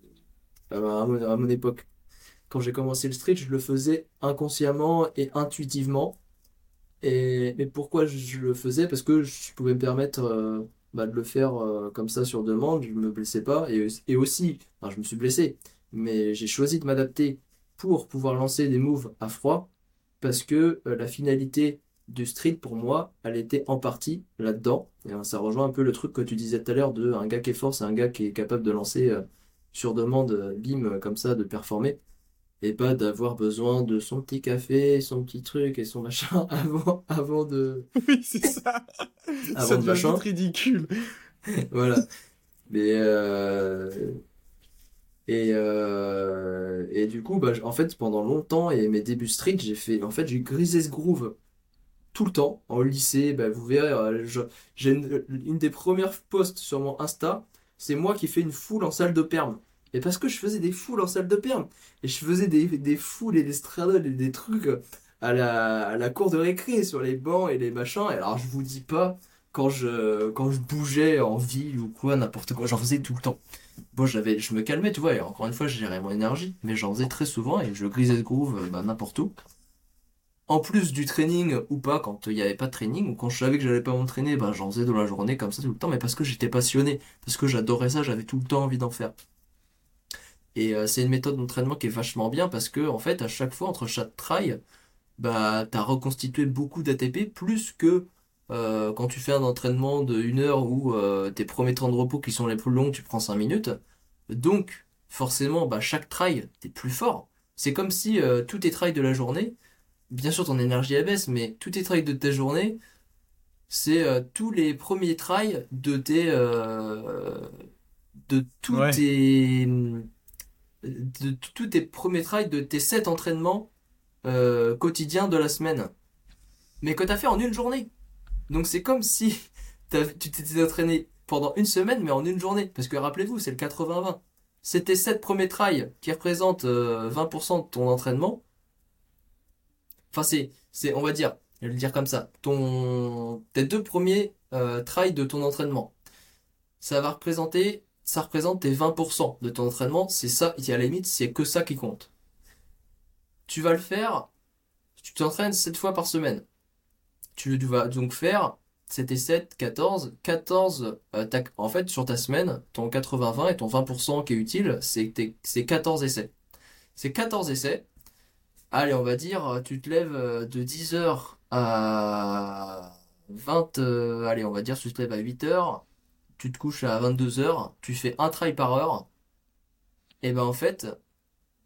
à mon, à mon époque, quand j'ai commencé le street, je le faisais inconsciemment et intuitivement. Mais pourquoi je, le faisais? Parce que je pouvais me permettre euh, bah, de le faire euh, comme ça sur demande, je me blessais pas. Et, aussi, je me suis blessé, mais j'ai choisi de m'adapter pour pouvoir lancer des moves à froid parce que euh, la finalité du street pour moi, elle était en partie là-dedans. Euh, ça rejoint un peu le truc que tu disais tout à l'heure de un gars qui est fort, c'est un gars qui est capable de lancer sur demande, bim, comme ça, de performer. Et pas d'avoir besoin de son petit café, son petit truc et son machin avant, avant de, Oui, c'est ça. Ça avant de devient vite machin. ridicule. Voilà. Mais euh, et euh, et du coup, bah, en fait, pendant longtemps et mes débuts street, j'ai fait, en fait, j'ai grisé ce groove tout le temps en lycée. Bah, vous verrez, euh, je- j'ai une, une des premières posts sur mon Insta, c'est moi qui fais une foule en salle de perm. Et parce que je faisais des foules en salle de perm et je faisais des, foules et des straddles et des trucs à la, à la cour de récré sur les bancs et les machins. Et alors, je vous dis pas quand je, quand je bougeais en ville ou quoi, n'importe quoi, j'en faisais tout le temps. Bon, j'avais, je me calmais, tu vois, et encore une fois, je gérais mon énergie, mais j'en faisais très souvent et je grisais ce groove bah, n'importe où. En plus du training ou pas, quand il n'y avait pas de training, ou quand je savais que j'allais pas m'entraîner, bah, j'en faisais dans la journée comme ça tout le temps, mais parce que j'étais passionné, parce que j'adorais ça, j'avais tout le temps envie d'en faire. Et euh, c'est une méthode d'entraînement qui est vachement bien parce que, en fait, à chaque fois, entre chaque try, bah, t'as reconstitué beaucoup d'ATP plus que euh, quand tu fais un entraînement de une heure où euh, tes premiers temps de repos qui sont les plus longs, tu prends 5 minutes. Donc, forcément, bah, chaque try, t'es plus fort. C'est comme si tous tes tries de la journée, bien sûr ton énergie elle baisse, mais tous tes tries de ta journée, c'est tous les premiers tries de tes, de tous Ouais. tes, de tous tes premiers tries de tes 7 entraînements euh, quotidiens de la semaine. Mais que t'as fait en une journée. Donc c'est comme si tu t'étais entraîné pendant une semaine, mais en une journée. Parce que rappelez-vous, c'est le 80-20. C'est tes 7 premiers tries qui représentent euh, 20% de ton entraînement. Enfin, c'est, c'est, on va dire, je vais le dire comme ça, ton, tes deux premiers euh, tries de ton entraînement. Ça va représenter, ça représente tes 20% de ton entraînement. C'est ça, et à la limite, c'est que ça qui compte. Tu vas le faire, tu t'entraînes 7 fois par semaine. Tu vas donc faire 7 et 7, 14. 14, euh, t'as- en fait, sur ta semaine, ton 80-20 et ton 20% qui est utile, c'est tes- c'est 14 essais. C'est 14 essais. Allez, on va dire, tu te lèves euh, de 10h à 20, euh, allez, on va dire, tu te lèves à 8h, tu te couches à 22h, tu fais un try par heure, et ben en fait,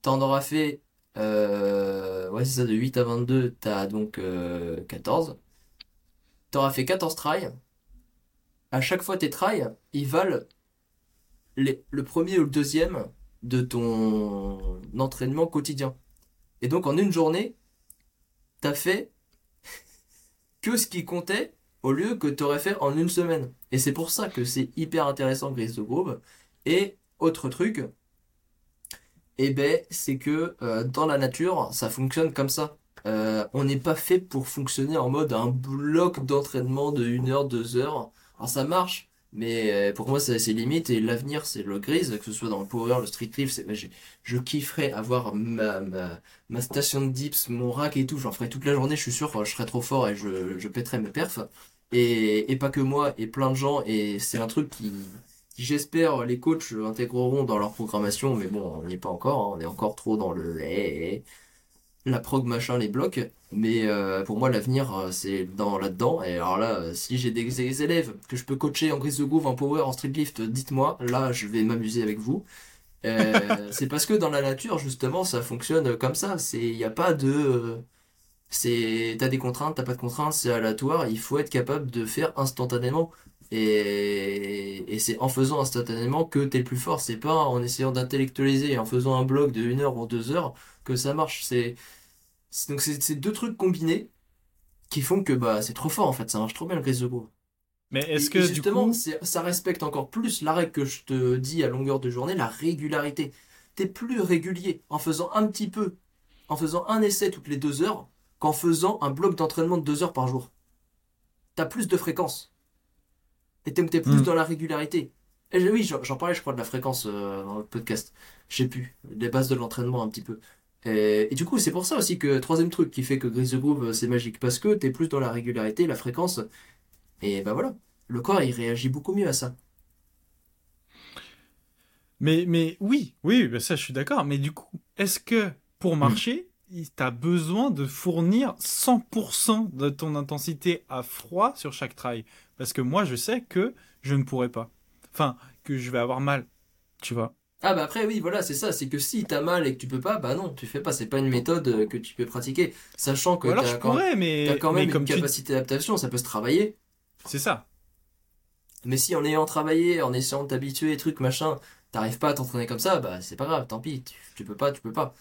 t'en auras fait, euh, ouais, c'est ça, de 8 à 22, t'as donc euh, 14. T'auras fait 14 tries. À chaque fois, tes tries, ils valent le premier ou le deuxième de ton entraînement quotidien. Et donc, en une journée, t'as fait que ce qui comptait au lieu que t'aurais fait en une semaine. Et c'est pour ça que c'est hyper intéressant, Grise de Groove. Et autre truc, Eh ben, c'est que euh, dans la nature, ça fonctionne comme ça. Euh, on n'est pas fait pour fonctionner en mode un bloc d'entraînement de 1 heure, 2 heures. Alors ça marche, mais euh, pour moi, c'est ses limites et l'avenir, c'est le grise, que ce soit dans le power, le street lift. c'est- Je, kifferais avoir ma, ma, ma station de dips, mon rack et tout. J'en ferais toute la journée, je suis sûr, je serais trop fort et je, je pèterais mes perfs. Et, pas que moi, et plein de gens. Et c'est un truc qui, j'espère, les coachs intégreront dans leur programmation. Mais bon, on n'y est pas encore. hein, on est encore trop dans le eh, eh, la prog machin, les blocs. Mais euh, pour moi, l'avenir, euh, c'est dans là-dedans. Et alors là, euh, si j'ai des, élèves que je peux coacher en grise de groove, en power, en street lift, dites-moi. Là, je vais m'amuser avec vous. C'est parce que dans la nature, justement, ça fonctionne comme ça. Il n'y a pas de, c'est, t'as des contraintes, t'as pas de contraintes, c'est aléatoire. Il faut être capable de faire instantanément. Et, et c'est en faisant instantanément que t'es le plus fort. C'est pas en essayant d'intellectualiser et en faisant un bloc de une heure ou deux heures que ça marche. C'est, donc c'est deux trucs combinés qui font que bah c'est trop fort en fait. Ça marche trop bien le grise de groove. Mais est-ce que et du justement, coup, ça respecte encore plus la règle que je te dis à longueur de journée, la régularité. T'es plus régulier en faisant un petit peu, en faisant un essai toutes les deux heures, qu'en faisant un bloc d'entraînement de deux heures par jour. T'as plus de fréquence. Et t'es plus Hmm. dans la régularité. Et oui, j'en parlais, je crois, de la fréquence euh, dans le podcast. Je sais plus, les bases de l'entraînement un petit peu. Et, et du coup, c'est pour ça aussi que, troisième truc qui fait que Grise the Groove, euh, c'est magique. Parce que t'es plus dans la régularité, la fréquence. Et bah voilà, le corps, il réagit beaucoup mieux à ça. mais, mais oui, oui, bah ça je suis d'accord. Mais du coup, est-ce que pour marcher, il- t'as besoin de fournir 100% de ton intensité à froid sur chaque trail? Parce que moi, je sais que je ne pourrais pas. Enfin, que je vais avoir mal, tu vois. Ah bah après oui voilà c'est ça c'est que si t'as mal et que tu peux pas bah non tu fais pas c'est pas une méthode euh, que tu peux pratiquer sachant que t'as quand, mais, quand mais même comme une tu... capacité d'adaptation ça peut se travailler C'est ça. mais si en ayant travaillé en essayant de t'habituer trucs machin t'arrives pas à t'entraîner comme ça bah c'est pas grave tant pis tu, tu peux pas tu peux pas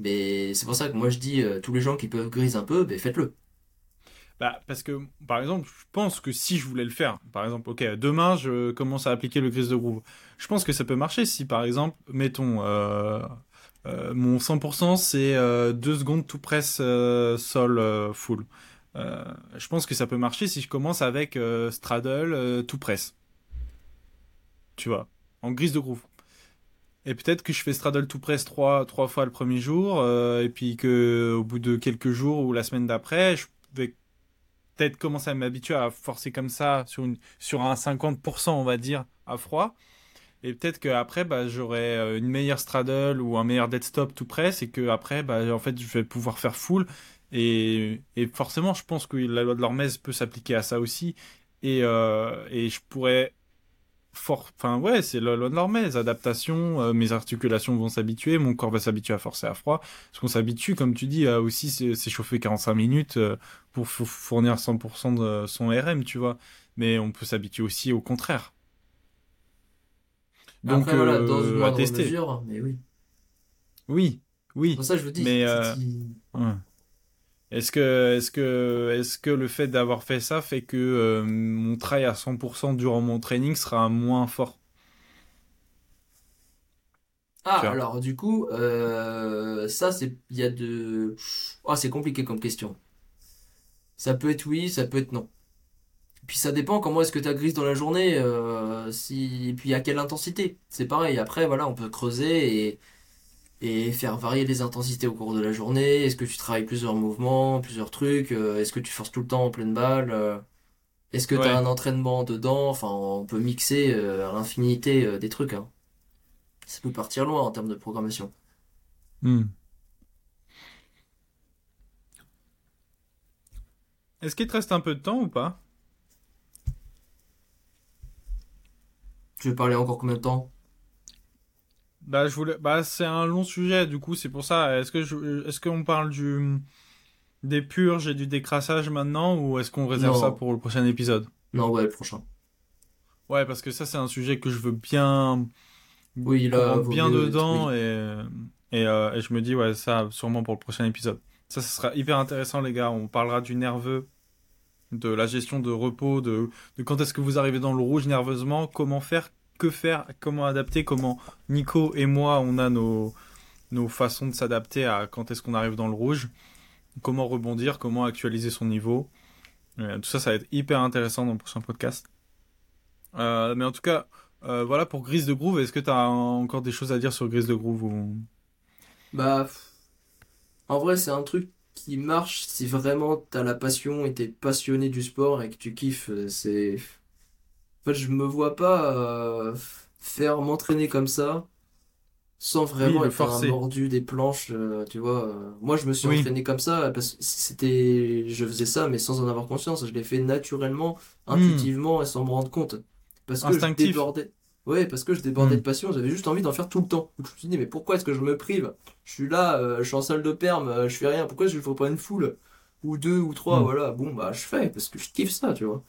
mais c'est pour ça que moi je dis euh, tous les gens qui peuvent grise un peu ben faites-le Bah, parce que, par exemple, je pense que si je voulais le faire, par exemple, ok, demain, je commence à appliquer le grise de groove. Je pense que ça peut marcher si, par exemple, mettons, euh, euh, mon 100%, c'est euh, 2 secondes tout presse sol full. Je pense que ça peut marcher si je commence avec straddle tout presse. Tu vois, en grise de groove. Et peut-être que je fais straddle tout press trois, trois fois le premier jour, euh, et puis que au bout de quelques jours ou la semaine d'après, je vais peut-être commencer à m'habituer à forcer comme ça sur, une, sur un 50%, on va dire, à froid. Et peut-être qu'après, bah, j'aurai euh, une meilleure straddle ou un meilleur dead stop tout press, et que après, bah, en fait, je vais pouvoir faire full. Et, et forcément, je pense que la loi de l'Hormèse peut s'appliquer à ça aussi. Et, euh, et je pourrais fort. Enfin, ouais, c'est la loi de l'Hormèse. Adaptation, euh, mes articulations vont s'habituer, mon corps va s'habituer à forcer à froid. Parce qu'on s'habitue, comme tu dis, à aussi s'é- s'échauffer 45 minutes euh, pour fournir 100% de son RM, tu vois. Mais on peut s'habituer aussi au contraire. Donc, après voilà dans une euh, à moindre tester. mesure mais oui Oui, oui. pour ça je vous dis Mais, si- euh, si- Ouais. Est-ce que, est-ce que, est-ce que le fait d'avoir fait ça fait que euh, mon travail à 100% durant mon training sera moins fort? Ah, alors du coup, euh, ça c'est, il y a de, c'est compliqué comme question. Ça peut être oui, ça peut être non. Puis ça dépend comment est-ce que tu as grise dans la journée, euh, si, et puis à quelle intensité. C'est pareil. Après voilà, on peut creuser et et faire varier les intensités au cours de la journée. Est-ce que tu travailles plusieurs mouvements, plusieurs trucs? euh, est-ce que tu forces tout le temps en pleine balle? euh, est-ce que tu as Ouais. un entraînement dedans? Enfin, on peut mixer euh, à l'infinité des trucs, hein. Ça peut partir loin en termes de programmation. Hmm. Est-ce qu'il te reste un peu de temps ou pas? Tu veux parler encore combien de temps? Bah, je voulais, bah, c'est un long sujet, du coup, c'est pour ça. Est-ce que je, est-ce qu'on parle du, des purges et du décrassage maintenant, ou est-ce qu'on réserve ça pour le prochain épisode? Non, ouais, le prochain. Ouais, parce que ça, c'est un sujet que je veux bien, Oui, là, bien mieux dedans oui. et, et, euh, et je me dis, ouais, ça, sûrement pour le prochain épisode. Ça, ce sera hyper intéressant, les gars. On parlera du nerveux, de la gestion de repos, de, de quand est-ce que vous arrivez dans le rouge nerveusement, comment faire, que faire, comment adapter, comment Nico et moi, on a nos, nos façons de s'adapter à quand est-ce qu'on arrive dans le rouge, comment rebondir, comment actualiser son niveau. Euh, tout ça, ça va être hyper intéressant dans le prochain podcast. Euh, mais en tout cas, euh, voilà pour Grise de Groove. Est-ce que tu as encore des choses à dire sur Grise de Groove ou... Bah, en vrai, c'est un truc qui marche si vraiment t'as la passion et t'es passionné du sport et que tu kiffes. C'est. En fait, je me vois pas faire m'entraîner comme ça sans vraiment être un mordu des planches, tu vois. Moi, je me suis entraîné comme ça parce que c'était, je faisais ça, mais sans en avoir conscience. Je l'ai fait naturellement, hmm. intuitivement et sans me rendre compte. Parce que je débordais. Ouais, parce que je débordais de hmm. passion, j'avais juste envie d'en faire tout le temps. je me suis dit, mais pourquoi est-ce que je me prive? Je suis là, euh, je suis en salle de perme, euh, je fais rien, pourquoi je ne fais pas une foule? Ou deux ou trois, hmm. voilà, bon, bah je fais, parce que je kiffe ça, tu vois.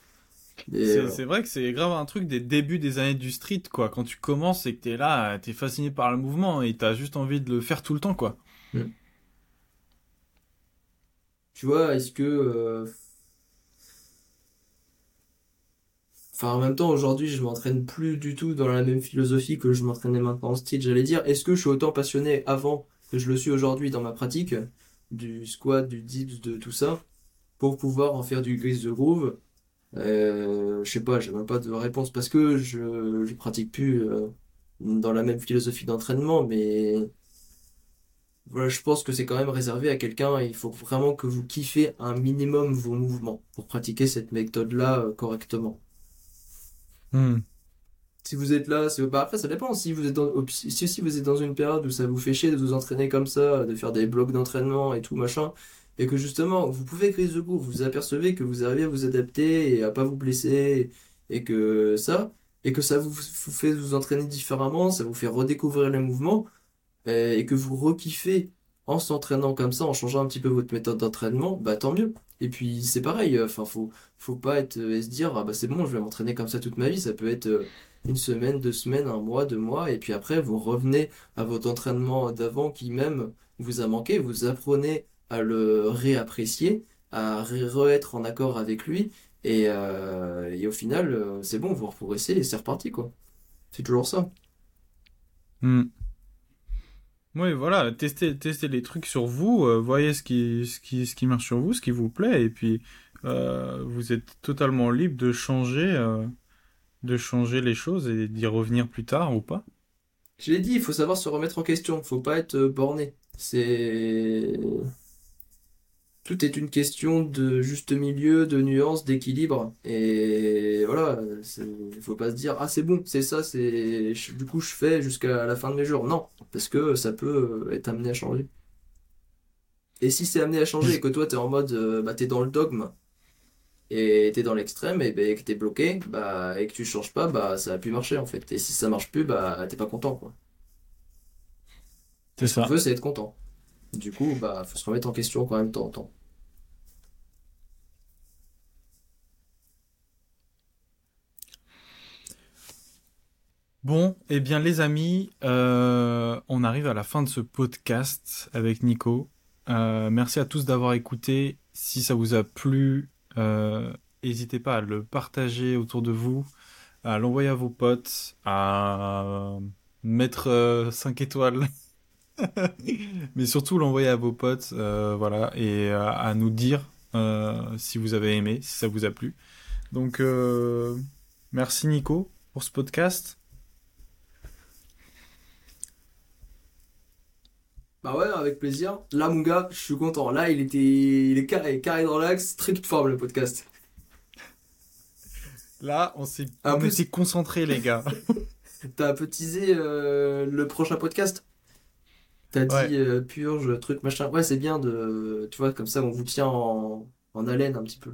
Euh, c'est vrai que c'est grave un truc des débuts des années du street, quoi. Quand tu commences et que t'es là, t'es fasciné par le mouvement et t'as juste envie de le faire tout le temps, quoi. Hmm. Tu vois, est-ce que Enfin, en même temps, aujourd'hui, je m'entraîne plus du tout dans la même philosophie que je m'entraînais maintenant en style. J'allais dire, est-ce que je suis autant passionné avant que je le suis aujourd'hui dans ma pratique du squat, du dips, de tout ça, pour pouvoir en faire du grise de groove euh, Je sais pas, j'ai même pas de réponse parce que je, je pratique plus euh, dans la même philosophie d'entraînement, mais voilà, je pense que c'est quand même réservé à quelqu'un. Il faut vraiment que vous kiffez un minimum vos mouvements pour pratiquer cette méthode-là euh, correctement. Hmm. Si vous êtes là, c'est bah après ça dépend. Si vous êtes dans si, si vous êtes dans une période où ça vous fait chier de vous entraîner comme ça, de faire des blocs d'entraînement et tout machin, et que justement vous pouvez créer ce goût, vous apercevez que vous arrivez à vous adapter et à pas vous blesser et que ça et que ça vous, fait vous entraîner différemment, ça vous fait redécouvrir les mouvements et que vous rekiffez en s'entraînant comme ça, en changeant un petit peu votre méthode d'entraînement, bah tant mieux. Et puis c'est pareil, euh, enfin faut faut pas être euh, et se dire ah bah c'est bon, je vais m'entraîner comme ça toute ma vie, ça peut être euh, une semaine, deux semaines, un mois, deux mois et puis après vous revenez à votre entraînement d'avant qui même vous a manqué, vous apprenez à le réapprécier, à re-être en accord avec lui et, et au final c'est bon, vous reprogressez et c'est reparti quoi. C'est toujours ça. Hmm. Oui, voilà, testez, testez les trucs sur vous, euh, voyez ce qui, ce, qui, ce qui marche sur vous, ce qui vous plaît, et puis euh, vous êtes totalement libre de changer, euh, de changer les choses et d'y revenir plus tard ou pas. Je l'ai dit, il faut savoir se remettre en question, faut pas être borné. C'est tout est une question de juste milieu, de nuance, d'équilibre. Et voilà, il faut pas se dire ah c'est bon, c'est ça, c'est du coup je fais jusqu'à la fin de mes jours. Non, parce que ça peut être amené à changer. Et si c'est amené à changer et que toi t'es en mode euh, bah t'es dans le dogme et t'es dans l'extrême et bah, que t'es bloqué bah et que tu changes pas bah ça a pu marcher en fait. Et si ça marche plus bah t'es pas content quoi. C'est ça. Ce qu'on veut c'est être content. Du coup, bah, faut se remettre en question quand même de temps en temps. Bon, eh bien les amis, euh, on arrive à la fin de ce podcast avec Nico. Euh, merci à tous d'avoir écouté. Si ça vous a plu, euh, n'hésitez pas à le partager autour de vous, à l'envoyer à vos potes, à mettre 5 étoiles Mais surtout l'envoyer à vos potes, euh, voilà, et euh, à, nous dire euh, si vous avez aimé, si ça vous a plu. Donc, merci Nico pour ce podcast. Bah ouais, avec plaisir. Là, mon gars, je suis content. Là, il était, il est carré, carré dans l'axe, très toute forme le podcast. Là, on s'est, on concentré, les gars. T'as un peu teasé le prochain podcast? T'as dit euh, purge, truc, machin. Ouais, c'est bien de. Tu vois, comme ça, on vous tient en, en haleine un petit peu.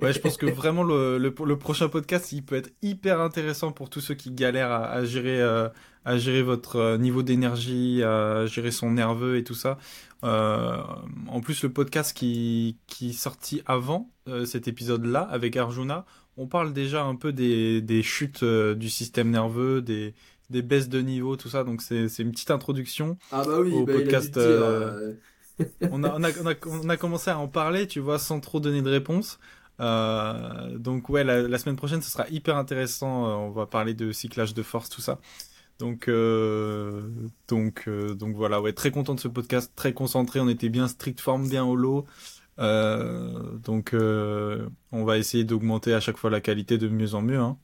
Ouais, je pense que vraiment le, le, le, prochain podcast, il peut être hyper intéressant pour tous ceux qui galèrent à, à gérer, euh, à gérer votre euh, niveau d'énergie, à gérer son nerveux et tout ça. Euh, en plus, le podcast qui, qui est sorti avant cet épisode-là avec Arjuna, on parle déjà un peu des, des chutes du système nerveux, des, des baisses de niveau, tout ça. Donc c'est une petite introduction ah bah oui, au bah, podcast. Euh, euh. on, a, on, a, on, a, commencé à en parler, tu vois, sans trop donner de réponse. Euh, donc ouais, la, semaine prochaine, ce sera hyper intéressant. On va parler de cyclage de force, tout ça. Donc, euh, donc, euh, donc voilà, ouais, très content de ce podcast, très concentré. On était bien strict forme, bien. Euh, donc, on va essayer d'augmenter à chaque fois la qualité de mieux en mieux. Hein.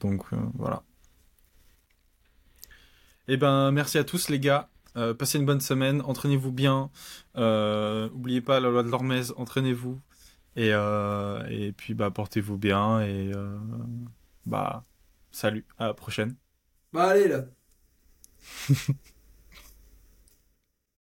donc voilà. Eh ben, merci à tous les gars. passez une bonne semaine, entraînez-vous bien. Oubliez pas la loi de l'Hormèse, entraînez-vous. Et, et puis bah portez-vous bien et bah salut, à la prochaine. Bah allez là